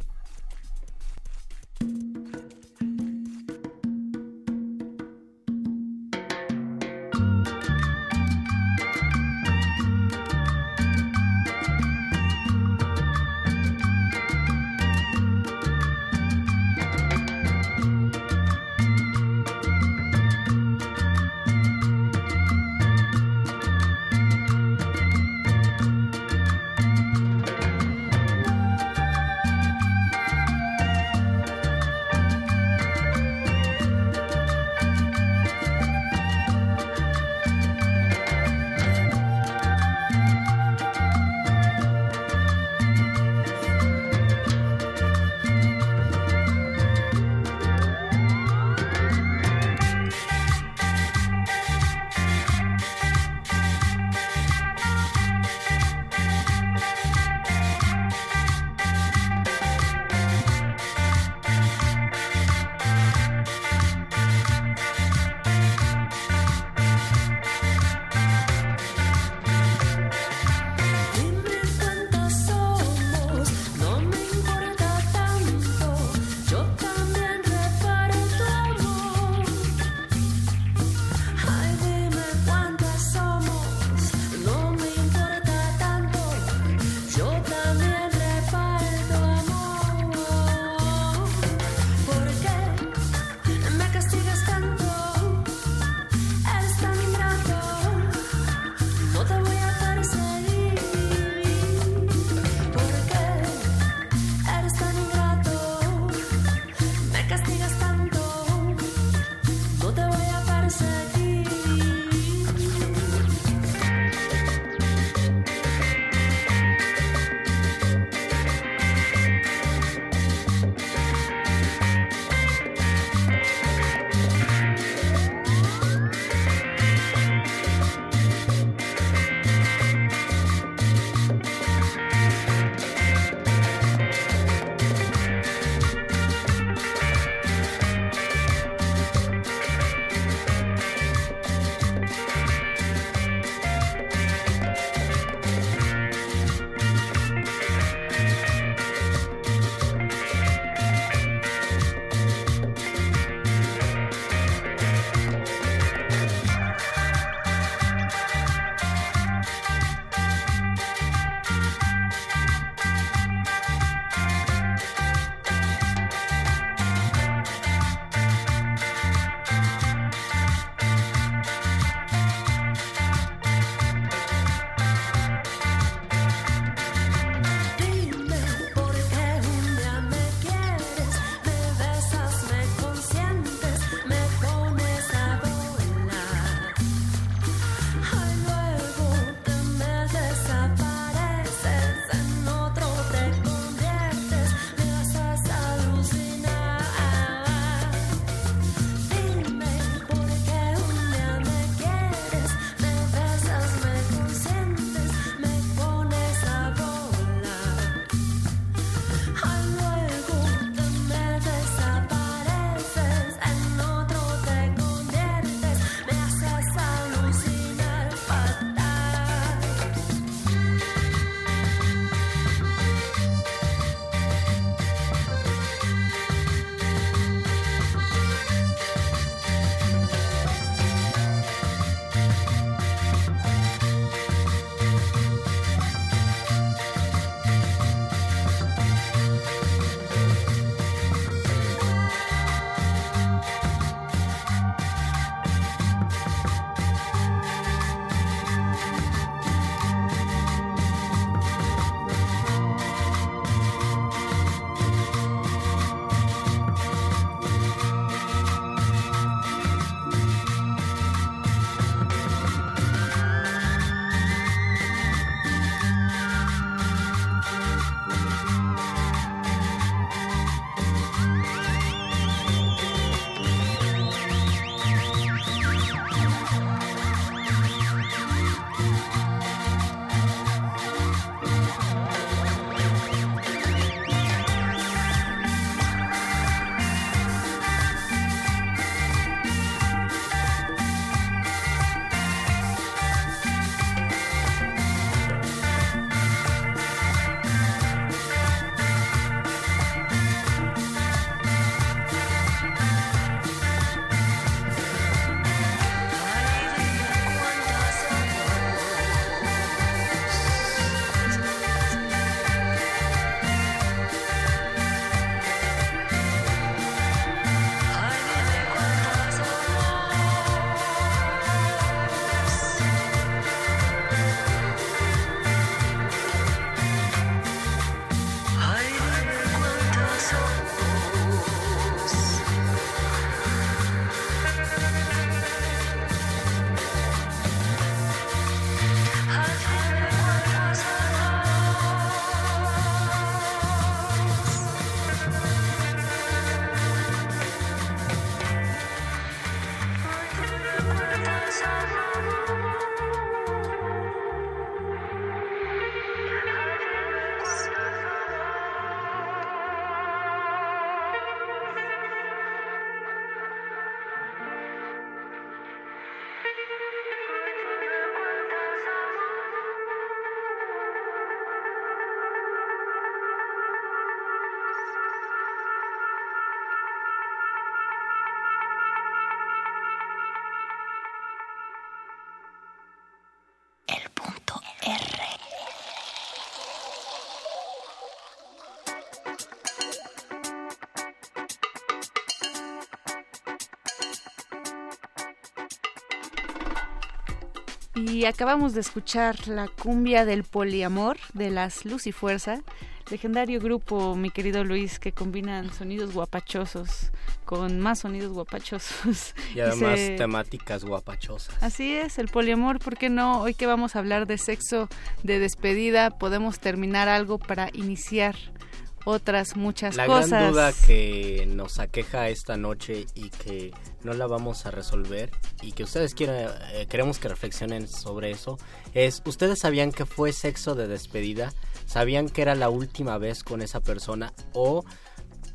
Y acabamos de escuchar la cumbia del poliamor de las Luz y Fuerza, legendario grupo, mi querido Luis, que combinan sonidos guapachosos con más sonidos guapachosos. Y además temáticas guapachosas. Así es, el poliamor, ¿por qué no? Hoy que vamos a hablar de sexo de despedida, podemos terminar algo para iniciar otras muchas cosas. La gran duda que nos aqueja esta noche y que no la vamos a resolver y que ustedes quieren, eh, queremos que reflexionen sobre eso es, ¿ustedes sabían que fue sexo de despedida? ¿Sabían que era la última vez con esa persona? ¿O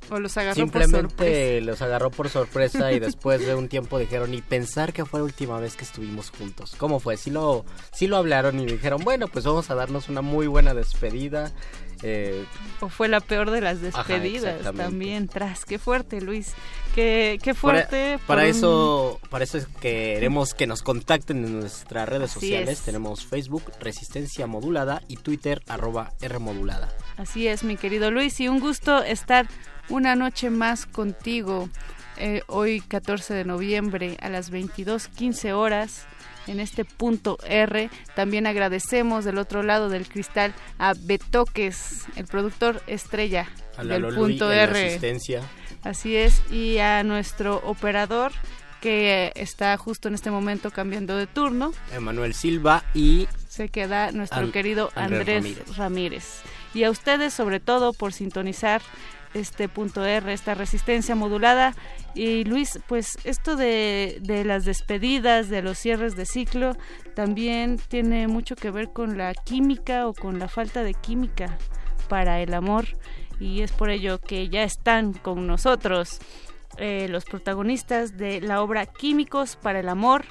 o los agarró Simplemente los agarró por sorpresa y después de un tiempo dijeron, y pensar que fue la última vez que estuvimos juntos. ¿Cómo fue? Sí lo, sí lo hablaron y dijeron, bueno, pues vamos a darnos una muy buena despedida. Eh, o fue la peor de las despedidas también, tras. Qué fuerte, Luis. Qué, qué fuerte. Para, eso, para eso es que queremos que nos contacten en nuestras redes sociales. Tenemos Facebook, Resistencia Modulada, y Twitter, arroba R Modulada. Así es, mi querido Luis, y un gusto estar una noche más contigo. Eh, hoy 14 de noviembre a las 22.15 horas en este punto R. También agradecemos del otro lado del cristal a Betoques, el productor estrella del punto R. Así es, y a nuestro operador que está justo en este momento cambiando de turno. Emanuel Silva y se queda nuestro querido Andrés, Ramírez. Y a ustedes sobre todo por sintonizar este punto R, esta resistencia modulada. Y Luis, pues esto de, de, las despedidas, de los cierres de ciclo, también tiene mucho que ver con la química o con la falta de química para el amor. Y es por ello que ya están con nosotros eh, los protagonistas de la obra Químicos para el Amor.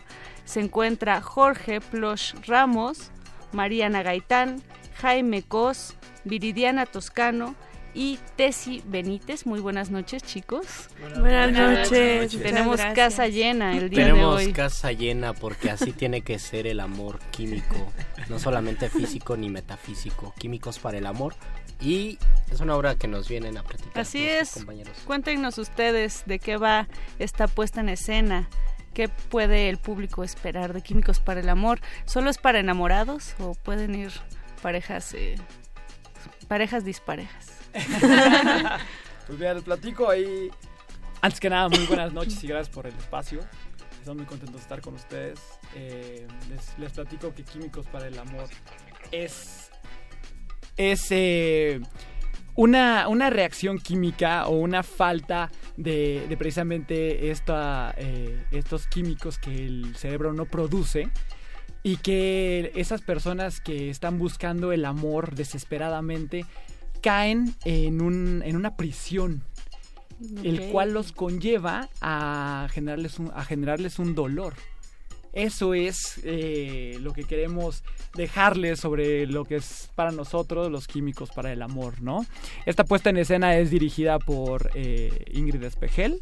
Se encuentra Jorge Plosh Ramos, Mariana Gaitán, Jaime Cos, Viridiana Toscano, y Tesi Benítez. Muy buenas noches, chicos. Buenas, noches. Tenemos casa llena el día de hoy. Tenemos casa llena porque así tiene que ser el amor químico, no solamente físico ni metafísico, químicos para el amor. Y es una obra que nos vienen a platicar. Así es. Compañeros. Cuéntenos ustedes de qué va esta puesta en escena. ¿Qué puede el público esperar de Químicos para el Amor? ¿Solo es para enamorados o pueden ir parejas, eh, parejas disparejas? pues bien, les platico ahí. Antes que nada, muy buenas noches y gracias por el espacio. Estoy muy contento de estar con ustedes. Eh, les, platico que Químicos para el Amor es. Es. Eh, una, una, reacción química o una falta de, precisamente esta, eh, estos químicos que el cerebro no produce y que esas personas que están buscando el amor desesperadamente caen en, un, en una prisión, el cual los conlleva a generarles un, a generarles un dolor. Eso es eh, lo que queremos dejarles sobre lo que es para nosotros los químicos para el amor, ¿no? Esta puesta en escena es dirigida por eh, Ingrid Espejel.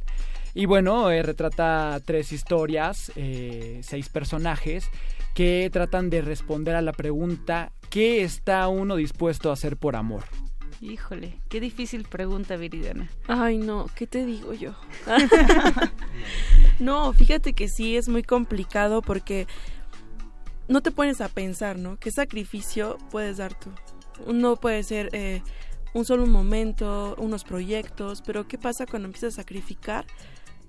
Y bueno, eh, retrata tres historias, seis personajes que tratan de responder a la pregunta ¿qué está uno dispuesto a hacer por amor? Híjole, qué difícil pregunta, Viridiana. Ay, no, ¿qué te digo yo? no, fíjate que sí es muy complicado porque no te pones a pensar, ¿no? ¿Qué sacrificio puedes dar tú? No puede ser eh, un solo momento, unos proyectos, pero ¿qué pasa cuando empiezas a sacrificar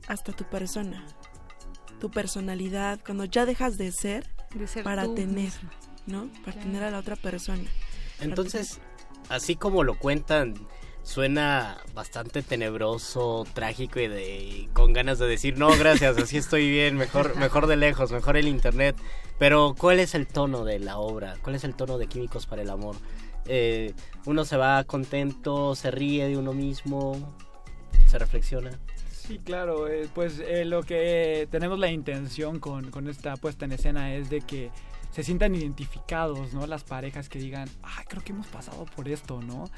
hasta tu persona? Tu personalidad, cuando ya dejas de ser, para tener, ¿no? Para tener a la otra persona. Entonces, así como lo cuentan, suena bastante tenebroso, trágico y de con ganas de decir no, gracias, así estoy bien, mejor mejor de lejos, mejor el internet. Pero ¿cuál es el tono de la obra? ¿Cuál es el tono de Químicos para el amor? Eh, uno se va contento, se ríe de uno mismo, se reflexiona. Sí, claro, eh, pues eh, lo que tenemos la intención con, con esta puesta en escena es de que se sientan identificados, ¿no? Las parejas que digan, ah, creo que hemos pasado por esto, ¿no?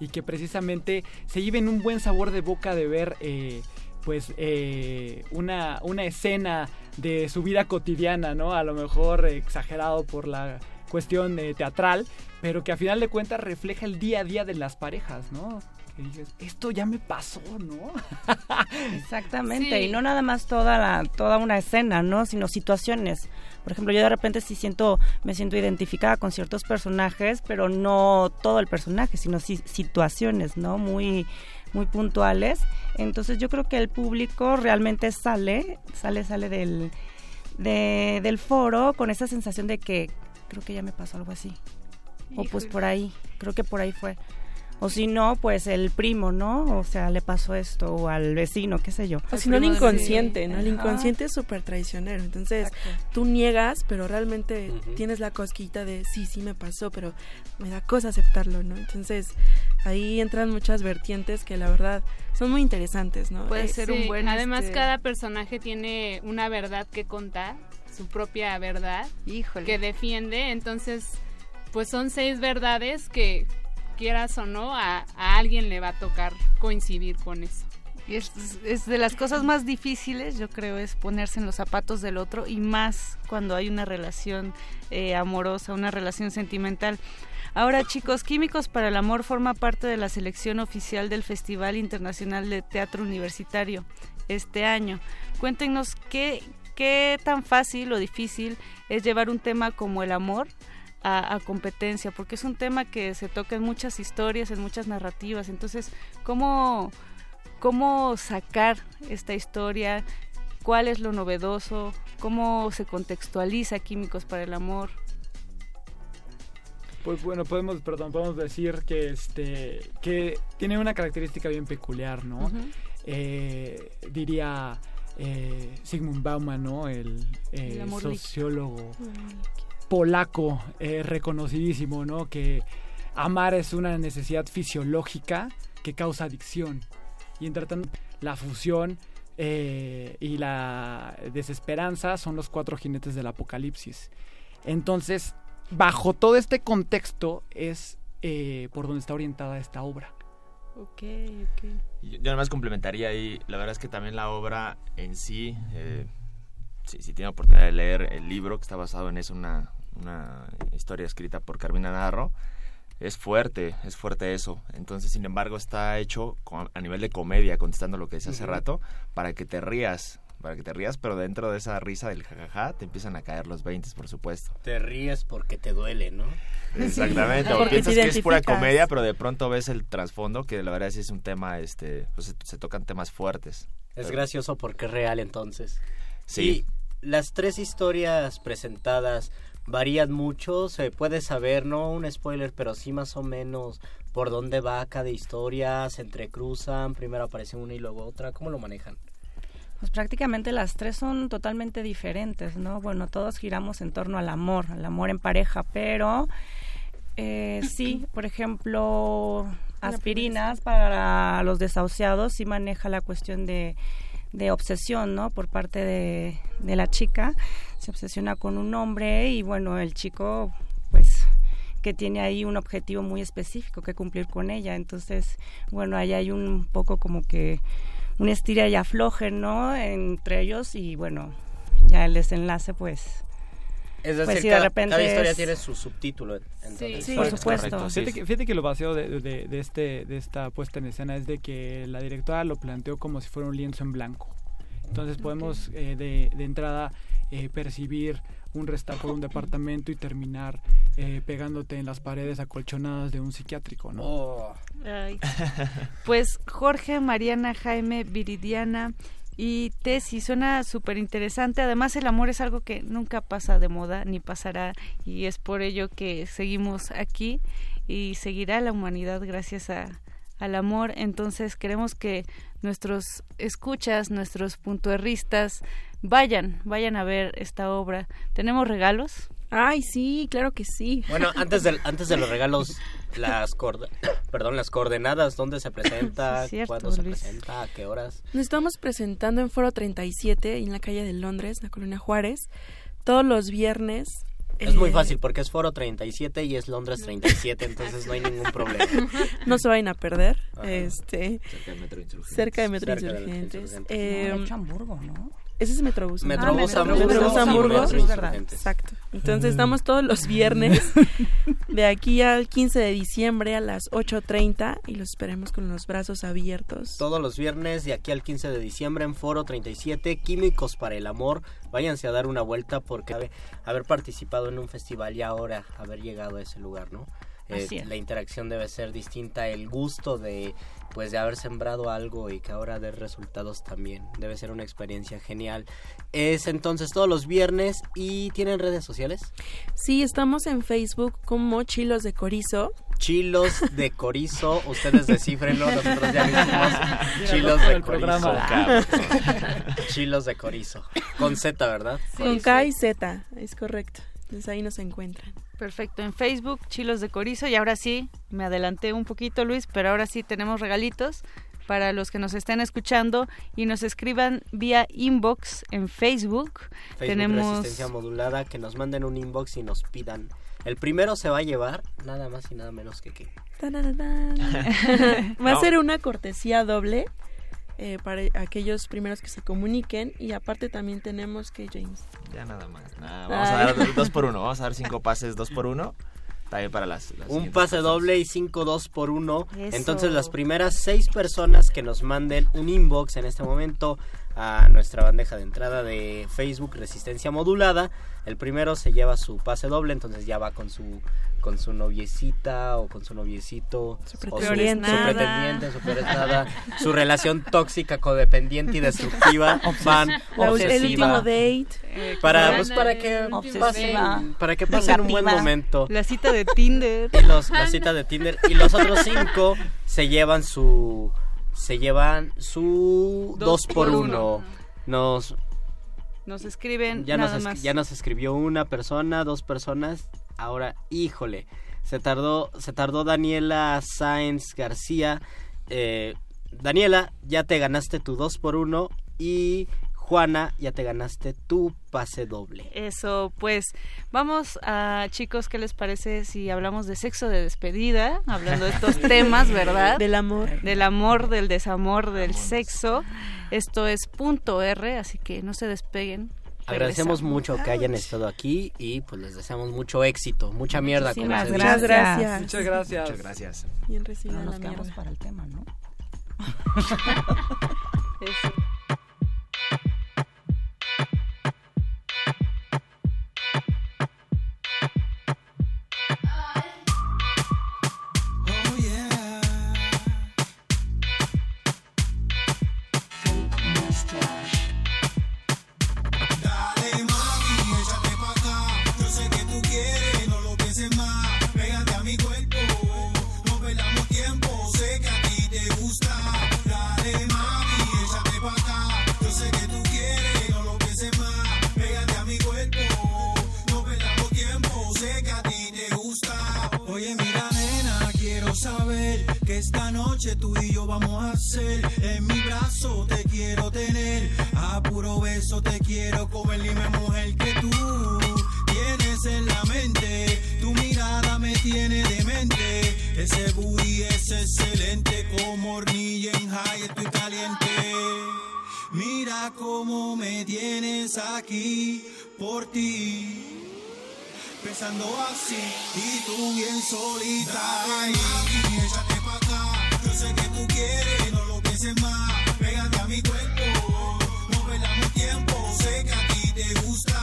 Y que precisamente se lleven un buen sabor de boca de ver, eh, pues, eh, una, una escena de su vida cotidiana, ¿no? A lo mejor exagerado por la cuestión teatral, pero que a final de cuentas refleja el día a día de las parejas, ¿no? Y dices, esto ya me pasó, ¿no? Exactamente, y no nada más toda la, toda una escena, ¿no? Sino situaciones. Por ejemplo, yo de repente sí siento, me siento identificada con ciertos personajes, pero no todo el personaje, sino situaciones, ¿no? Muy, muy puntuales. Entonces yo creo que el público realmente sale, sale, sale del, de- del foro con esa sensación de que creo que ya me pasó algo así. O pues por ahí, creo que por ahí fue. O si no, pues el primo, ¿no? O sea, le pasó esto, o al vecino, qué sé yo. O si no, el inconsciente, ¿no? El inconsciente es súper traicionero. Entonces, tú niegas, pero realmente tienes la cosquita de sí, sí me pasó, pero me da cosa aceptarlo, ¿no? Entonces, ahí entran muchas vertientes que la verdad son muy interesantes, ¿no? Puede Eh, ser Sí, un buen... Además, este, cada personaje tiene una verdad que contar, su propia verdad, que defiende. Entonces, pues son seis verdades que, quieras o no, a, alguien le va a tocar coincidir con eso. Y es, es de las cosas más difíciles, yo creo, es ponerse en los zapatos del otro y más cuando hay una relación eh, amorosa, una relación sentimental. Ahora, chicos, Químicos para el Amor forma parte de la selección oficial del Festival Internacional de Teatro Universitario este año. Cuéntenos qué, qué tan fácil o difícil es llevar un tema como el amor a, a competencia, porque es un tema que se toca en muchas historias, en muchas narrativas. Entonces, ¿cómo, cómo sacar esta historia? ¿Cuál es lo novedoso? ¿Cómo se contextualiza Químicos para el Amor? Pues bueno, podemos, perdón, podemos decir que este que tiene una característica bien peculiar, ¿no? Eh, diría eh, Sigmund Bauman, ¿no? El, eh, El líquido. Polaco eh, reconocidísimo, ¿no? Que amar es una necesidad fisiológica que causa adicción. Y entre tanto, la fusión eh, y la desesperanza son los cuatro jinetes del apocalipsis. Entonces, bajo todo este contexto es eh, por donde está orientada esta obra. Ok, ok. Yo yo nada más complementaría ahí, la verdad es que también la obra en sí, eh, si, si tiene oportunidad de leer el libro que está basado en eso, una, una historia escrita por Carmina Narro, es fuerte, es fuerte eso. Entonces, sin embargo, está hecho a nivel de comedia, contestando lo que decía hace rato, para que te rías, para que te rías, pero dentro de esa risa del jajaja te empiezan a caer los 20, por supuesto. Te ríes porque te duele, ¿no? Exactamente, o Porque piensas que es pura comedia, pero de pronto ves el trasfondo que la verdad sí es un tema, este, pues se, se tocan temas fuertes. Es Pero- gracioso porque es real entonces. Sí. Y las tres historias presentadas varían mucho, se puede saber, no un spoiler, pero sí más o menos por dónde va cada historia, se entrecruzan, primero aparece una y luego otra, ¿cómo lo manejan? Pues prácticamente las tres son totalmente diferentes, ¿no? Bueno, todos giramos en torno al amor, al amor en pareja, pero eh, sí, por ejemplo, aspirinas para los desahuciados sí maneja la cuestión de, de obsesión, ¿no? Por parte de, de la chica, se obsesiona con un hombre y bueno, el chico, pues que tiene ahí un objetivo muy específico que cumplir con ella. Entonces, bueno, ahí hay un poco como que un estira y afloje, ¿no? Entre ellos y bueno, ya el desenlace, pues... Es pues decir, sí, de cada, repente cada historia es- tiene su subtítulo. entonces. Sí, por supuesto. Correcto. Fíjate, que, fíjate que lo vacío de, de- de este, de esta puesta en escena es de que la directora lo planteó como si fuera un lienzo en blanco. Entonces podemos eh, de, de entrada eh, percibir un restar por un departamento y terminar eh, pegándote en las paredes acolchonadas de un psiquiátrico, ¿no? Oh. Ay. Pues Jorge, Mariana, Jaime, Viridiana y Tessy, suena súper interesante. Además, el amor es algo que nunca pasa de moda ni pasará y es por ello que seguimos aquí y seguirá la humanidad gracias a, al amor. Entonces queremos que nuestros escuchas, nuestros puntuerristas, vayan, vayan a ver esta obra. ¿Tenemos regalos? Ay, sí, claro que sí. Bueno, antes de, antes de los regalos, las, perdón, las coordenadas, ¿dónde se presenta? Sí, cierto, ¿Cuándo se presenta? ¿A qué horas? Nos estamos presentando en Foro 37, en la calle de Londres, en la colonia Juárez, todos los viernes. Es muy eh, fácil porque es Foro 37 y es Londres 37, entonces no hay ningún problema. No se vayan a perder. Ajá. Este, Cerca del Metro Insurgentes. Cerca de Metro Cerca Insurgentes. Eh, No, de hecho, Hamburgo, ¿no? Ese es Metrobús. Metrobús Ah, Hamburgo. Metrobús Hamburgo. Insurgentes. Exacto. Entonces estamos todos los viernes de aquí al 15 de diciembre a las 8.30 y los esperemos con los brazos abiertos. Todos los viernes de aquí al 15 de diciembre en Foro 37, Químicos para el Amor. Váyanse a dar una vuelta porque haber participado en un festival y ahora haber llegado a ese lugar, ¿no? Eh, la interacción debe ser distinta, el gusto de pues de haber sembrado algo y que ahora dé resultados también. Debe ser una experiencia genial. Es entonces todos los viernes y tienen redes sociales. Sí, estamos en Facebook como Chilos de Corizo. Chilos de Corizo, ustedes descifrenlo, nosotros ya dijimos Chilos de. Corizo. Chilos de Corizo. Con Z, ¿verdad? con K y Z, es correcto. Entonces ahí nos encuentran. Perfecto, en Facebook, Chilos de Corizo. Y ahora sí, me adelanté un poquito, Luis, pero ahora sí tenemos regalitos para los que nos estén escuchando y nos escriban vía inbox en Facebook. Facebook tenemos Resistencia Modulada, que nos manden un inbox y nos pidan. El primero se va a llevar nada más y nada menos que qué. Va a No. ser una cortesía doble eh, para aquellos primeros que se comuniquen y aparte también tenemos que James. Ya nada más. Nada, vamos a dar dos- por uno. Vamos a dar cinco pases dos por uno. También para las. las Un pase personas. doble y cinco dos por uno. Eso. Entonces las primeras seis personas que nos manden un inbox en este momento a nuestra bandeja de entrada de Facebook Resistencia Modulada, el primero se lleva su pase doble, entonces ya va con su con su noviecita o con su noviecito o su, pretendiente. su pretendiente, su peor es nada, su relación tóxica, codependiente y destructiva, van La- el obsesiva. último date. Para, pues, para que Obsesiva. pasen, para que pasen un buen momento. La cita de Tinder. Y los, la cita de Tinder. Y los otros cinco se llevan su. Se llevan su Dos dos, por uno. Nos. Nos escriben Ya nos, nada es- más. ya nos escribió una persona, dos personas. Ahora, híjole. Se tardó, se tardó Daniela Sáenz García. Eh, Daniela, ya te ganaste tu dos por uno. Y Juana, ya te ganaste tu pase doble. Eso, pues vamos a chicos, ¿qué les parece si hablamos de sexo de despedida? Hablando de estos temas, ¿verdad? Del amor. Del amor, del desamor, del sexo. Esto es punto R, así que no se despeguen. Agradecemos mucho que hayan estado aquí y pues les deseamos mucho éxito, mucha mierda. Muchísimas dice. gracias. gracias. Muchas gracias. Muchas gracias. Bien recibida la nos quedamos mierda. para el tema, ¿no? Eso. Noche tú y yo vamos a hacer. En mi brazo te quiero tener. A puro beso te quiero comer. Dime, mujer, que tú tienes en la mente. Tu mirada me tiene demente. Ese booty es excelente. Como hornilla en high, estoy caliente. Mira cómo me tienes aquí por ti. Pensando así y tú bien solita. Quieres, no lo pienses más. Pégate a mi cuerpo, no perdamos tiempo. Sé que a ti te gusta.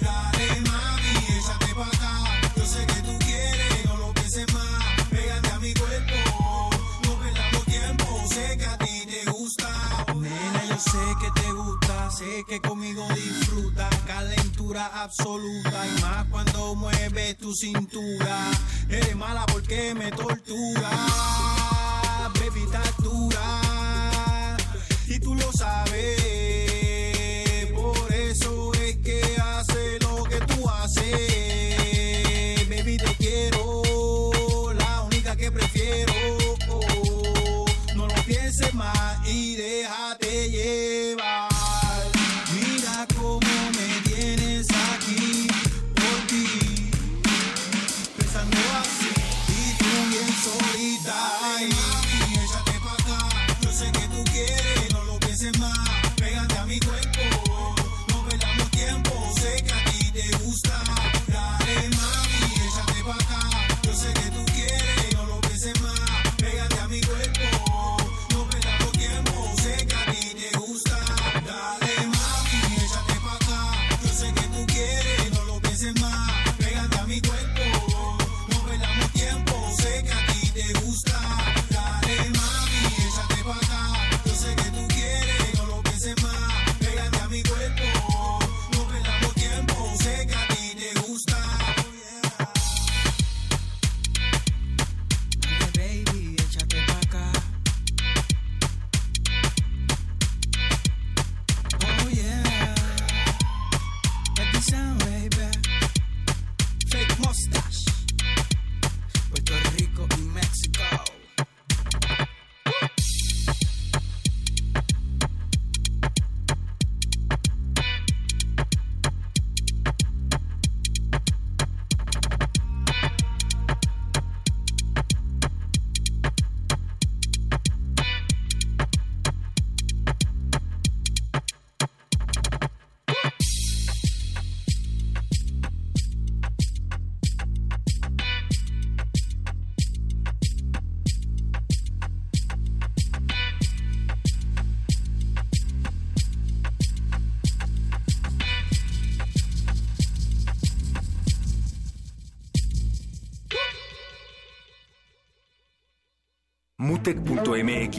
Dale, mami, échate pa' acá. Yo sé que tú quieres, no lo pienses más. Pégate a mi cuerpo, no perdamos tiempo. Sé que a ti te gusta. Nena, yo sé que te gusta, sé que conmigo disfruta calentura absoluta y más cuando mueves tu cintura. Eres mala porque me tortura, y tú lo sabes. Por eso es que hace lo que tú haces,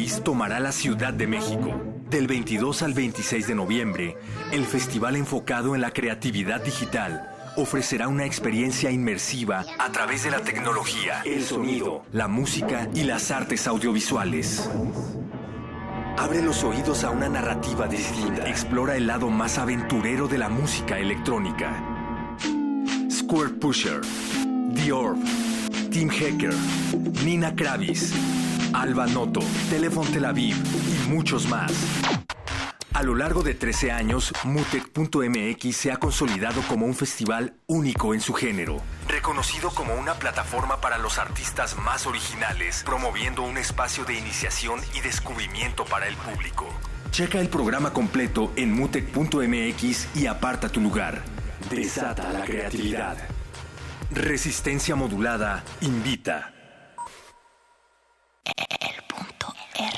Tomará la Ciudad de México. Del 22 al 26 de noviembre, el festival enfocado en la creatividad digital ofrecerá una experiencia inmersiva a través de la tecnología, el sonido, la música y las artes audiovisuales. Abre los oídos a una narrativa distinta. Explora el lado más aventurero de la música electrónica. Square Pusher, The Orb, Team Hacker, Nina Kravis, Alba Noto, Telephone Tel Aviv y muchos más. A lo largo de 13 años, Mutec.mx se ha consolidado como un festival único en su género, reconocido como una plataforma para los artistas más originales, promoviendo un espacio de iniciación y descubrimiento para el público. Checa el programa completo en Mutec.mx y aparta tu lugar. Desata la creatividad. Resistencia modulada invita. El punto R.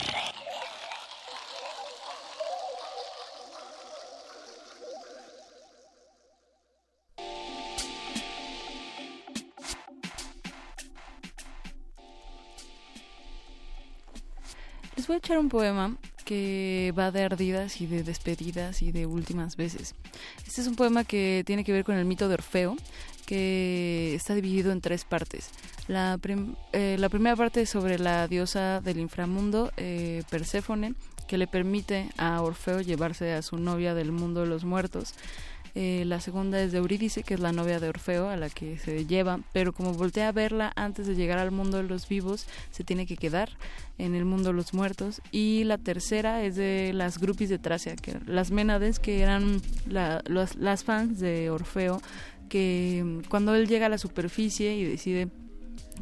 Les voy a echar un poema que va de ardidas y de despedidas y de últimas veces. Este es un poema que tiene que ver con el mito de Orfeo, que está dividido en tres partes. La, eh, la primera parte es sobre la diosa del inframundo, eh, Perséfone, que le permite a Orfeo llevarse a su novia del mundo de los muertos. Eh, la segunda es de Eurídice, que es la novia de Orfeo, a la que se lleva, pero como voltea a verla antes de llegar al mundo de los vivos, se tiene que quedar en el mundo de los muertos. Y la tercera es de las grupis de Tracia, que las Ménades, que eran la- las fans de Orfeo, que cuando él llega a la superficie y decide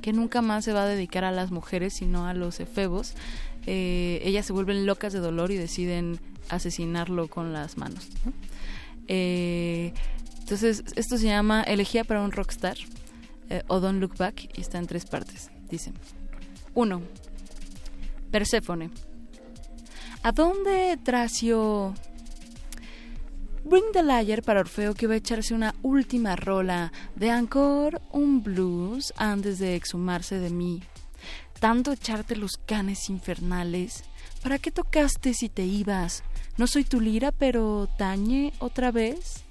que nunca más se va a dedicar a las mujeres, sino a los efebos, eh, ellas se vuelven locas de dolor y deciden asesinarlo con las manos. ¿no? Eh, entonces, esto se llama Elegía para un Rockstar eh, o Don't Look Back y está en tres partes. Dice: 1. Perséfone. ¿A dónde Tracio? Bring the Liar para Orfeo que va a echarse una última rola de Ancor, un blues antes de exhumarse de mí. Tanto echarte los canes infernales. ¿Para qué tocaste si te ibas? No soy tu lira, pero tañe otra vez.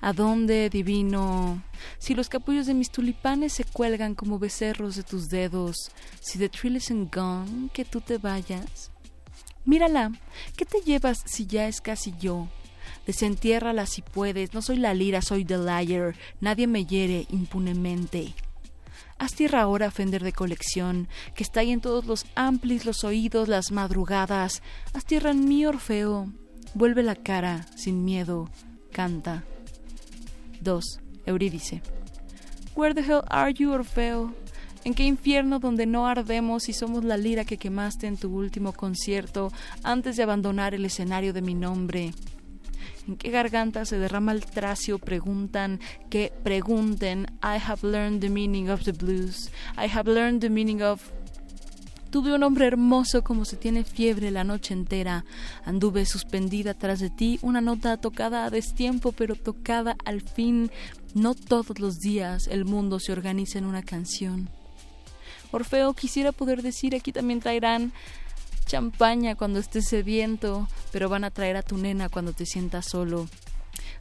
¿A dónde, divino? Si los capullos de mis tulipanes se cuelgan como becerros de tus dedos, si the thrill isn't gone, que tú te vayas. Mírala, ¿qué te llevas si ya es casi yo? Desentiérrala si puedes, no soy la lira, soy the liar, nadie me hiere impunemente. Haz tierra ahora, Fender de colección, que está ahí en todos los amplis, los oídos, las madrugadas. Haz tierra en mí, Orfeo. Vuelve la cara, sin miedo. Canta. 2. Eurídice. Where the hell are you, Orfeo? ¿En qué infierno donde no ardemos y somos la lira que quemaste en tu último concierto antes de abandonar el escenario de mi nombre? ¿En qué garganta se derrama el tracio? Preguntan, que pregunten. I have learned the meaning of the blues. I have learned the meaning of... Tuve un hombre hermoso como se tiene fiebre la noche entera. Anduve suspendida tras de ti, una nota tocada a destiempo, pero tocada al fin. No todos los días el mundo se organiza en una canción. Orfeo quisiera poder decir aquí también traerán champaña cuando estés sediento, pero van a traer a tu nena cuando te sientas solo.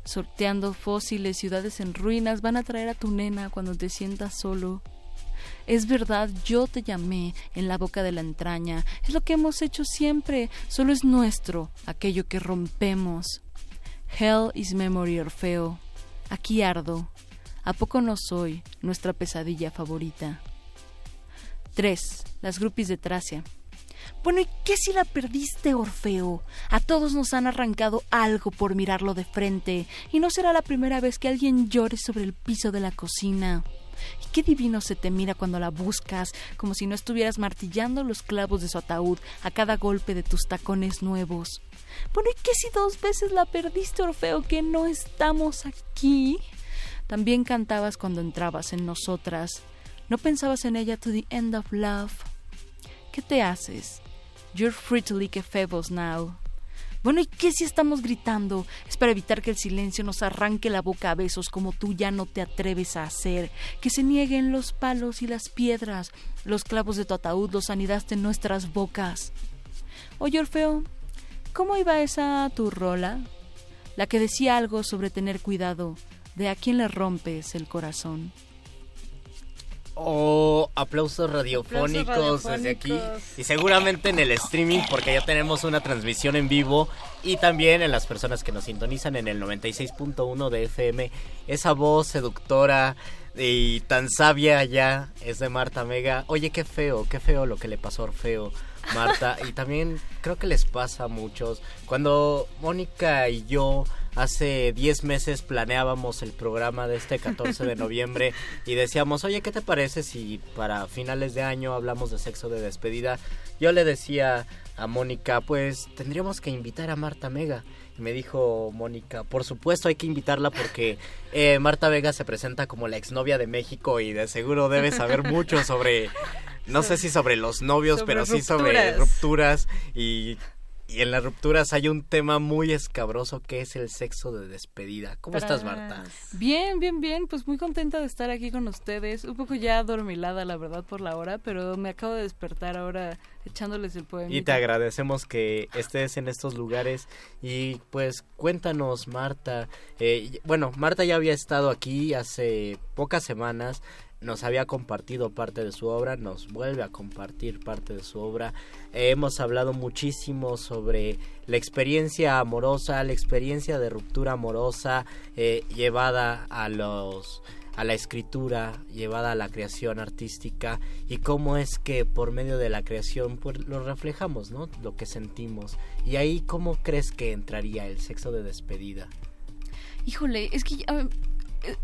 Sorteando fósiles, ciudades en ruinas, van a traer a tu nena cuando te sientas solo. Es verdad, yo te llamé en la boca de la entraña. Es lo que hemos hecho siempre. Solo es nuestro, aquello que rompemos. Hell is memory, Orfeo. Aquí ardo. ¿A poco no soy nuestra pesadilla favorita? 3. Las grupis de Tracia. Bueno, ¿y qué si la perdiste, Orfeo? A todos nos han arrancado algo por mirarlo de frente, y no será la primera vez que alguien llore sobre el piso de la cocina. Y qué divino se te mira cuando la buscas, como si no estuvieras martillando los clavos de su ataúd a cada golpe de tus tacones nuevos. Bueno, ¿y qué si dos veces la perdiste, Orfeo, que no estamos aquí? También cantabas cuando entrabas en nosotras. ¿No pensabas en ella to the end of love? ¿Qué te haces? You're free to Phoebus now. Bueno, ¿y qué si estamos gritando? Es para evitar que el silencio nos arranque la boca a besos como tú ya no te atreves a hacer, que se nieguen los palos y las piedras, los clavos de tu ataúd los anidaste en nuestras bocas. Oye, Orfeo, ¿cómo iba esa tu rola? La que decía algo sobre tener cuidado de a quién le rompes el corazón. Oh, aplausos radiofónicos, desde aquí. Y seguramente en el streaming, porque ya tenemos una transmisión en vivo. Y también en las personas que nos sintonizan en el 96.1 de FM. Esa voz seductora y tan sabia ya es de Marta Mega. Oye, qué feo, qué feo lo que le pasó a Orfeo. Marta, y también creo que les pasa a muchos. Cuando Mónica y yo hace 10 meses planeábamos el programa de este 14 de noviembre y decíamos, oye, ¿qué te parece si para finales de año hablamos de sexo de despedida? Yo le decía a Mónica, pues tendríamos que invitar a Marta Mega. Y me dijo Mónica, por supuesto hay que invitarla porque eh, Marta Vega se presenta como la exnovia de México y de seguro debe saber mucho sobre, no sé si sobre los novios, Sobre pero sí sobre rupturas y, y en las rupturas hay un tema muy escabroso que es el sexo de despedida. ¿Cómo estás, Marta? Bien, bien, bien. Pues muy contenta de estar aquí con ustedes. Un poco ya adormilada, la verdad, por la hora, pero me acabo de despertar ahora echándoles el poema. Y te agradecemos que estés en estos lugares y pues cuéntanos Marta, eh, bueno Marta ya había estado aquí hace pocas semanas, nos había compartido parte de su obra, nos vuelve a compartir parte de su obra, Eh, hemos hablado muchísimo sobre la experiencia amorosa, la experiencia de ruptura amorosa eh, llevada a los a la escritura, llevada a la creación artística y cómo es que por medio de la creación pues lo reflejamos, ¿no? Lo que sentimos. Y ahí cómo crees que entraría el sexo de despedida? Híjole, es que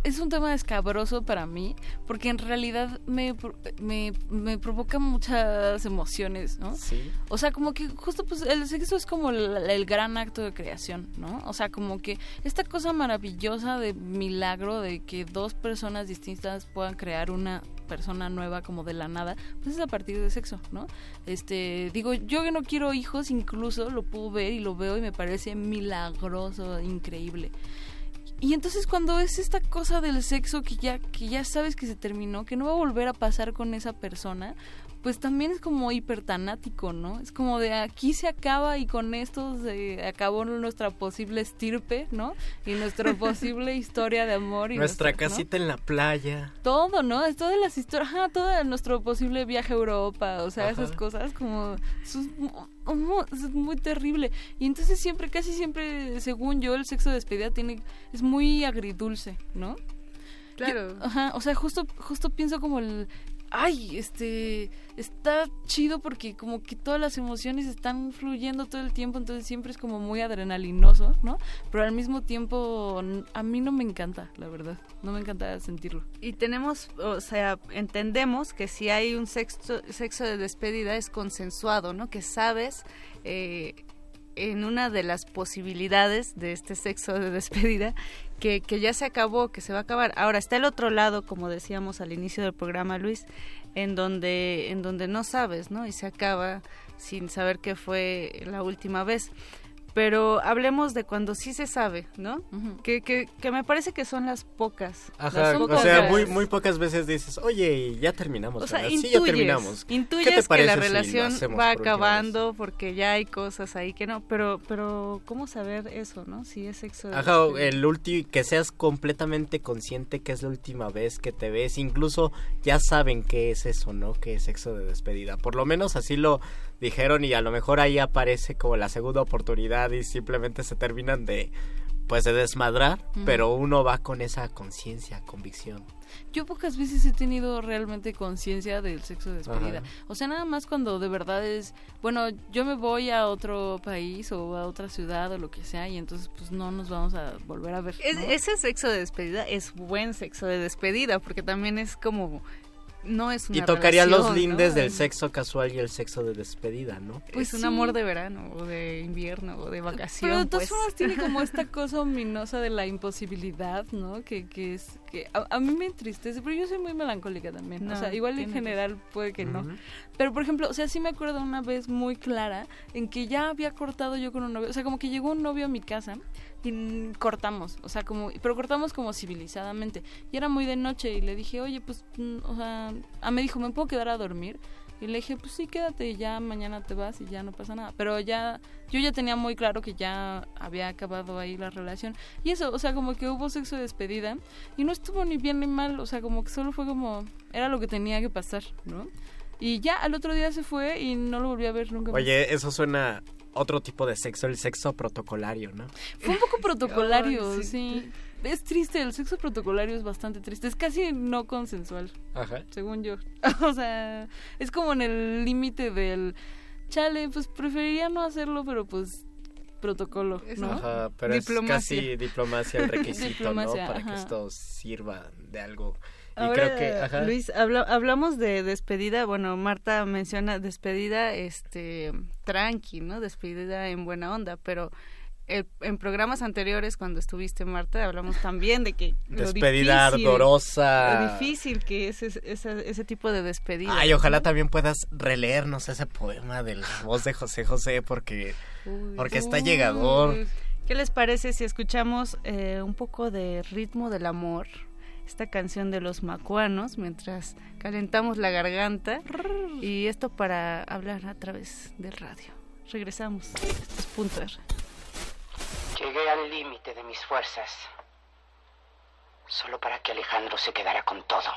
es un tema escabroso para mí, porque en realidad me, me, me provoca muchas emociones, ¿no? Sí. O sea, como que justo pues el sexo es como el, el gran acto de creación, ¿no? O sea, como que esta cosa maravillosa de milagro de que dos personas distintas puedan crear una persona nueva como de la nada, pues es a partir del sexo, ¿no? Este, digo, yo que no quiero hijos, incluso lo puedo ver y lo veo y me parece milagroso, increíble. Y entonces cuando es esta cosa del sexo que ya que ya sabes que se terminó, que no va a volver a pasar con esa persona, pues también es como hipertanático, ¿no? Es como de aquí se acaba y con esto se acabó nuestra posible estirpe, ¿no? Y nuestra posible historia de amor y Nuestra casita en la playa. todo, ¿no? Es todas las historias, ajá, todo nuestro posible viaje a Europa, o sea, esas cosas como es, mu- mu- es muy terrible. Y entonces siempre, casi siempre, según yo, el sexo de despedida tiene es muy agridulce, ¿no? Claro. Yo- ajá, o sea, justo justo pienso como el ay, este está chido porque como que todas las emociones están fluyendo todo el tiempo, entonces siempre es como muy adrenalinoso, ¿no? Pero al mismo tiempo a mí no me encanta, la verdad. No me encanta sentirlo. Y tenemos, o sea, entendemos que si hay un sexo, sexo de despedida es consensuado, ¿no? Que sabes eh, en una de las posibilidades de este sexo de despedida que, que ya se acabó, que se va a acabar. Ahora está el otro lado, como decíamos al inicio del programa, Luis, en donde, en donde no sabes, ¿no? Y se acaba sin saber qué fue la última vez. Pero hablemos de cuando sí se sabe, ¿no? que, que, que me parece que son las pocas. Ajá, las o pocas. sea, muy, muy pocas veces dices, oye, ya terminamos. O sea, ¿verdad? sí, ya terminamos. ¿Qué intuyes que la relación va por acabando porque ya hay cosas ahí que no, pero pero ¿cómo saber eso, no? Si es sexo de Ajá, despedida. el último, que seas completamente consciente que es la última vez que te ves, incluso ya saben qué es eso, ¿no? Que es sexo de despedida. Por lo menos así lo dijeron y a lo mejor ahí aparece como la segunda oportunidad y simplemente se terminan de pues de desmadrar, pero uno va con esa conciencia, convicción. Yo pocas veces he tenido realmente conciencia del sexo de despedida. Ajá. O sea, nada más cuando de verdad es, bueno, yo me voy a otro país o a otra ciudad o lo que sea y entonces pues no nos vamos a volver a ver. Ese sexo de despedida es buen sexo de despedida porque también es como no es una Y tocaría los relación, lindes ¿no? del sexo casual y el sexo de despedida, ¿no? Pues un sí. amor de verano o de invierno o de vacación. Pero de todas pues. formas tiene como esta cosa ominosa de la imposibilidad, ¿no? Que, que es que a, a mí me entristece, pero yo soy muy melancólica también. o sea, igual en general puede que no. Pero por ejemplo, o sea, sí me acuerdo una vez muy clara en que ya había cortado yo con un novio. O sea, como que llegó un novio a mi casa y cortamos. O sea, como, pero cortamos como civilizadamente. Y era muy de noche y le dije, oye, pues, mm, o sea, ah, me dijo, ¿me puedo quedar a dormir? Y le dije, pues sí, quédate y ya mañana te vas y ya no pasa nada. Pero ya, yo ya tenía muy claro que ya había acabado ahí la relación. Y eso, o sea, como que hubo sexo de despedida y no estuvo ni bien ni mal. O sea, como que solo fue como, era lo que tenía que pasar, ¿no? Y ya al otro día se fue y no lo volví a ver nunca más. Oye, eso suena otro tipo de sexo, el sexo protocolario, ¿no? Fue un poco protocolario, sí. Es triste, el sexo protocolario es bastante triste. Es casi no consensual, Ajá. según yo. o sea, es como en el límite del, chale, pues preferiría no hacerlo, pero pues protocolo, ¿no? Ajá, pero es casi diplomacia el requisito, Diplomacia, ¿no? Para ajá. que esto sirva de algo. Y Ahora, creo que, ajá. Luis, habla- hablamos de despedida, bueno, Marta menciona despedida, este, tranqui, ¿no? Despedida en buena onda, pero el- en programas anteriores, cuando estuviste, Marta, hablamos también de que... lo Despedida difícil- ardorosa. Lo difícil que es ese, ese, ese tipo de despedida. Ay, ojalá también puedas releernos ese poema de la voz de José José porque, porque está llegador. ¿Qué les parece si escuchamos eh, un poco de ritmo del amor? Esta canción de los macuanos mientras calentamos la garganta y esto para hablar a través del radio. Regresamos. Esto es punto R. Llegué al límite de mis fuerzas. Solo para que Alejandro se quedara con todo.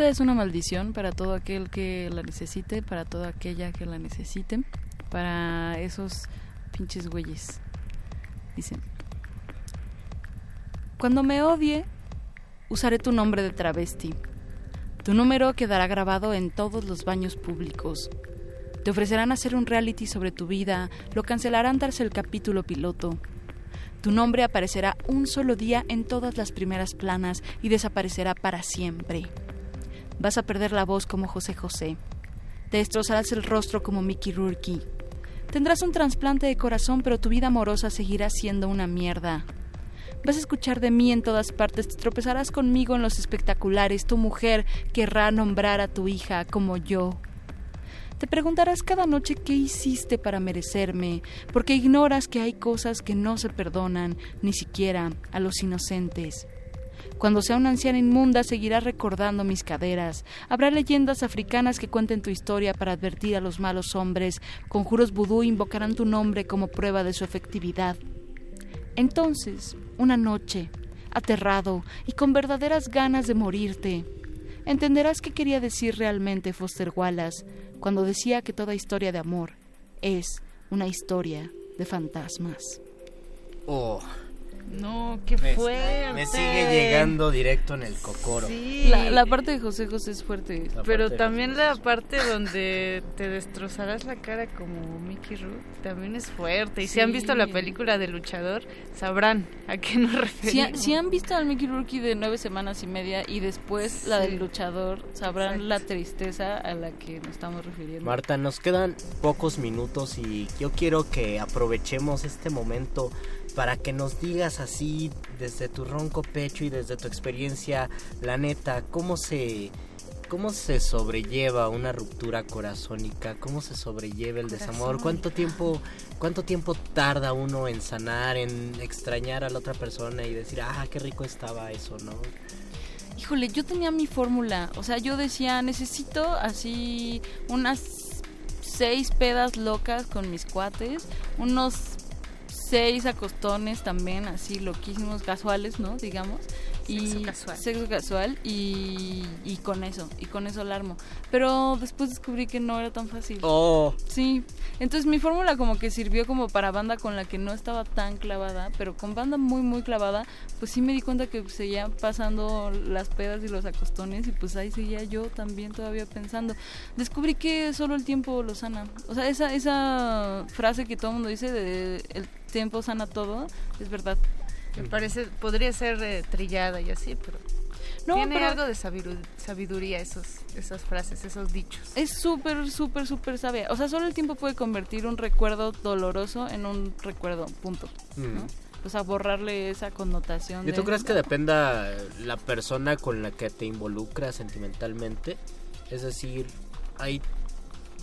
Es una maldición para todo aquel que la necesite, para toda aquella que la necesite, para esos pinches güeyes. Dice, cuando me odie, usaré tu nombre de travesti. Tu número quedará grabado en todos los baños públicos. Te ofrecerán hacer un reality sobre tu vida, lo cancelarán tras el capítulo piloto. Tu nombre aparecerá un solo día en todas las primeras planas y desaparecerá para siempre. Vas a perder la voz como José José. Te destrozarás el rostro como Mickey Rourke. Tendrás un trasplante de corazón, pero tu vida amorosa seguirá siendo una mierda. Vas a escuchar de mí en todas partes, te tropezarás conmigo en los espectaculares, tu mujer querrá nombrar a tu hija como yo. Te preguntarás cada noche qué hiciste para merecerme, porque ignoras que hay cosas que no se perdonan, ni siquiera a los inocentes. Cuando sea una anciana inmunda seguirás recordando mis caderas. Habrá leyendas africanas que cuenten tu historia para advertir a los malos hombres. Conjuros vudú invocarán tu nombre como prueba de su efectividad. Entonces, una noche, aterrado y con verdaderas ganas de morirte, entenderás qué quería decir realmente Foster Wallace cuando decía que toda historia de amor es una historia de fantasmas. Oh. No, qué Me- fuerte. Me sigue llegando directo en el cocoro. Sí. La, la parte de José José es fuerte. La Pero también la parte donde te destrozarás la cara como Mickey Rourke también es fuerte. Y si han visto la película de Luchador, sabrán a qué nos Si, ha- referimos. si han visto al Mickey Rourke de nueve semanas y media y después la del luchador, sabrán la tristeza a la que nos estamos refiriendo. Marta, nos quedan pocos minutos y yo quiero que aprovechemos este momento para que nos digas así desde tu ronco pecho y desde tu experiencia, la neta, cómo se cómo se sobrelleva una ruptura corazónica, cómo se sobrelleva el desamor, cuánto tiempo cuánto tiempo tarda uno en sanar, en extrañar a la otra persona y decir, "Ah, qué rico estaba eso", ¿no? Híjole, yo tenía mi fórmula. O sea, yo decía, necesito así unas seis pedas locas con mis cuates, unos seis acostones también, así loquísimos, casuales, ¿no? Digamos. Sexo y casual. Sexo casual y, y con eso, y con eso la armo. Pero después descubrí que no era tan fácil. Oh. Sí, entonces mi fórmula como que sirvió como para banda con la que no estaba tan clavada, pero con banda muy muy clavada, pues sí me di cuenta que seguían pasando las pedas y los acostones y pues ahí seguía yo también todavía pensando. Descubrí que solo el tiempo lo sana. O sea, esa esa frase que todo el mundo dice de el tiempo sana todo, es verdad. Me parece, podría ser eh, trillada y así, pero No, tiene pero- algo de sabidu- sabiduría esos, esas frases, esos dichos. Es súper, súper, súper sabia. O sea, solo el tiempo puede convertir un recuerdo doloroso en un recuerdo, punto. ¿no? Mm. O sea, borrarle esa connotación. ¿Y tú de- crees que dependa la persona con la que te involucras sentimentalmente? Es decir, hay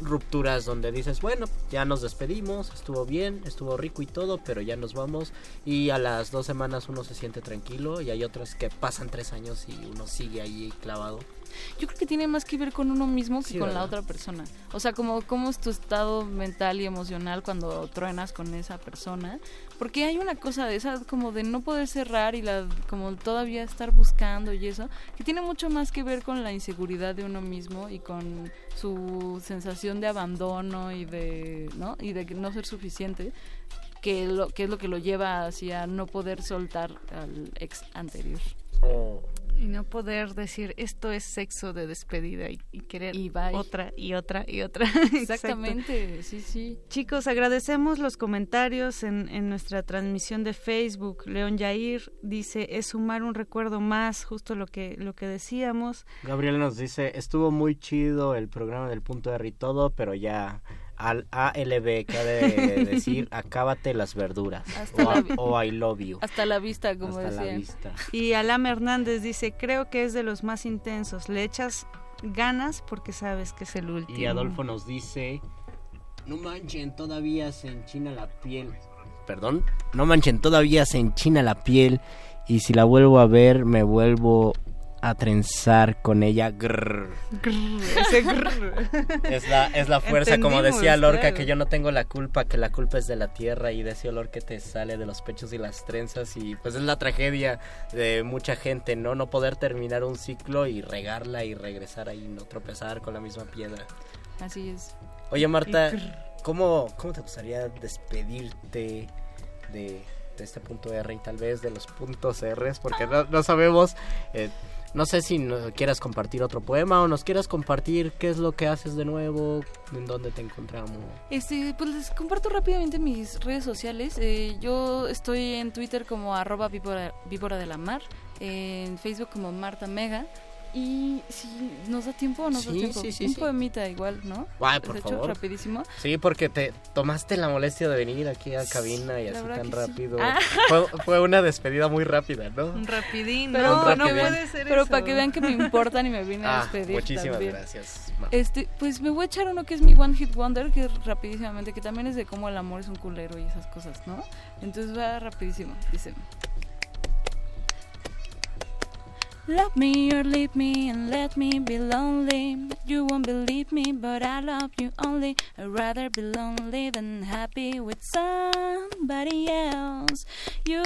rupturas donde dices, bueno, ya nos despedimos, estuvo bien, estuvo rico y todo, pero ya nos vamos y a las dos semanas uno se siente tranquilo y hay otras que pasan tres años y uno sigue ahí clavado. Yo creo que tiene más que ver con uno mismo que Sí, con la ¿verdad? otra persona. O sea, como cómo es tu estado mental y emocional cuando truenas con esa persona. Porque hay una cosa de esa, como de no poder cerrar y la como todavía estar buscando y eso, que tiene mucho más que ver con la inseguridad de uno mismo y con su sensación de abandono y de, ¿no? Y de no ser suficiente, que, lo, que es lo que lo lleva hacia no poder soltar al ex anterior. Y no poder decir esto es sexo de despedida y, y querer otra y otra y otra. Exactamente, sí, sí. Chicos, agradecemos los comentarios en, en nuestra transmisión de Facebook. León Yair dice, es sumar un recuerdo más, justo lo que, lo que decíamos. Gabriel nos dice, estuvo muy chido el programa del punto R y todo, pero ya al ALB que ha de decir, acábate las verduras. Hasta o, la o I love you. Hasta la vista, como Hasta la vista. Y Alam Hernández dice, creo que es de los más intensos. Le echas ganas porque sabes que es el último. Y Adolfo nos dice, no manchen, todavía se enchina la piel. Perdón, no manchen, todavía se enchina la piel y si la vuelvo a ver me vuelvo a trenzar con ella. Grrr. ese grrr. Es la, es la fuerza, como decía Lorca, claro. que yo no tengo la culpa, que la culpa es de la tierra y de ese olor que te sale de los pechos y las trenzas y pues es la tragedia de mucha gente, ¿no? No poder terminar un ciclo y regarla y regresar ahí, no tropezar con la misma piedra. Así es. Oye Marta, grrr. ¿cómo, cómo te gustaría despedirte de, de este punto R y tal vez de los puntos R? Porque no, no sabemos, eh, no sé si no- quieras compartir otro poema o nos quieras compartir qué es lo que haces de nuevo, en dónde te encontramos. Este, pues les comparto rápidamente mis redes sociales. Eh, yo estoy en Twitter como arroba víbora, víbora de la mar, en Facebook como Marta Mega. Y si nos da tiempo o nos da Sí, tiempo, sí, sí, un sí. poemita igual, ¿no? Ay, por ¿Has hecho favor. rapidísimo. Sí, porque te tomaste la molestia de venir aquí a cabina y así tan sí. rápido. Ah. Fue, fue una despedida muy rápida, ¿no? Un rapidín, Pero, no, no rapidín. puede ser Pero eso. para que vean que me importan y me vine a Ah, despedir muchísimas también. gracias, Ma. Este, pues me voy a echar uno que es mi One Hit Wonder, que es rapidísimamente, que también es de cómo el amor es un culero y esas cosas, ¿no? Entonces va rapidísimo, dice. Love me or leave me and let me be lonely. You won't believe me, but I love you only. I'd rather be lonely than happy with somebody else. You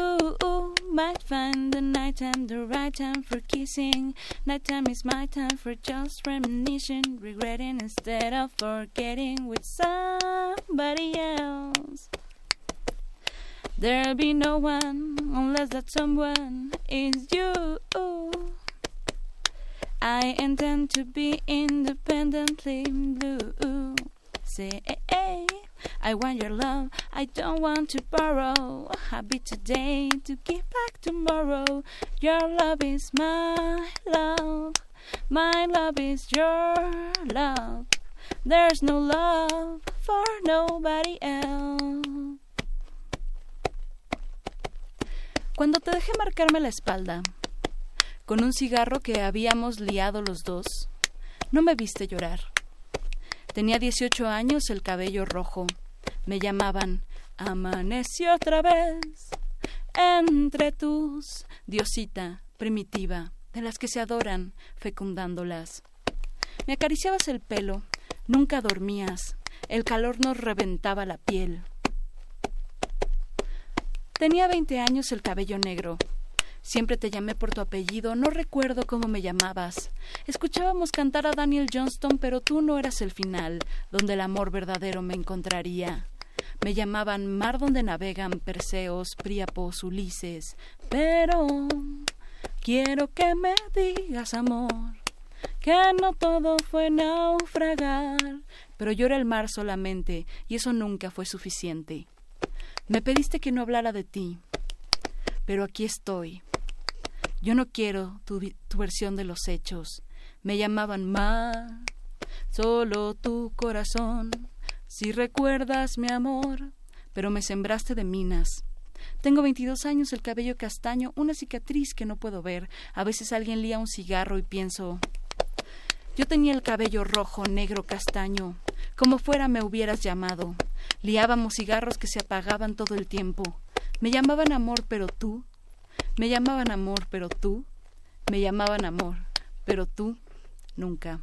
might find the nighttime the right time for kissing. Nighttime is my time for just reminiscing, regretting instead of forgetting with somebody else. There'll be no one unless that someone is you. I intend to be independently blue. Say, I want your love, I don't want to borrow. Happy today to give back tomorrow. Your love is my love, my love is your love. There's no love for nobody else. Cuando te dejé marcarme la espalda, con un cigarro que habíamos liado los dos, no me viste llorar. Tenía 18 años, el cabello rojo. Me llamaban Amaneció otra vez entre tus, diosita primitiva, de las que se adoran, fecundándolas. Me acariciabas el pelo, nunca dormías, el calor nos reventaba la piel. Tenía 20 años, el cabello negro. Siempre te llamé por tu apellido, no recuerdo cómo me llamabas. Escuchábamos cantar a Daniel Johnston, pero tú no eras el final, donde el amor verdadero me encontraría. Me llamaban mar donde navegan Perseos, Príapos, Ulises, pero quiero que me digas, amor, que no todo fue naufragar, pero yo era el mar solamente, y eso nunca fue suficiente. Me pediste que no hablara de ti, pero aquí estoy. Yo no quiero tu, tu versión de los hechos. Me llamaban mar, solo tu corazón. Si recuerdas mi amor, pero me sembraste de minas. Tengo 22 años, el cabello castaño, una cicatriz que no puedo ver. A veces alguien lía un cigarro y pienso, yo tenía el cabello rojo, negro, castaño. Como fuera me hubieras llamado. Liábamos cigarros que se apagaban todo el tiempo. Me llamaban amor, pero tú. Me llamaban amor, pero tú. Me llamaban amor, pero tú nunca.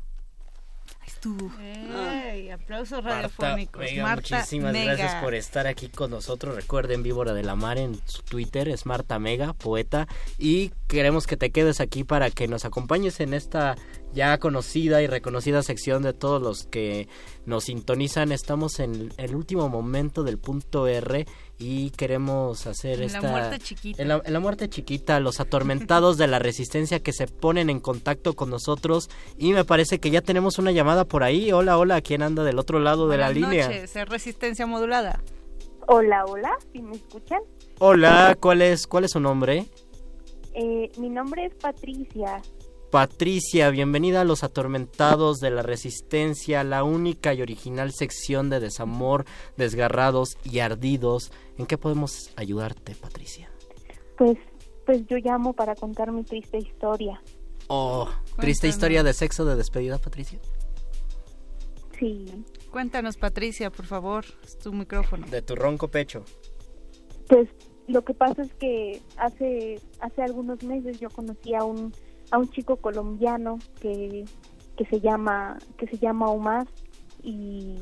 Estuvo. Ey, aplausos Marta radiofónicos. Marta muchísimas Mega. gracias por estar aquí con nosotros. Recuerden Víbora de la Mar en su Twitter, es Marta Mega, poeta. Y queremos que te quedes aquí para que nos acompañes en esta ya conocida y reconocida sección de todos los que nos sintonizan. Estamos en el último momento del punto R y queremos hacer En la esta... muerte chiquita. En la, en la muerte chiquita, los atormentados de la resistencia que se ponen en contacto con nosotros. Y me parece que ya tenemos una llamada por ahí. Hola, hola, ¿quién anda del otro lado de la línea? es resistencia modulada. Hola, hola, ¿sí me escuchan? Hola, ¿cuál es, cuál es su nombre? Eh, mi nombre es Patricia. Patricia, bienvenida a los atormentados de la resistencia, la única y original sección de desamor, desgarrados y ardidos. ¿En qué podemos ayudarte, Patricia? Pues, pues yo llamo para contar mi triste historia. Oh, triste historia de sexo de despedida, Patricia. Sí. Cuéntanos, Patricia, por favor, es tu micrófono. De tu ronco pecho. Pues lo que pasa es que hace hace algunos meses yo conocí a un a un chico colombiano que, que se llama que se llama Omar y,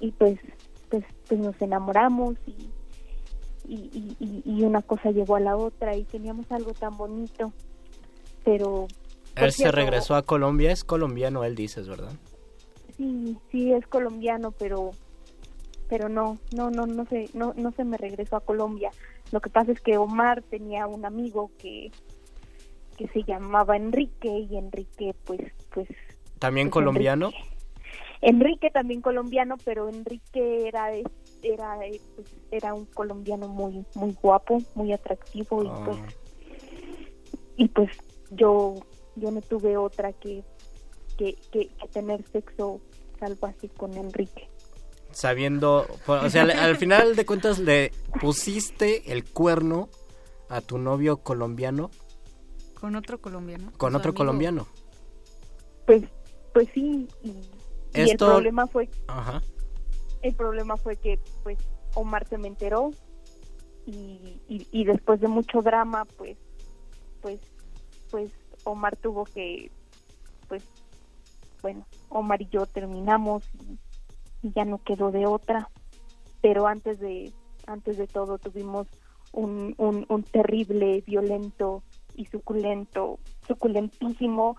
y pues, pues pues nos enamoramos y y, y, y una cosa llegó a la otra y teníamos algo tan bonito pero Él se regresó a Colombia, es colombiano, él dices, ¿verdad? sí sí es colombiano pero pero no no no no se no no se me regresó a Colombia lo que pasa es que Omar tenía un amigo que que se llamaba Enrique y Enrique pues pues ¿También Pues colombiano? Enrique también colombiano pero Enrique era era pues, era un colombiano muy muy guapo muy atractivo y Ah. pues y pues yo yo no tuve otra que que, que, que tener sexo salvaje con Enrique Sabiendo, o sea, al final de cuentas le pusiste el cuerno a tu novio colombiano Con otro colombiano. con otro amigo. colombiano. pues pues sí y, y el problema fue Ajá. el problema fue que pues Omar se me enteró y, y, y después de mucho drama pues pues pues Omar tuvo que pues bueno Omar y yo terminamos y, y ya no quedó de otra pero antes de antes de todo tuvimos un, un, un terrible violento y suculento suculentísimo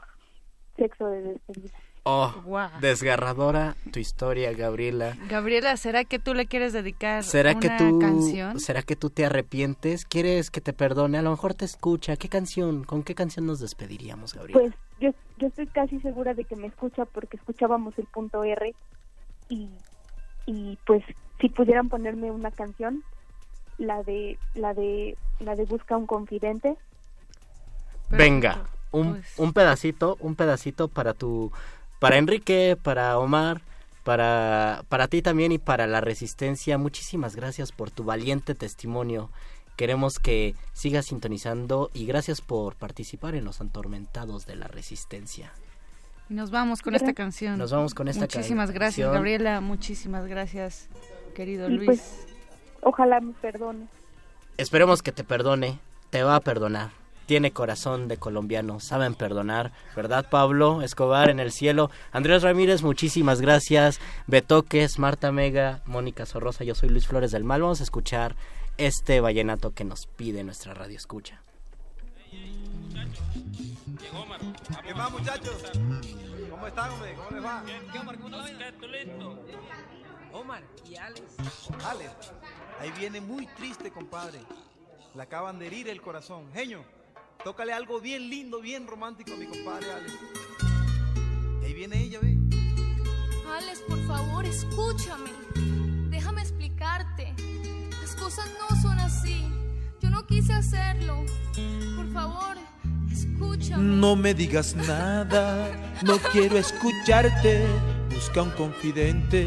sexo de despedida Oh, Guau. desgarradora tu historia, Gabriela. Gabriela, ¿será que tú le quieres dedicar ¿Será una que tú canción? será que tú te arrepientes? ¿Quieres que te perdone? A lo mejor te escucha. ¿Qué canción? ¿Con qué canción nos despediríamos, Gabriela? Pues yo, yo estoy casi segura de que me escucha porque escuchábamos el punto R y, y pues si pudieran ponerme una canción, la de la de la de Busca un confidente. Venga, un, pues. un pedacito, un pedacito para tu para Enrique, para Omar, para para ti también y para la Resistencia. Muchísimas gracias por tu valiente testimonio. Queremos que sigas sintonizando y gracias por participar en los atormentados de la Resistencia. Y nos vamos con esta canción. Nos vamos con esta Muchísimas gracias, canción. Gabriela. Muchísimas gracias, querido Luis. pues ojalá me perdone. Esperemos que te perdone, te va a perdonar. Tiene corazón de colombiano, saben perdonar, ¿verdad Pablo Escobar en el cielo? Andrés Ramírez, muchísimas gracias. Betoques, Marta Mega, Mónica Sorrosa, yo soy Luis Flores del Mal. Vamos a escuchar este vallenato que nos pide nuestra radio escucha. ¿Qué más, muchachos? ¿Cómo están, hombre? ¿Cómo les va? ¿Qué, Omar? ¿Cómo Omar y Alex. Alex, ahí viene muy triste, compadre. Le acaban de herir el corazón. Genio, tócale algo bien lindo, bien romántico a mi compadre Alex. Ahí viene ella, ve. Alex, por favor, escúchame. Déjame explicarte. Las cosas no son así. Yo no quise hacerlo. Por favor, escúchame. No me digas nada, no quiero escucharte. Busca un confidente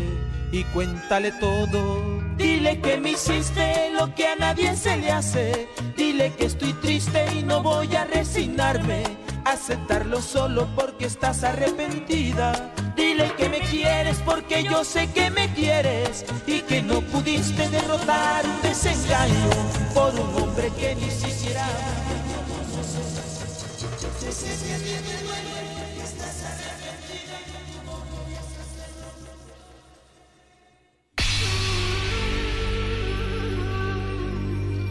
y cuéntale todo. Dile que me hiciste lo que a nadie se le hace. Dile que estoy triste y no voy a resignarme. Aceptarlo solo porque estás arrepentida. Dile que me quieres porque yo sé que me quieres. Y que no pudiste derrotar un desengaño por un hombre que ni siquiera.